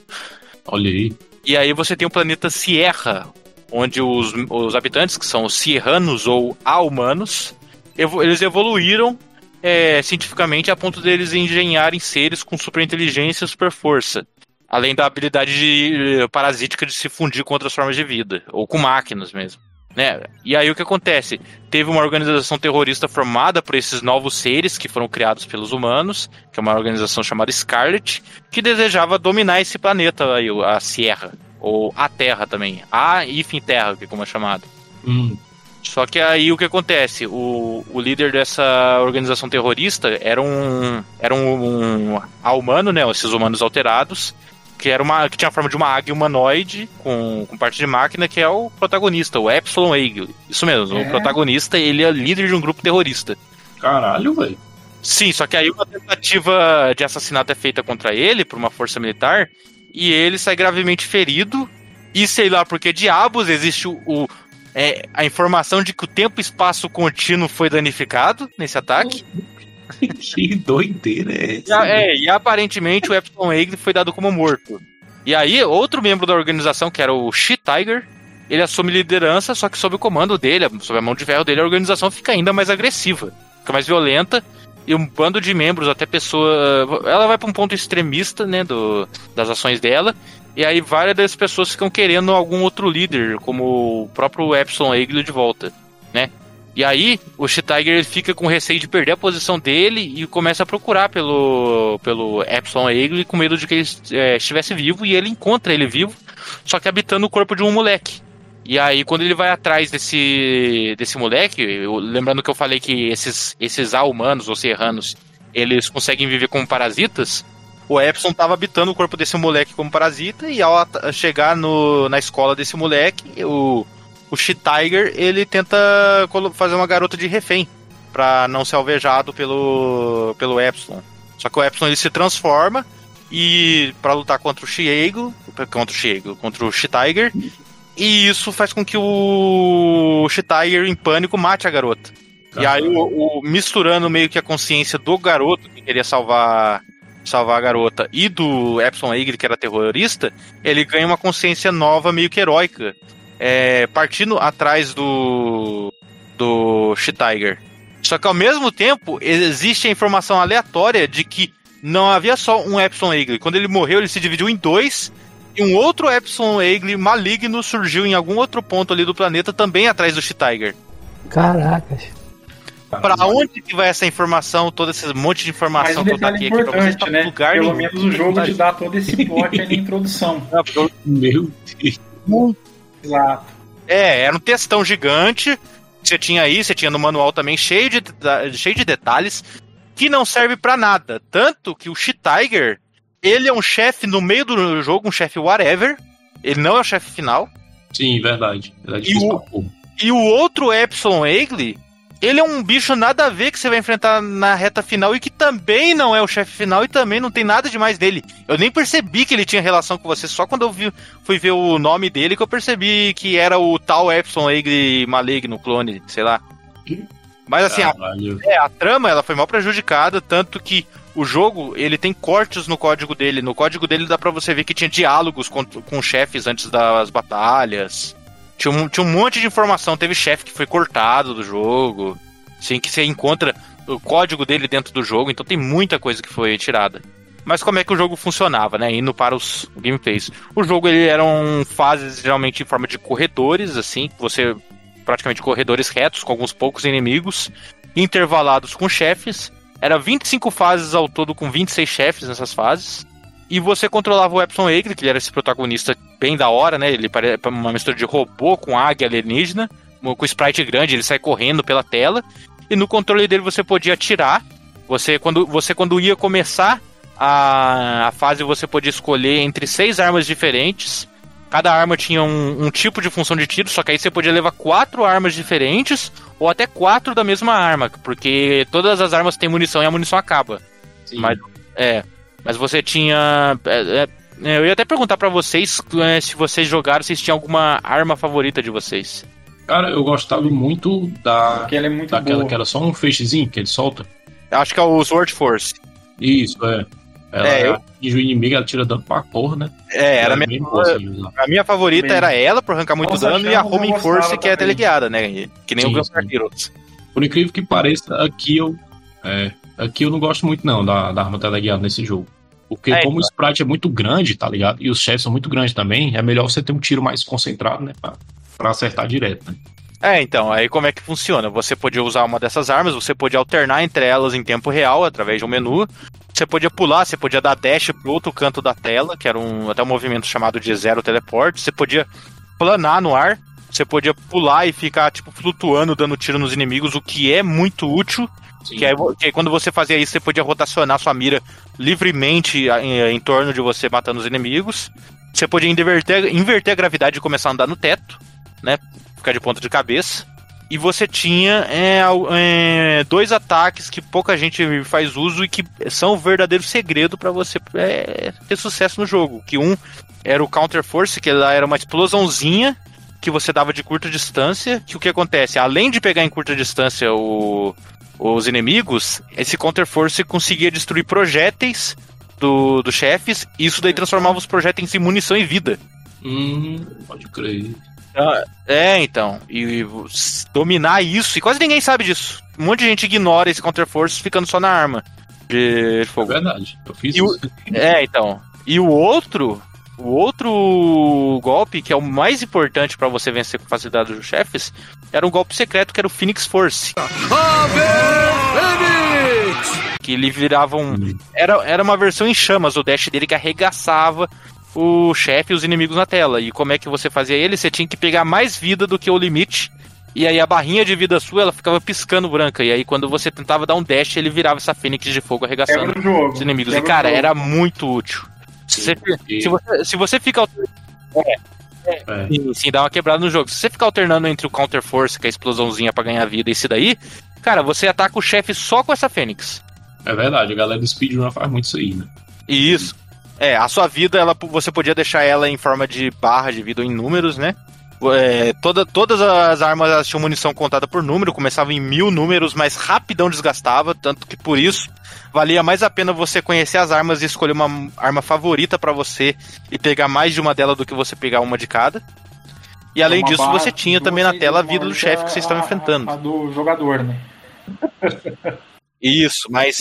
Olha aí. E aí você tem o planeta Sierra, onde os, os habitantes, que são os Sierranos ou A-humanos, evo- eles evoluíram é, cientificamente a ponto deles engenharem seres com super inteligência e super força. Além da habilidade de- eh, parasítica de se fundir com outras formas de vida, ou com máquinas mesmo. Né? E aí o que acontece? Teve uma organização terrorista formada por esses novos seres que foram criados pelos humanos, que é uma organização chamada Scarlet, que desejava dominar esse planeta aí, a Sierra, ou a Terra também, a Ifin Terra, que como é chamado. Hum, Só que aí o que acontece? O, o líder dessa organização terrorista era um. Era um, um humano, né? Esses humanos alterados. Que, era uma, que tinha a forma de uma águia humanoide com, com parte de máquina, que é o protagonista, o Epsilon Eagle. Isso mesmo, É. o protagonista, ele é líder de um grupo terrorista. caralho, velho. Sim, só que aí uma tentativa de assassinato é feita contra ele por uma força militar e ele sai gravemente ferido. E sei lá por que diabos existe o, o- é, a informação de que o tempo e espaço contínuo foi danificado nesse ataque. que doideira é E, essa? é, e aparentemente o Epsilon Egg foi dado como morto. E aí, outro membro da organização, que era o She Tiger, ele assume liderança, só que sob o comando dele, sob a mão de ferro dele, a organização fica ainda mais agressiva, fica mais violenta. E um bando de membros, até pessoa. Ela vai para um ponto extremista, né? Do, das ações dela. E aí várias das pessoas ficam querendo algum outro líder, como o próprio Epsilon Eagle de volta, né? E aí, o She-Tiger ele fica com receio de perder a posição dele e começa a procurar pelo, pelo Epsilon Eagle com medo de que ele é, estivesse vivo. E ele encontra ele vivo, só que habitando o corpo de um moleque. E aí, quando ele vai atrás desse, desse moleque, eu- lembrando que eu falei que esses, esses A-humanos ou serranos, eles conseguem viver como parasitas, o Epson tava habitando o corpo desse moleque como parasita, e ao chegar no, na escola desse moleque, o, o She-Tiger, ele tenta fazer uma garota de refém, pra não ser alvejado pelo, pelo Epsilon. Só que o Epsilon ele se transforma, e para lutar contra o Shiego, contra o Shiego, contra o She-Tiger, e isso faz com que o She-Tiger, em pânico, mate a garota. E aí, o, o- misturando meio que a consciência do garoto que queria salvar salvar a garota e do Epson Eagle, que era terrorista, ele ganha uma consciência nova, meio que heróica. É, partindo atrás do. do She-Tiger. Só que ao mesmo tempo, existe a informação aleatória de que não havia só um Epson Eagle. Quando ele morreu, ele se dividiu em dois. E um outro Epson Eagle maligno surgiu em algum outro ponto ali do planeta, também atrás do She-Tiger. Caracas. Pra onde que vai essa informação, todo esse monte de informação que eu aqui pra vocês, tá né? lugar Pelo nenhum. menos o jogo te dá todo esse plot aí na introdução. Meu Deus. Exato. É, era um textão gigante. Você tinha aí, você tinha no manual também cheio de, cheio de detalhes que não serve pra nada. Tanto que o She-Tiger, ele é um chefe no meio do jogo, um chefe whatever. Ele não é o chefe final. Sim, verdade. É difícil o-. E o outro Epsilon Egli, ele é um bicho nada a ver que você vai enfrentar na reta final e que também não é o chefe final e também não tem nada demais dele. Eu nem percebi que ele tinha relação com você, só quando eu vi- fui ver o nome dele que eu percebi que era o tal Epsilon Egli maligno, clone, sei lá. Mas assim, a é, a trama ela foi mal prejudicada, tanto que o jogo ele tem cortes no código dele. No código dele dá pra você ver que tinha diálogos com, com chefes antes das batalhas. Tinha um, tinha um monte de informação. Teve chefe que foi cortado do jogo. Assim, que você encontra o código dele dentro do jogo. Então tem muita coisa que foi tirada. Mas como é que o jogo funcionava, né? Indo para os gameplays. O jogo ele eram fases geralmente em forma de corredores, assim. Você praticamente corredores retos com alguns poucos inimigos intervalados com chefes. Era 25 fases ao todo, com 26 chefes nessas fases. E você controlava o Epson Egg, que ele era esse protagonista bem da hora, né? Ele parece uma mistura de robô com águia alienígena, com sprite grande, ele sai correndo pela tela. E no controle dele você podia atirar. Você, quando, você, quando ia começar a, a fase, você podia escolher entre seis armas diferentes. Cada arma tinha um, um tipo de função de tiro, só que aí você podia levar quatro armas diferentes ou até quatro da mesma arma, porque todas as armas têm munição e a munição acaba. Sim. Mas, é, mas você tinha. é, é, eu ia até perguntar pra vocês é, se vocês jogaram, se tinham alguma arma favorita de vocês. Cara, eu gostava muito da. Porque ela é muito Daquela boa. que era só um feixezinho que ele solta. Acho que é o Sword Force. Isso, é. Ela É, eu- atinge o inimigo, ela tira dano pra porra, né? É, era a Ela é minha, assim, a minha favorita Também. era ela, por arrancar muito Nossa, dano, e a gostava Force, que é também. teleguiada, né? Que nem Sim, o Gunstar. Heroes. Por incrível que pareça, aqui eu. É, aqui eu não gosto muito não da, da arma teleguiada nesse jogo. Porque É, como o sprite é muito grande, tá ligado? E os chefes são muito grandes também, é melhor você ter um tiro mais concentrado, né? Pra, pra acertar direto, né? É, então, aí como é que funciona? Você podia usar uma dessas armas, você podia alternar entre elas em tempo real, através de um menu. Você podia pular, você podia dar dash pro outro canto da tela, que era um, até um movimento chamado de zero teleporte. Você podia planar no ar, você podia pular e ficar, tipo, flutuando, dando tiro nos inimigos, o que é muito útil. Que aí, que aí quando você fazia isso, você podia rotacionar sua mira livremente em, em torno de você, matando os inimigos. Você podia inverter, inverter a gravidade e começar a andar no teto, né? Ficar de ponta de cabeça. E você tinha é, é, dois ataques que pouca gente faz uso e que são o verdadeiro segredo para você é, ter sucesso no jogo. Que um era o Counter Force, que era uma explosãozinha que você dava de curta distância. Que o que acontece? Além de pegar em curta distância o, os inimigos, esse Counter Force conseguia destruir projéteis do, dos chefes, e isso daí transformava os projéteis em munição e vida. Hum, pode crer. É, então. E s- dominar isso, e quase ninguém sabe disso. Um monte de gente ignora esse Counter Force ficando só na arma de É fogo. verdade. Eu fiz E o- isso. É, então. E o outro, o outro golpe, que é o mais importante pra você vencer com facilidade os chefes, era um golpe secreto que era o Phoenix Force. Que ele virava um. Era, era uma versão em chamas, o dash dele que arregaçava o chefe e os inimigos na tela. E como é que você fazia ele? Você tinha que pegar mais vida do que o limite. E aí a barrinha de vida sua, ela ficava piscando branca. E aí quando você tentava dar um dash, ele virava essa fênix de fogo arregaçando os inimigos. E, Quebra cara, era muito útil. Se você, se você, se você fica alter- é. sim, sim, dá uma quebrada no jogo. Se você ficar alternando entre o Counter Force, que é a explosãozinha pra ganhar vida, e esse daí, cara, você ataca o chefe só com essa Fênix. É verdade, a galera do speedrun faz muito isso aí, né? E isso. É, a sua vida, ela, você podia deixar ela em forma de barra de vida ou em números, né? É, toda, todas as armas elas tinham munição contada por número, começava em mil números, mas rapidão desgastava, tanto que por isso valia mais a pena você conhecer as armas e escolher uma arma favorita pra você e pegar mais de uma dela do que você pegar uma de cada. E além disso, barra você tinha também na você tela a vida do chefe que vocês estavam a- enfrentando. A do jogador, né? Isso, mas.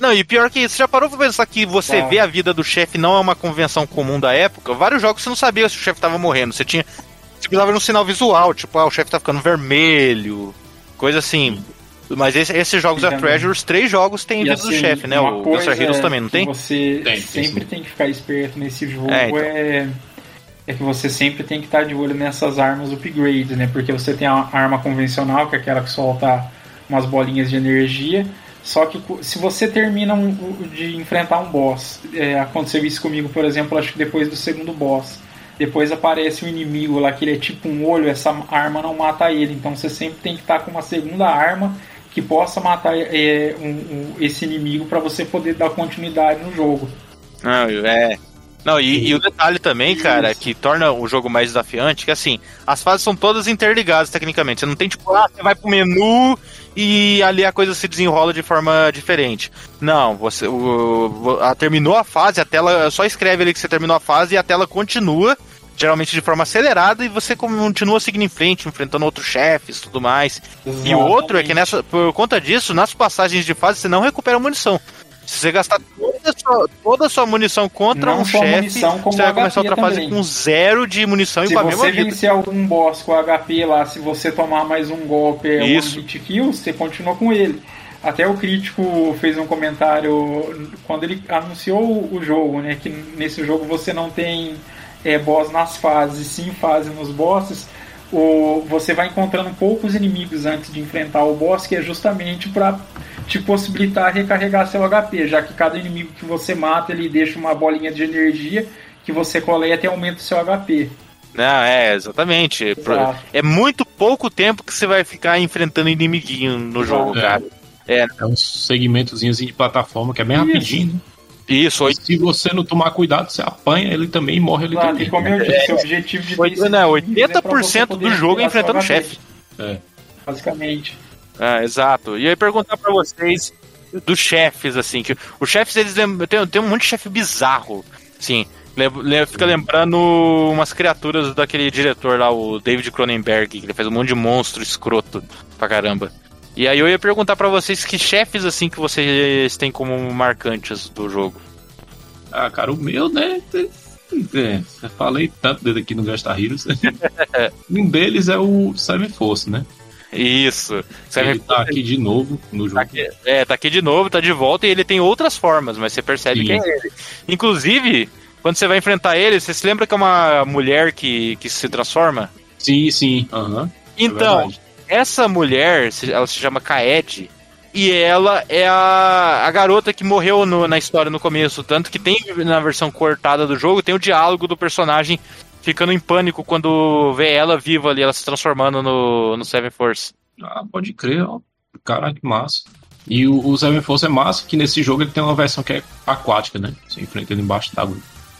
Não, e pior que isso, já parou pra pensar que você Tá. vê a vida do chefe não é uma convenção comum da época? Vários jogos você não sabia se o chefe tava morrendo. Você tinha. Você precisava de um sinal visual, tipo, ah, o chefe tá ficando vermelho, coisa assim. Mas esse- esses jogos da. Treasure, os três jogos têm vida do assim, chefe, né? O Gunstar Heroes também, não que tem? Você Tem, tem sempre sim. tem que ficar esperto nesse jogo É, então. é, é que você sempre tem que estar de olho nessas armas upgrades, né? Porque você tem a arma convencional, que é aquela que solta umas bolinhas de energia, Só que se você termina um- de enfrentar um boss, é, aconteceu isso comigo, por exemplo, acho que depois do segundo boss. Depois aparece um inimigo lá que ele é tipo um olho, essa arma não mata ele. Então você sempre tem que estar com uma segunda arma que possa matar é, um- um- esse inimigo para você poder dar continuidade no jogo. Não, é. Não, e, e o detalhe também, cara, que torna o jogo mais desafiante, que assim, as fases são todas interligadas tecnicamente. Você não tem tipo, ah, você vai pro menu e ali a coisa se desenrola de forma diferente. Não, você o, a, terminou a fase, a tela só escreve ali que você terminou a fase e a tela continua, geralmente de forma acelerada, e você continua seguindo em frente, enfrentando outros chefes tudo mais. E o outro é que nessa, por conta disso, nas passagens de fase você não recupera munição. Se você gastar toda a sua, toda a sua munição contra Não um chefe, você vai começar outra fase com zero de munição e Se com a mesma você vida. vencer algum boss com HP lá, se você tomar mais um golpe, é um Isso. hit kill, você continua com ele. Até o crítico fez um comentário quando ele anunciou o o jogo, né? Que nesse jogo você não tem é, boss nas fases, sim fase nos bosses. O, você vai encontrando poucos inimigos antes de enfrentar o boss, que é justamente para te possibilitar recarregar seu HP, já que cada inimigo que você mata ele deixa uma bolinha de energia que você coleta e aumenta o seu HP. Não, é, exatamente. Exato. É muito pouco tempo que você vai ficar enfrentando inimiguinho no jogo, É. cara. É um segmentozinho de plataforma que é bem Isso. rapidinho. Isso, E oito, se você não tomar cuidado, você apanha ele também e morre ele Claro, também. e como eu disse, o objetivo de ter oito, não, inimigos é pra você 80% poder do jogo é enfrentando seu chefe. É. Basicamente. Ah, exato. E aí perguntar pra vocês dos chefes, assim, que os chefes, eles lembram, tem, tem um monte de chefe bizarro, assim, lem- lem- fica lembrando umas criaturas daquele diretor lá, o David Cronenberg, que ele faz um monte de monstro escroto pra caramba. E aí eu ia perguntar pra vocês que chefes, assim, que vocês têm como marcantes do jogo. Ah, cara, o meu, né? É, eu falei tanto dele aqui no Gastar Heroes. um deles é o Seven Force, né? Isso. Ele tá aqui de novo no Tá jogo. aqui, é, tá aqui de novo, tá de volta e ele tem outras formas, mas você percebe Sim. que é ele. Inclusive, quando você vai enfrentar ele, você se lembra que é uma mulher que, que se transforma? Sim, sim. É Então, verdade. Essa mulher, se- ela se chama Kaed, e ela é a, a garota que morreu no- na história no começo. Tanto que tem na versão cortada do jogo, tem o diálogo do personagem ficando em pânico quando vê ela viva ali, ela se transformando no, no Seven Force. Ah, pode crer, ó. Caralho, que massa. E o, o Seven Force é massa, que nesse jogo ele tem uma versão que é aquática, né? Você enfrenta ele embaixo d'água.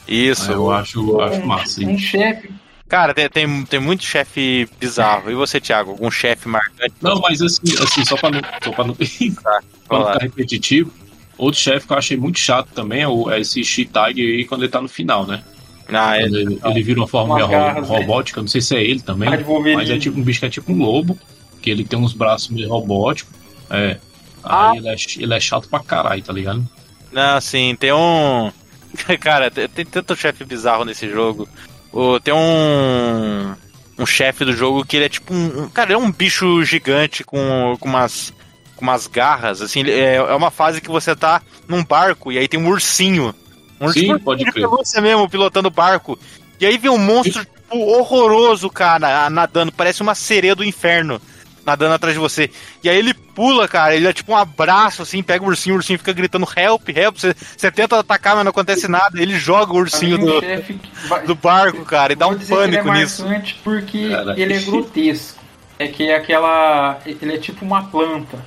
Isso. Ah, eu acho, acho um, massa. um chefe. Cara, tem, tem, tem muito chefe bizarro. E você, Thiago? Algum chefe marcante? Não, mas assim, assim só pra não, só pra não, pra não Fala. ficar repetitivo, outro chefe que eu achei muito chato também é, o, é esse She-Tiger aí quando ele tá no final, né? Ah, é, Quando ele, ele vira uma forma ro- garras, né? robótica, não sei se é ele também, Ah, mas é tipo um bicho que é tipo um lobo, que ele tem uns braços meio robóticos. É. Ah. Aí ele, é, ele é chato pra caralho, tá ligado? Não, sim, tem um. Cara, tem tanto chefe bizarro nesse jogo. Tem um. Um chefe do jogo que ele é tipo um. Cara, é um bicho gigante com, com umas. Com umas garras, assim. É, é uma fase que você tá num barco e aí tem um ursinho. Um Sim, ursinho pode de crer. pelúcia mesmo, pilotando o barco. E aí vem um monstro tipo, horroroso, cara, nadando. Parece uma sereia do inferno nadando atrás de você. E aí ele pula, cara, ele é tipo um abraço, assim, pega o ursinho, o ursinho fica gritando help, help. Você, você tenta atacar, mas não acontece nada. Ele joga o ursinho do, do barco, cara, e dá um pânico ele é nisso. porque Cara. ele é grotesco. É que é aquela. Ele é tipo uma planta.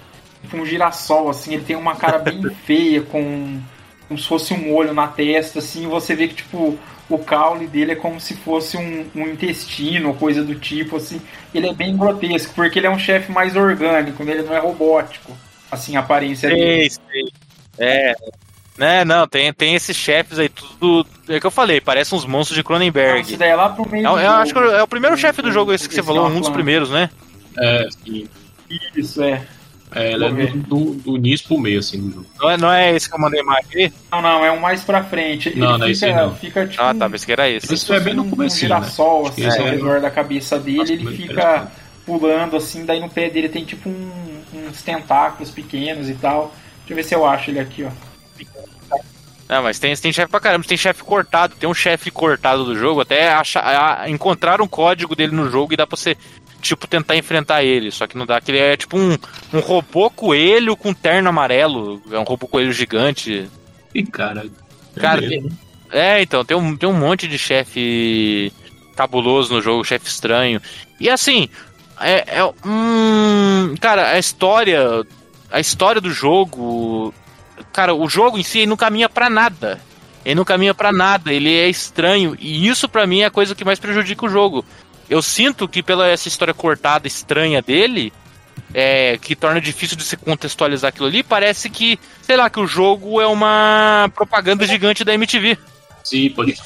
Tipo um girassol, assim. Ele tem uma cara bem feia, com. Como se fosse um olho na testa, assim. E você vê que, tipo, o caule dele é como se fosse um, um intestino, coisa do tipo, assim. Ele é bem grotesco, porque ele é um chefe mais orgânico, né? ele não é robótico. Assim, a aparência dele. Sei. É. Né, não, tem, tem esses chefes aí, tudo. É o que eu falei, parecem uns monstros de Cronenberg. isso daí é lá pro meio Eu, do eu acho que é o primeiro chefe do jogo, esse que você falou, é um dos primeiros, né? É, sim. Isso, é. É, ele é do, do, do início pro meio, assim, do jogo. Não é, não é esse que eu mandei mais aqui? Não, não, é um mais pra frente. Ele Não, não é fica, esse aí não. fica tipo Ah, um- tá, pensei que era esse. Esse é bem no um comecinho, né? girassol que assim, esse ao é- redor da cabeça dele, Acho ele fica pulando assim, daí no pé dele tem tipo um- uns tentáculos pequenos e tal. Deixa eu ver se eu acho ele aqui, ó. Não, mas tem, tem chefe pra caramba, tem chefe cortado, tem um chefe cortado do jogo, até achar, a- encontrar um código dele no jogo e dá pra você tipo, tentar enfrentar ele. Só que não dá, que ele é tipo um, um robô coelho com terno amarelo. É um robô coelho gigante. E cara. Cara, tem- é, então, tem um, tem um monte de chefe cabuloso no jogo, chefe estranho. E assim, é, é hum, cara, a história, a história do jogo, cara, o jogo em si não caminha pra nada. Ele não caminha pra nada, ele é estranho e isso pra mim é a coisa que mais prejudica o jogo. Eu sinto que pela essa história cortada estranha dele, é, que torna difícil de se contextualizar aquilo ali, parece que, sei lá, que o jogo é uma propaganda gigante da MTV. Sim, pode.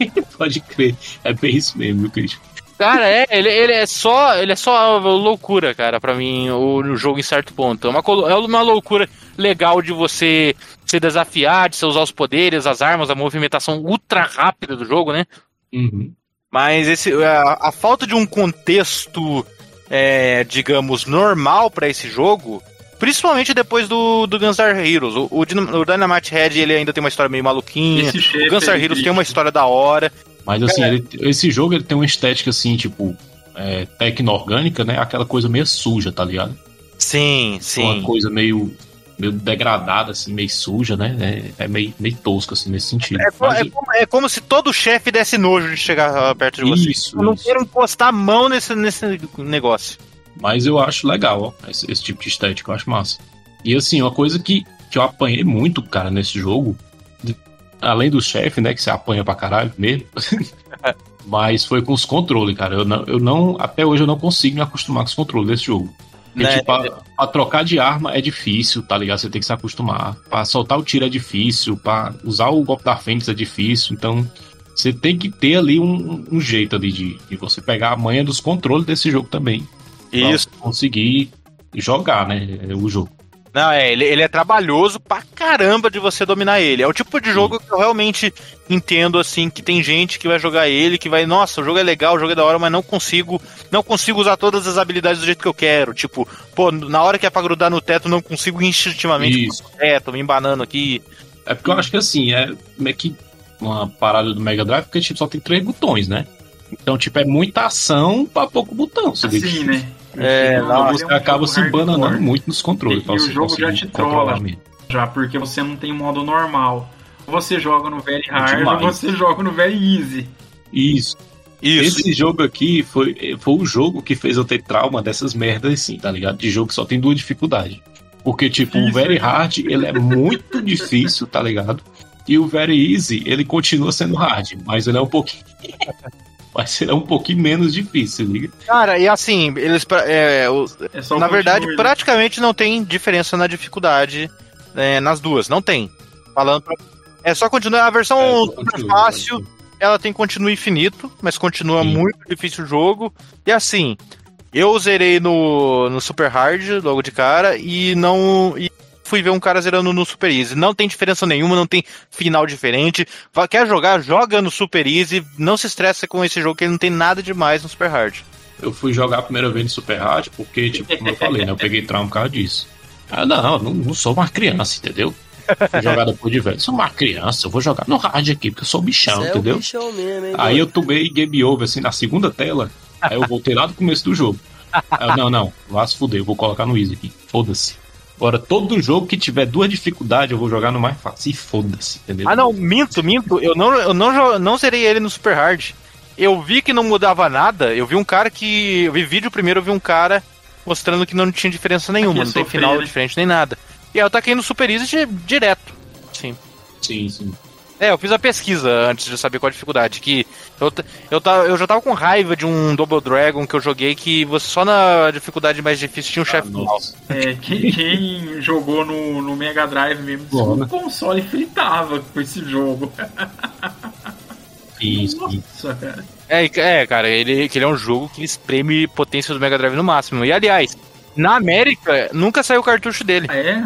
pode crer. É bem isso mesmo, viu, Christian? Cara, é, ele, ele é só, ele é só loucura, cara, pra mim, o, o jogo em certo ponto. É uma, é uma loucura legal de você se desafiar, de você usar os poderes, as armas, a movimentação ultra rápida do jogo, né? Uhum. Mas esse, a, a falta de um contexto, é, digamos, normal pra esse jogo, principalmente depois do, do Gunstar Heroes. O, o, o Dynamite Head ele ainda tem uma história meio maluquinha. O Gunstar é Heroes tem uma história da hora. Mas assim, ele- esse jogo ele tem uma estética assim, tipo, é, tecno-orgânica, né? Aquela coisa meio suja, tá ligado? Sim, Uma coisa meio, meio degradada, assim, meio suja, né? É, é meio, meio tosco, assim, nesse sentido. É, co- Mas- é como, é como se todo chefe desse nojo de chegar ah, perto de você. Isso, Eu não isso. quero encostar a mão nesse, nesse negócio. Mas eu acho legal, ó, esse, esse tipo de estética, eu acho massa. E assim, uma coisa que, que eu apanhei muito, cara, nesse jogo, de- além do chefe, né, que você apanha pra caralho mesmo, mas foi com os controles, cara. Eu não, eu não, até hoje eu não consigo me acostumar com os controles desse jogo. Porque, Né? tipo, pra, pra trocar de arma é difícil, tá ligado? Você tem que se acostumar. Pra soltar o tiro é difícil, pra usar o golpe da Fênix é difícil, então você tem que ter ali um, um jeito ali de, de você pegar a manha dos controles desse jogo também Isso. conseguir jogar, né? O jogo. Não, é, ele, ele é trabalhoso pra caramba de você dominar ele. É o tipo de jogo que eu realmente entendo, assim, que tem gente que vai jogar ele, que vai, nossa, o jogo é legal, o jogo é da hora, mas não consigo, não consigo usar todas as habilidades do jeito que eu quero. Tipo, pô, na hora que é pra grudar no teto, não consigo instintivamente Isso. no teto, me embanando aqui. É porque eu acho que assim, é meio que uma parada do Mega Drive, porque tipo, só tem três botões, né? Então, tipo, é muita ação pra pouco botão. Você Assim, que né? É, não, um você jogo acaba se bananando muito nos controles. E- pra e o jogo já te trola. Já, porque você não tem modo normal. Ou você joga no very hard ou Demais. você joga no very easy. Isso. Isso. Esse jogo aqui foi, foi o jogo que fez eu ter trauma dessas merdas assim, tá ligado? De jogo que só tem duas dificuldades. Porque, tipo, o Isso, Very né? Hard, ele é muito difícil, tá ligado? E o Very Easy, ele continua sendo hard, mas ele é um pouquinho. Mas é um pouquinho menos difícil, liga? Cara, e assim, eles. pra- É, o- É na verdade, praticamente não tem diferença na dificuldade é, nas duas. Não tem. Falando pra... É só continuar. A versão É, super continua, fácil, ela tem continue infinito, mas continua Sim. muito difícil o jogo. E assim, eu zerei no, no Super Hard logo de cara e não. E fui ver um cara zerando no Super Easy. Não tem diferença nenhuma, não tem final diferente. Quer jogar? Joga no Super Easy. Não se estressa com esse jogo, que ele não tem nada demais no Super Hard. Eu fui jogar a primeira vez no Super Hard, porque, tipo, como eu falei, né? Eu peguei trauma por causa disso. Ah, não, eu não, não sou uma criança, entendeu? Fui jogar depois de velho. Sou uma criança, eu vou jogar no hard aqui, porque eu sou bichão, Você é entendeu? bichão mesmo, hein? Aí eu tomei game over, assim, na segunda tela. Aí eu voltei lá do começo do jogo. Eu, não, não, vá se fuder, eu vou colocar no easy aqui. Foda-se. Agora, todo jogo que tiver duas dificuldades, eu vou jogar no mais fácil. E foda-se, entendeu? Ah, não, minto, minto. Eu não, eu não, não zerei ele no Super Hard. Eu vi que não mudava nada. Eu vi um cara que. Eu vi vídeo primeiro, eu vi um cara mostrando que não tinha diferença nenhuma, é não tem final né? diferente nem nada. E aí eu taquei no Super Easy di- direto. Sim. Sim, sim. É, eu fiz a pesquisa antes de saber qual a dificuldade. Que eu, eu, eu já tava com raiva de um Double Dragon que eu joguei que você só na dificuldade mais difícil tinha um Ah, chefe final. É, quem, quem jogou no, no Mega Drive mesmo, que Bom, né? o console fritava com esse jogo. Isso, sim. Nossa, cara. É, é, cara, ele, que ele é um jogo que espreme potência do Mega Drive no máximo. E aliás, na América nunca saiu o cartucho dele. Ah, é?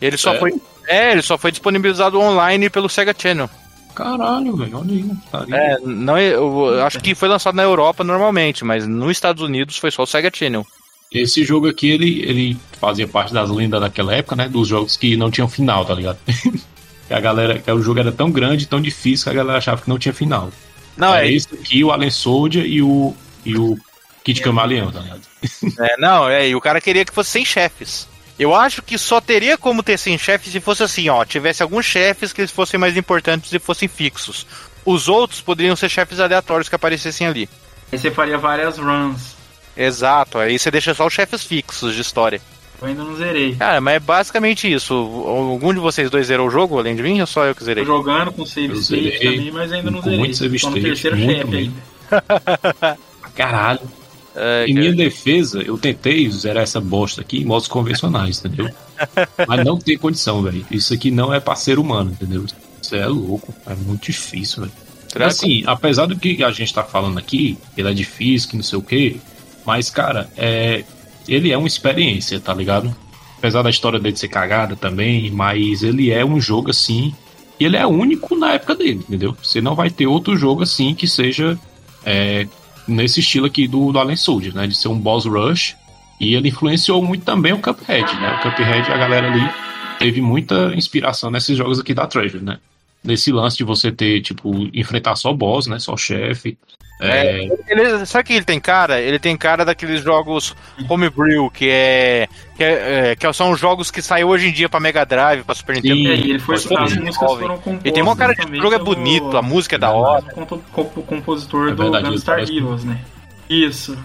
Ele só É? foi. É, ele só foi disponibilizado online pelo Sega Channel. Caralho, velho, olha aí. Tá. É, não, eu, acho que foi lançado na Europa normalmente, mas nos Estados Unidos foi só o Sega Channel. Esse jogo aqui, ele, ele fazia parte das lendas daquela época, né? Dos jogos que não tinham final, tá ligado? que a galera, que o jogo era tão grande, tão difícil que a galera achava que não tinha final. Não, Era é esse aqui, o Alien Soldier e o, e o Kit Camaleão, tá ligado? É, não, é, e o cara queria que fosse sem chefes. Eu acho que só teria como ter sem chefes se fosse assim, ó, tivesse alguns chefes que eles fossem mais importantes e fossem fixos. Os outros poderiam ser chefes aleatórios que aparecessem ali. Aí você faria várias runs. Exato, aí você deixa só os chefes fixos de história. Eu ainda não zerei. Cara, mas é basicamente isso. Algum de vocês dois zerou o jogo, além de mim, ou só eu que zerei? Tô jogando com save state também, mas ainda não com zerei. muito save Tô no state, terceiro muito chefe ainda. Caralho. É, Em minha defesa, eu tentei zerar essa bosta aqui em modos convencionais, entendeu? Mas não tem condição, velho. Isso aqui não é pra ser humano, entendeu? Isso é louco. É muito difícil, velho. Assim, apesar do que a gente tá falando aqui, ele é difícil, que não sei o quê, mas, cara, é, ele é uma experiência, tá ligado? Apesar da história dele ser cagada também, mas ele é um jogo assim, e ele é único na época dele, entendeu? Você não vai ter outro jogo assim que seja é, nesse estilo aqui do, do Alien Soldier, né? De ser um boss rush, e ele influenciou muito também o Cuphead, né? O Cuphead, a galera ali teve muita inspiração nesses jogos aqui da Treasure, né? Nesse lance de você ter, tipo, enfrentar só boss, né? Só chefe. É, Ele, sabe que ele tem cara? Ele tem cara daqueles jogos homebrew, que é. que, é, é, que são os jogos que saem hoje em dia pra Mega Drive, pra Super Nintendo. Sim. É, e ele foi, as músicas foram compostas. Ele tem uma cara de jogo é bonito, a música é da hora. compo- compositor É do verdade, Gunstar parece- Heroes, né? Isso.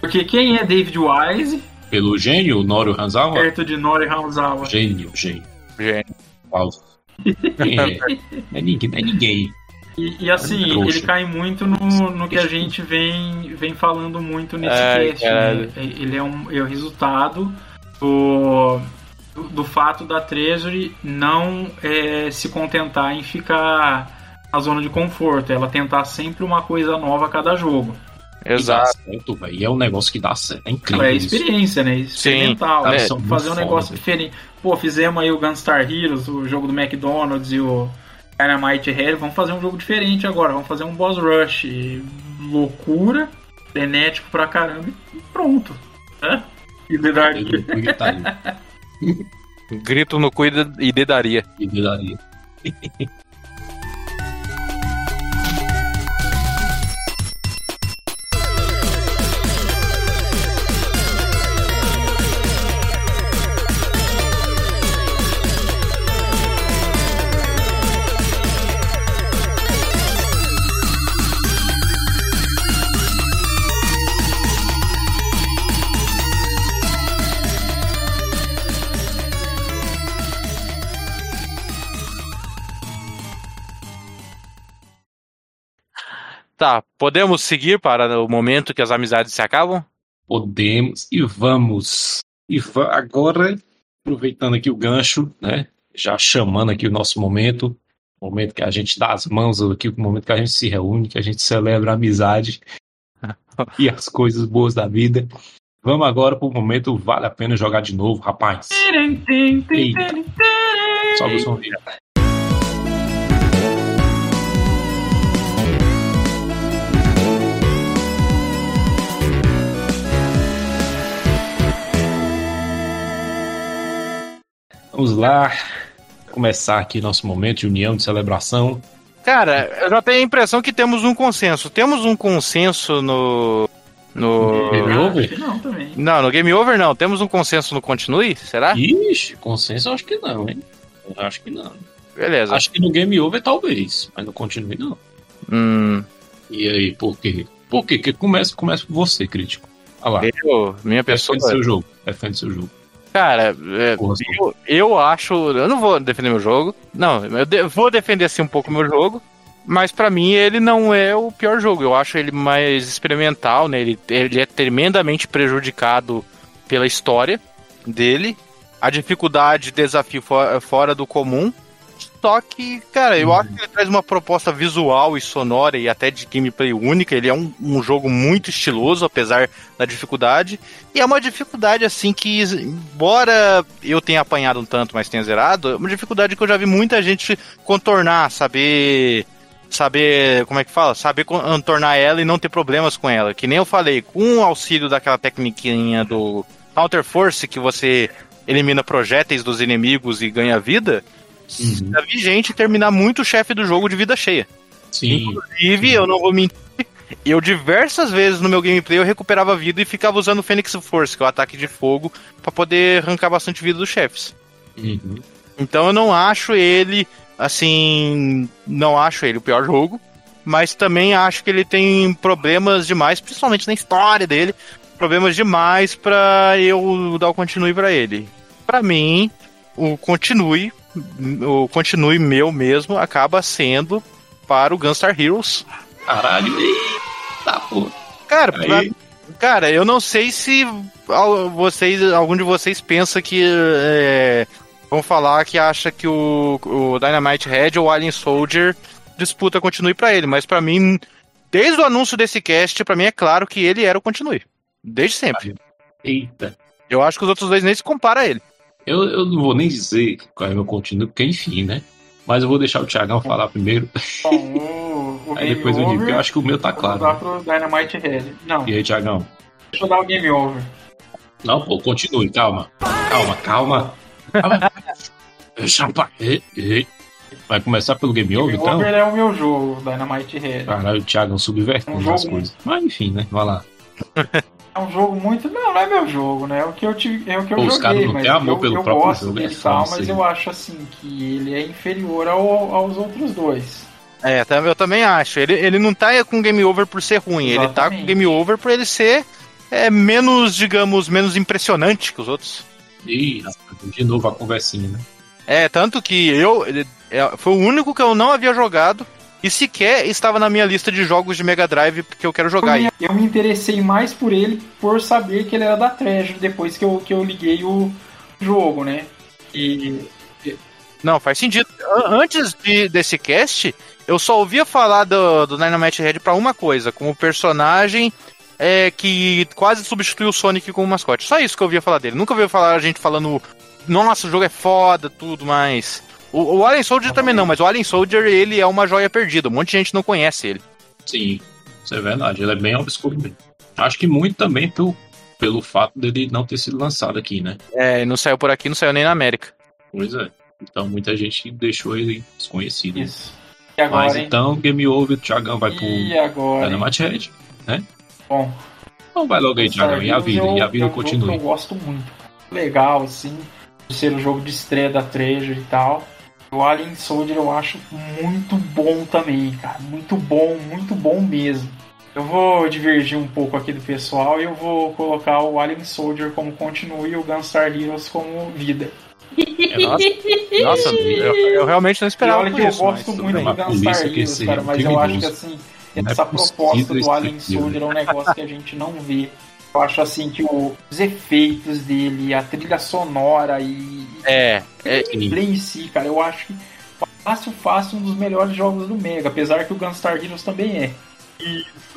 Porque quem é David Wise, pelo gênio, Norio Hanzawa. perto de Nori Hamazawa? Gênio, gênio. Gênio. Falso. É? Não é ninguém. Não é ninguém. E, e assim, Trouxa. ele cai muito no, no que a gente vem, vem falando muito nesse Ai, cast. Né? Ele é, um, é o resultado do, do, do fato da Treasury não é, se contentar em ficar na zona de conforto. Ela tentar sempre uma coisa nova a cada jogo. Exato. E certo. E é um negócio que dá certo. É incrível. É isso. experiência, né? Experimental. Né? são muito Fazer um foda, negócio velho. diferente. Pô, fizemos aí o Gunstar Heroes, o jogo do McDonald's e o Dynamite Head. Vamos fazer um jogo diferente agora. Vamos fazer um Boss Rush. Loucura, frenético pra caramba e pronto. Né? E gritaria. Grito no cu e de- e dedaria. Tá, podemos seguir para o momento que as amizades se acabam? Podemos e vamos. E va- agora, aproveitando aqui o gancho, né? Já chamando aqui o nosso momento, momento que a gente dá as mãos aqui, o momento que a gente se reúne, que a gente celebra a amizade e as coisas boas da vida. Vamos agora para o momento vale a pena jogar de novo, rapaz. Eita. Sobe o som aí. Vamos lá começar aqui nosso momento de união, de celebração. Cara, eu já tenho a impressão que temos um consenso. Temos um consenso no. No. Game over? Acho que Não, também. Não, no Game Over não. Temos um consenso no Continue? Será? Ixi, consenso eu acho que não, hein? Eu acho que não. Beleza. Acho que no Game Over talvez, mas no Continue não. Hum, E aí, por quê? Por quê? Que começa, começa por você, crítico. Olha lá, eu, minha pessoa. defende seu jogo. Defende seu jogo. Cara, é, eu, eu acho. Eu não vou defender meu jogo. Não, eu de- vou defender assim um pouco meu jogo. Mas pra mim ele não é o pior jogo. Eu acho ele mais experimental, né? Ele, ele é tremendamente prejudicado pela história dele. A dificuldade, desafio fo- fora do comum. Só que, cara, eu acho que ele traz uma proposta visual e sonora e até de gameplay única. Ele é um, um jogo muito estiloso, apesar da dificuldade. E é uma dificuldade, assim, que, embora eu tenha apanhado um tanto, mas tenha zerado, é uma dificuldade que eu já vi muita gente contornar, saber. Saber, como é que fala? Saber contornar ela e não ter problemas com ela. Que nem eu falei, com o auxílio daquela tecniquinha do Counter Force, que você elimina projéteis dos inimigos e ganha vida, Uhum. já vi gente terminar muito o chefe do jogo de vida cheia. Sim. Inclusive, eu não vou mentir, eu diversas vezes no meu gameplay eu recuperava vida e ficava usando o Fênix Force, que é o ataque de fogo, para poder arrancar bastante vida dos chefes. Uhum. Então eu não acho ele, assim, não acho ele o pior jogo, mas também acho que ele tem problemas demais, principalmente na história dele, problemas demais para eu dar o continue para ele. Para mim, o continue, o continue meu mesmo acaba sendo para o Gunstar Heroes. Caralho, eita, pô. Cara, pra- cara, eu não sei se vocês, algum de vocês pensa que é, vão falar que acha que o, o Dynamite Head ou o Alien Soldier disputa continue pra ele, mas pra mim, desde o anúncio desse cast, pra mim é claro que ele era o continue. Desde sempre. Eita. Eu acho que os outros dois nem se compara a ele. Eu, eu não vou nem dizer qual é o meu continuo, porque enfim, né? Mas eu vou deixar o Thiagão falar primeiro. Bom, o, o Aí Game depois eu digo, eu acho que o meu tá eu vou claro. dar né? pro Dynamite Head. Não, E aí, Thiagão? deixa eu dar o Game Over. Não, pô, continue, calma. Calma, calma. calma. Deixa pra... Vai começar pelo Game Over, Game então? Over é o meu jogo, Dynamite Head. Caralho, o Thiagão É um as coisas. Mas enfim, né? Vai lá. É um jogo muito. Não, não é meu jogo, né? É o que eu, tive, é o que eu Pô, os caras joguei, não têm amor eu, pelo eu próprio gosto jogo, é dele tal, mas eu acho assim que ele é inferior ao- aos outros dois. É, tam- eu também acho. Ele, ele não tá com Game Over por ser ruim, ele tá com Exatamente. Game Over por ele ser é, menos, digamos, menos impressionante que os outros. Ih, rapaz, de novo a conversinha, né? É, tanto que eu. ele- é, foi o único que eu não havia jogado e sequer estava na minha lista de jogos de Mega Drive que eu quero jogar. Eu me, eu me interessei mais por ele por saber que ele era da Treasure depois que eu, que eu liguei o jogo, né? E Não, faz sentido. An- Antes de- desse cast, eu só ouvia falar do, do Dynamite Head pra uma coisa, como personagem é, que quase substituiu o Sonic como mascote. Só isso que eu ouvia falar dele. Nunca ouvia falar a gente falando, nossa, o jogo é foda, tudo, mas. O, o Alien Soldier também não, mas o Alien Soldier ele é uma joia perdida. Um monte de gente não conhece ele. Sim, isso é verdade. Ele é bem obscuro mesmo. Acho que muito também pelo, pelo fato dele não ter sido lançado aqui, né? É, não saiu por aqui, não saiu nem na América. Pois é. Então muita gente deixou ele desconhecido. isso. E agora, Mas hein? então, Game Over, o Thiagão vai pro E agora? hein? Dynamite Head. Bom, Então vai logo aí, Thiagão. E a vida, e a vida é um continue. eu gosto muito. Legal, assim, por ser o jogo de estreia da Treasure e tal. O Alien Soldier eu acho muito bom também, cara. Muito bom, muito bom mesmo. Eu vou divergir um pouco aqui do pessoal e eu vou colocar o Alien Soldier como continue e o Gunstar Heroes como vida. É, nossa, Nossa, eu, eu realmente não E esperava olha que eu isso. mas gosto muito do Gunstar Heroes, cara, mas eu acho que assim, é essa proposta do Alien. Soldier é um negócio que a gente não vê. Eu acho assim que o- os efeitos dele, a trilha sonora e É, é, o gameplay em si, cara, eu acho que fácil, fácil um dos melhores jogos do Mega, apesar que o Gunstar Heroes também é.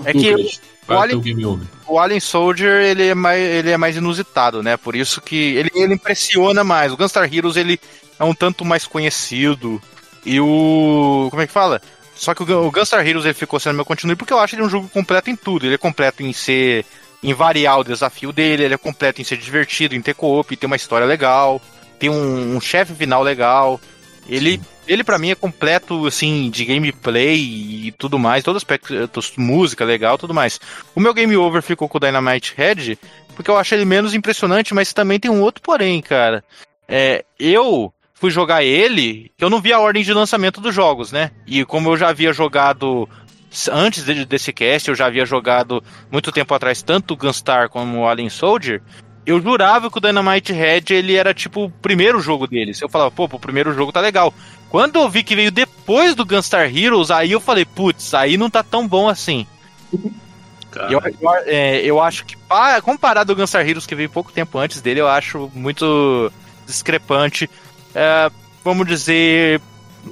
é que o o Alien- teu Game Over. o Alien Soldier ele é mais, ele é mais inusitado, né? Por isso que ele, ele impressiona mais. O Gunstar Heroes ele é um tanto mais conhecido. E o. Como é que fala? Só que o, o Gunstar Heroes ele ficou sendo meu continue porque eu acho ele um jogo completo em tudo. Ele é completo em ser. Em variar o desafio dele, ele é completo em ser divertido, em ter co-op, ter uma história legal, ter um, um chefe final legal. Ele, ele para mim é completo assim de gameplay e tudo mais, todos os aspectos, música legal, tudo mais. O meu game over ficou com o Dynamite Head, porque eu acho ele menos impressionante, mas também tem um outro porém, cara. É, eu fui jogar ele, eu não vi a ordem de lançamento dos jogos, né? E como eu já havia jogado antes de- desse cast, eu já havia jogado muito tempo atrás tanto o Gunstar como o Alien Soldier. Eu jurava que o Dynamite Head ele era tipo o primeiro jogo deles. Eu falava, pô, o primeiro jogo tá legal. Quando eu vi que veio depois do Gunstar Heroes, aí eu falei, putz, aí não tá tão bom assim. Eu, eu, é, eu acho que, pa- comparado ao Gunstar Heroes, que veio pouco tempo antes dele, eu acho muito discrepante. É, vamos dizer.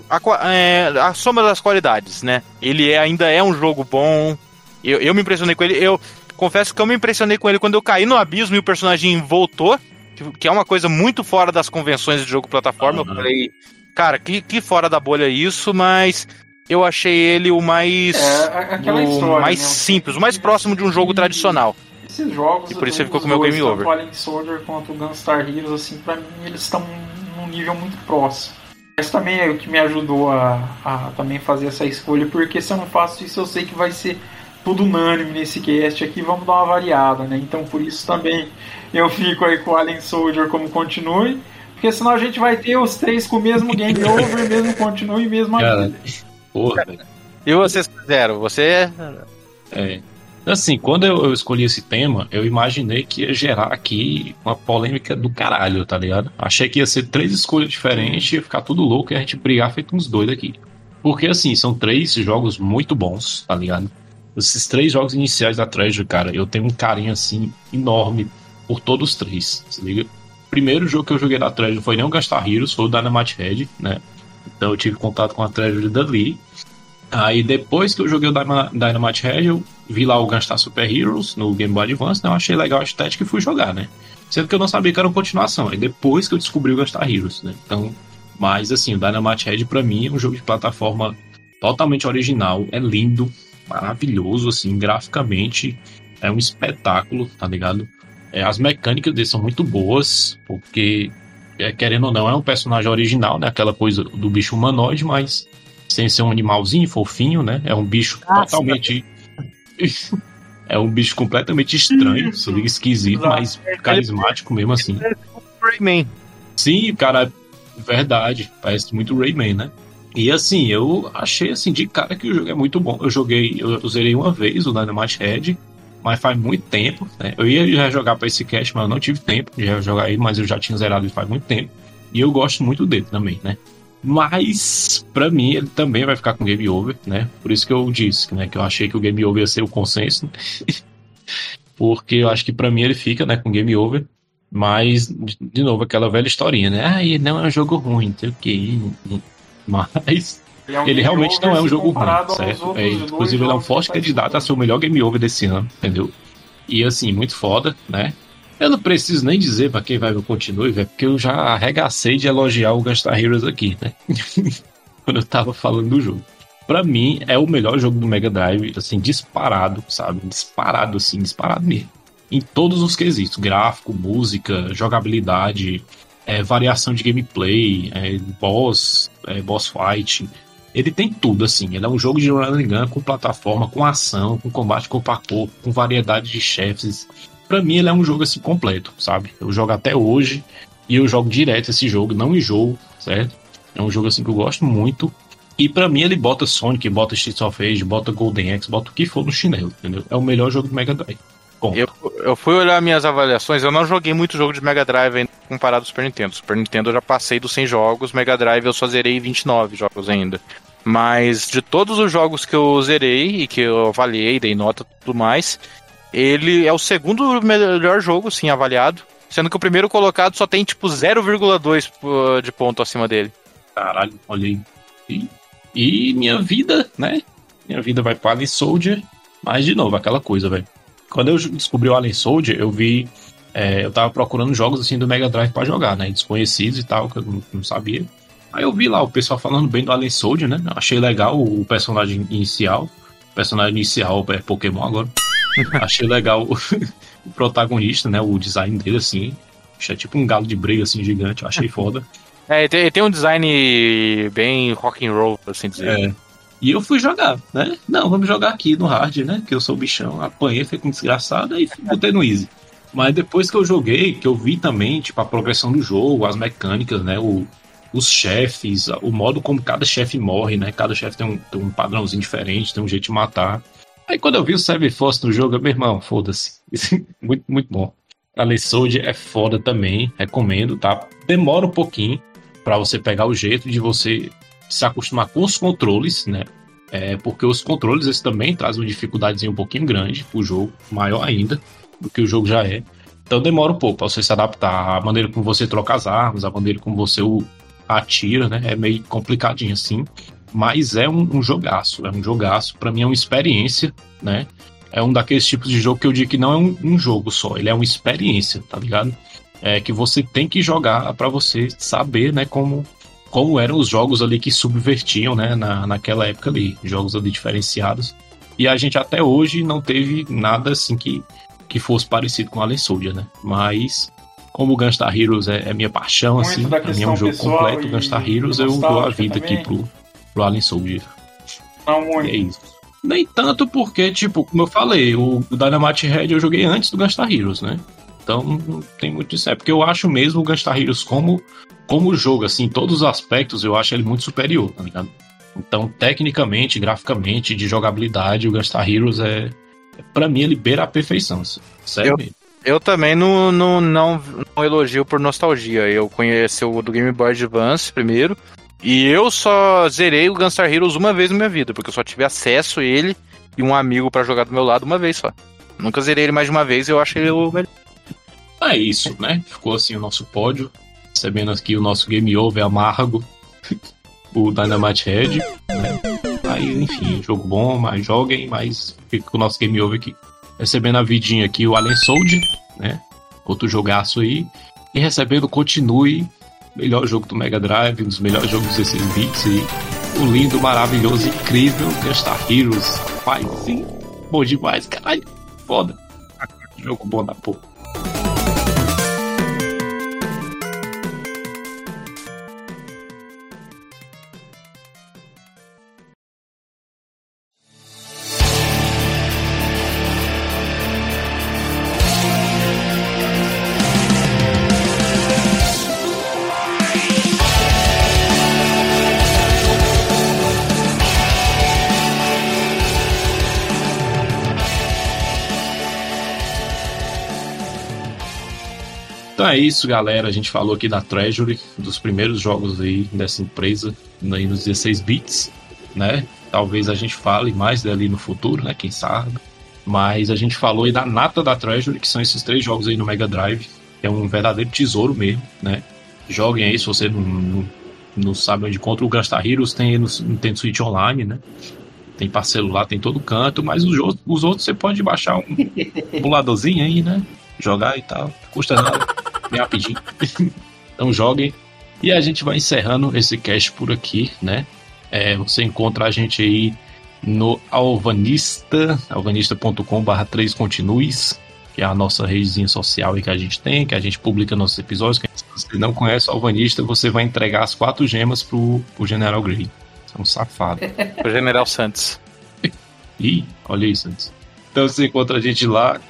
A, é, a soma das qualidades, né? Ele é- ainda é um jogo bom. Eu, eu me impressionei com ele. Eu confesso que eu me impressionei com ele quando eu caí no abismo e o personagem voltou, que, que é uma coisa muito fora das convenções de jogo plataforma. Eu Aham. falei, cara, que, que fora da bolha isso, mas eu achei ele o mais. É, o história, mais né? simples, o mais próximo de um jogo tradicional. Esses jogos, E por isso ele ficou com o meu game tanto over. O Alien Soldier quanto o Gunstar Heroes, assim, pra mim eles estão num nível muito próximo. Mas também é o que me ajudou a, a também fazer essa escolha, porque se eu não faço isso, eu sei que vai ser tudo unânime nesse cast aqui, vamos dar uma variada, né? Então por isso também eu fico aí com o Alien Soldier como continue, porque senão a gente vai ter os três com o mesmo game over, mesmo continue e mesmo Cara, porra. E vocês fizeram? Você. É. Assim, quando eu, escolhi esse tema, eu imaginei que ia gerar aqui uma polêmica do caralho, tá ligado? Achei que ia ser três escolhas diferentes, ia ficar tudo louco e a gente brigar feito uns doidos aqui. Porque, assim, são três jogos muito bons, tá ligado? Esses três jogos iniciais da Treasure, cara, eu tenho um carinho, assim, enorme por todos os três, se liga? O primeiro jogo que eu joguei da Treasure foi nem o Gastar Heroes, foi o Dynamite Head, né? Então eu tive contato com a Treasure dali. Aí depois que eu joguei o Dynamite Head, eu vi lá o Gunstar Super Heroes no Game Boy Advance, né? Eu achei legal a estética e fui jogar, né? Sendo que eu não sabia que era uma continuação. Aí depois que eu descobri o Gunstar Heroes, né? Então, mas assim, o Dynamite Head pra mim é um jogo de plataforma totalmente original, é lindo, maravilhoso, assim, graficamente é um espetáculo, tá ligado? É, as mecânicas dele são muito boas, porque, é, querendo ou não, é um personagem original, né? Aquela coisa do bicho humanoide, mas sem ser um animalzinho fofinho, né? É um bicho Nossa. totalmente. é um bicho completamente estranho, esquisito, mas carismático mesmo assim. Rayman. Sim, cara, verdade. Parece muito Rayman, né? E assim, eu achei assim de cara que o jogo é muito bom. Eu joguei, eu, eu zerei uma vez o Dynamite Head, mas faz muito tempo, né? Eu ia já jogar pra esse cast, mas eu não tive tempo de já jogar ele, mas eu já tinha zerado ele faz muito tempo. E eu gosto muito dele também, né? Mas, pra mim, ele também vai ficar com Game Over, né? Por isso que eu disse, né? Que eu achei que o Game Over ia ser o consenso. Porque eu acho que pra mim ele fica, né? Com Game Over. Mas, de novo, aquela velha historinha, né? Ah, ele não é um jogo ruim, não sei o quê. Mas é um ele realmente não é um jogo ruim, certo? É, inclusive, ele é um forte que candidato a ser o melhor game over desse ano, entendeu? E assim, muito foda, né? Eu não preciso nem dizer pra quem vai ver o continue, velho, porque eu já arregacei de elogiar o Gunstar Heroes aqui, né? Quando eu tava falando do jogo. Pra mim, é o melhor jogo do Mega Drive, assim, disparado, sabe? Disparado, assim, disparado mesmo. Em todos os quesitos: gráfico, música, jogabilidade, é, variação de gameplay, é, boss, é, boss fight. Ele tem tudo, assim. Ele é um jogo de run and gun com plataforma, com ação, com combate corpo a corpo, com variedade de chefes. Pra mim, ele é um jogo assim completo, sabe? Eu jogo até hoje e eu jogo direto esse jogo, não enjoo, certo? É um jogo assim que eu gosto muito. E pra mim, ele bota Sonic, bota Streets of Rage, bota Golden Axe, bota o que for no chinelo, entendeu? É o melhor jogo do Mega Drive. Ponto. Eu, eu fui olhar minhas avaliações, eu não joguei muito jogo de Mega Drive ainda comparado ao Super Nintendo. Super Nintendo eu já passei dos 100 jogos, Mega Drive eu só zerei 29 jogos ainda. Mas de todos os jogos que eu zerei e que eu avaliei, dei nota tudo mais, ele é o segundo melhor jogo, sim, avaliado. Sendo que o primeiro colocado só tem tipo 0,2 pô, de ponto acima dele. Caralho, olha aí. E, e minha vida, né? Minha vida vai para Alien Soldier. Mas, de novo, aquela coisa, velho. Quando eu descobri o Alien Soldier, eu vi. é, eu tava procurando jogos assim do Mega Drive pra jogar, né? Desconhecidos e tal, que eu não, não sabia. Aí eu vi lá o pessoal falando bem do Alien Soldier, né? Achei legal o personagem inicial. O personagem inicial é Pokémon agora. Achei legal o, protagonista, né? O design dele, assim. É tipo um galo de briga, assim, gigante. Eu achei foda. É, tem, tem um design bem rock and roll, assim dizer. É. E eu fui jogar, né? Não, vamos jogar aqui no hard, né? Que eu sou bichão, apanhei, fiquei com desgraçado e botei no easy. Mas depois que eu joguei, que eu vi também, tipo, a progressão do jogo, as mecânicas, né? O, os chefes, o modo como cada chefe morre, né? Cada chefe tem um, tem um padrãozinho diferente, tem um jeito de matar. Aí quando eu vi o Seven Force no jogo, eu, meu irmão, foda-se. muito, muito bom. A Soldier é foda também, recomendo, tá? Demora um pouquinho para você pegar o jeito de você se acostumar com os controles, né? É, porque os controles eles também trazem uma dificuldadezinha um pouquinho grande pro jogo, maior ainda do que o jogo já é. Então demora um pouco para você se adaptar à maneira como você troca as armas, a maneira como você atira, né? É meio complicadinho assim, mas é um, um jogaço, é um jogaço. Para mim é uma experiência, né? É um daqueles tipos de jogo que eu digo que não é um, um jogo só, ele é uma experiência, tá ligado? É que você tem que jogar para você saber, né? Como como eram os jogos ali que subvertiam, né, na, naquela época ali, jogos ali diferenciados. E a gente até hoje não teve nada assim que, que fosse parecido com Alien Soldier, né? Mas como o Gunstar Heroes é, é minha paixão, Muito assim, pra mim é um jogo completo, Gunstar Heroes, eu dou a vida também. aqui pro, pro Alien Soldier. Não muito. é isso. Nem tanto porque, tipo, como eu falei, o Dynamite Head eu joguei antes do Gunstar Heroes, né? Então não tem muito disso. É porque eu acho mesmo o Gunstar Heroes como, como jogo, assim, em todos os aspectos, eu acho ele muito superior, tá ligado? Então, tecnicamente, graficamente, de jogabilidade, o Gunstar Heroes é. Pra mim, ele beira a perfeição. assim. Sério Eu- mesmo. Eu também não, não, não, não elogio por nostalgia. Eu conheci o do Game Boy Advance primeiro. E eu só zerei o Gunstar Heroes uma vez na minha vida, porque eu só tive acesso a ele e um amigo pra jogar do meu lado uma vez só. Nunca zerei ele mais de uma vez e eu achei ele o melhor. É isso, né? Ficou assim o nosso pódio. Recebendo aqui o nosso Game Over amargo. o Dynamite Head. Né? Aí, enfim, jogo bom, mas joguem, mas fica o nosso Game Over aqui. Recebendo a vidinha aqui o Alien Soldier, né? Outro jogaço aí. E recebendo Continue, melhor jogo do Mega Drive, um dos melhores jogos dos 16 bits aí. O lindo, maravilhoso, incrível Gunstar Heroes. Pai, sim. Bom demais, caralho. Foda. Jogo bom da porra. É isso, galera. A gente falou aqui da Treasury, dos primeiros jogos aí dessa empresa, aí nos 16 bits, né? Talvez a gente fale mais dali no futuro, né? Quem sabe. Mas a gente falou aí da nata da Treasury, que são esses três jogos aí no Mega Drive. que É um verdadeiro tesouro mesmo, né? Joguem aí se você não, não, não sabe onde encontra. O Gunstar Heroes tem aí no Nintendo Switch Online, né? Tem para celular, tem em todo canto, mas os, outros- os outros você pode baixar um emuladorzinho aí, né? Jogar e tal. Custa nada. Bem rapidinho. então joguem. E a gente vai encerrando esse cast por aqui, né? É, você encontra a gente aí no Alvanista, alvanista.com.br 3 continues, que é a nossa redezinha social aí que a gente tem, que a gente publica nossos episódios. Se você não conhece o Alvanista, você vai entregar as quatro gemas pro, pro General Grey. Você é um safado. O General Santos. Ih, olha isso antes. Então você encontra a gente lá,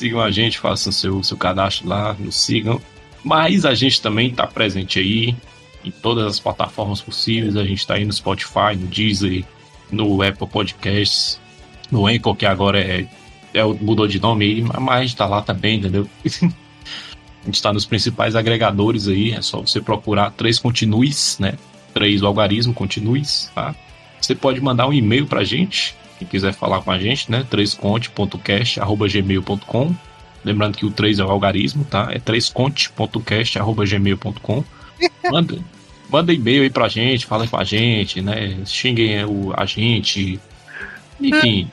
sigam a gente, façam seu, seu cadastro lá, nos sigam. Mas a gente também está presente aí em todas as plataformas possíveis. A gente está aí no Spotify, no Deezer, no Apple Podcasts, no Anchor, que agora é, é mudou de nome mas mas a gente tá lá também, entendeu? a gente está nos principais agregadores aí, é só você procurar três continues, né? Três o algarismo continues, tá? Você pode mandar um e-mail pra gente, quem quiser falar com a gente, né? 3conte.cast.gmail.com Lembrando que o 3 é o algarismo, tá? É 3conte.cast.gmail.com Manda, manda e-mail aí pra gente, fala com a gente, né? Xinguem o, a gente. Enfim.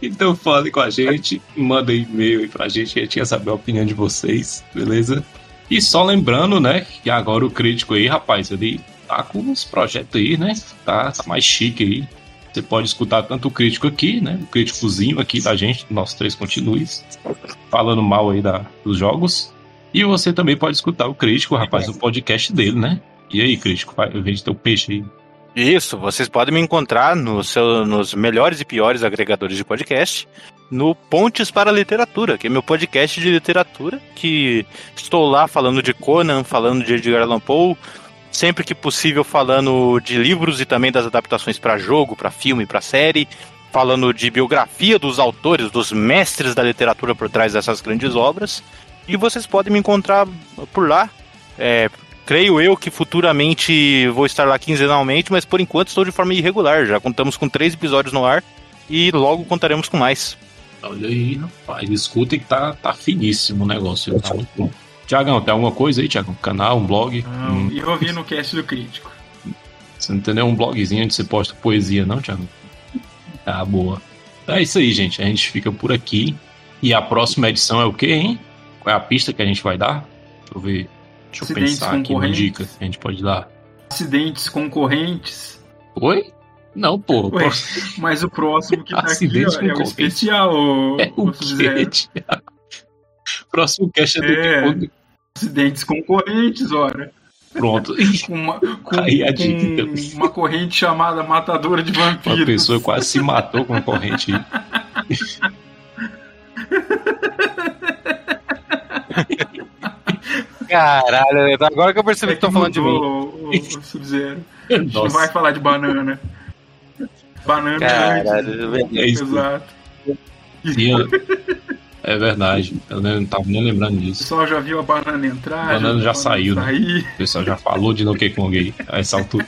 Então fale com a gente, manda e-mail aí pra gente, a gente quer saber a opinião de vocês, beleza? E só lembrando, né, que agora o crítico aí, rapaz, ele tá com uns projetos aí, né? Tá mais chique aí. Você pode escutar tanto o crítico aqui, né? O críticozinho aqui da gente, nossos três continues, falando mal aí da, dos jogos. E você também pode escutar o crítico, rapaz, o podcast dele, né? E aí, crítico, vende teu peixe aí. Isso, vocês podem me encontrar no seu- nos melhores e piores agregadores de podcast, no Pontes para a Literatura, que é meu podcast de literatura, que estou lá falando de Conan, falando de Edgar Allan Poe, sempre que possível falando de livros e também das adaptações para jogo, para filme, para série, falando de biografia dos autores, dos mestres da literatura por trás dessas grandes obras. E vocês podem me encontrar por lá. É, creio eu que futuramente vou estar lá quinzenalmente, mas por enquanto estou de forma irregular. Já contamos com três episódios no ar e logo contaremos com mais. Olha aí, rapaz, escutem que tá, tá finíssimo o negócio, tá muito bom. Tiagão, tem alguma coisa aí, Tiagão? Um canal, um blog? Não, E eu ouvi no cast do crítico. você não entendeu? Um blogzinho onde você posta poesia, não, Tiagão? Tá, boa. Então é isso aí, gente. A gente fica por aqui. E a próxima edição é o quê, hein? Qual é a pista que a gente vai dar? Deixa eu ver. Deixa eu Acidentes pensar aqui uma dica que a gente pode dar. Acidentes concorrentes. Oi? Não, pô. Ué, mas o próximo que tá aqui ó, é o especial. É o quê? Próximo cast é do É. que? Acidentes concorrentes, ora. Pronto. Com uma, com, Aí a com dica. uma corrente chamada Matadora de Uma Vampiros. pessoa quase se matou com a corrente. Caralho, agora que eu percebi que estão falando de mim. É O, o Sub-Zero. A gente não vai falar de banana. Banana Caralho, velho. É isso. Exato. Tinha- É verdade. Eu não tava nem lembrando O disso. pessoal já viu a banana entrar. A banana a já saiu, né? sair. O pessoal já falou de Donkey Kong aí, a essa altura.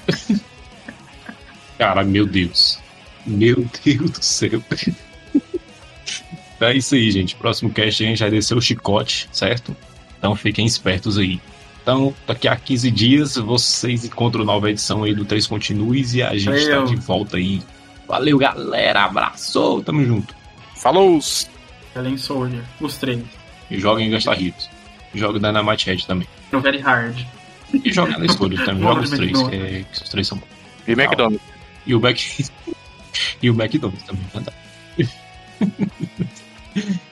Cara, meu Deus. Meu Deus do céu. É isso aí, gente. Próximo cast a gente vai descer o chicote, certo? Então fiquem espertos aí. Então, daqui a 15 dias vocês encontram nova edição aí do Três Continues e a gente tá Valeu. de volta aí. Valeu, galera. Abraço. Tamo junto. Falou! Além Soldier. Os três. E joguem Gastarritos. Joga Dynamite Head também. No Very Hard. E joga na escolha também. Joga os três, que, é- que os três são bons. E McDonald's. E o Mac. e o McDonald's também, verdade.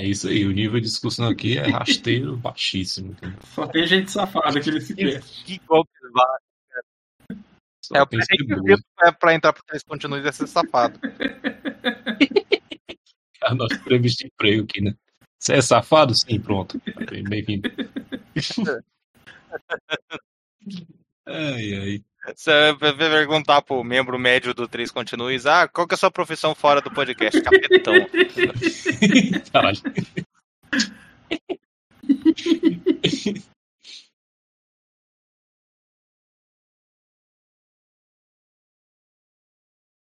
É isso aí, o nível de discussão aqui é rasteiro baixíssimo. entendeu? Só tem gente safada aqui nesse cast. Que golpe baixo. Só É o presente cebola. pra, entrar pro três continuos é ser safado. a nossa entrevista de emprego aqui, né? Você é safado? Sim, pronto. Bem- Bem-vindo. ai, ai. Você perguntar pro membro médio do três Continues, ah, qual que é a sua profissão fora do podcast? Capitão. Caralho.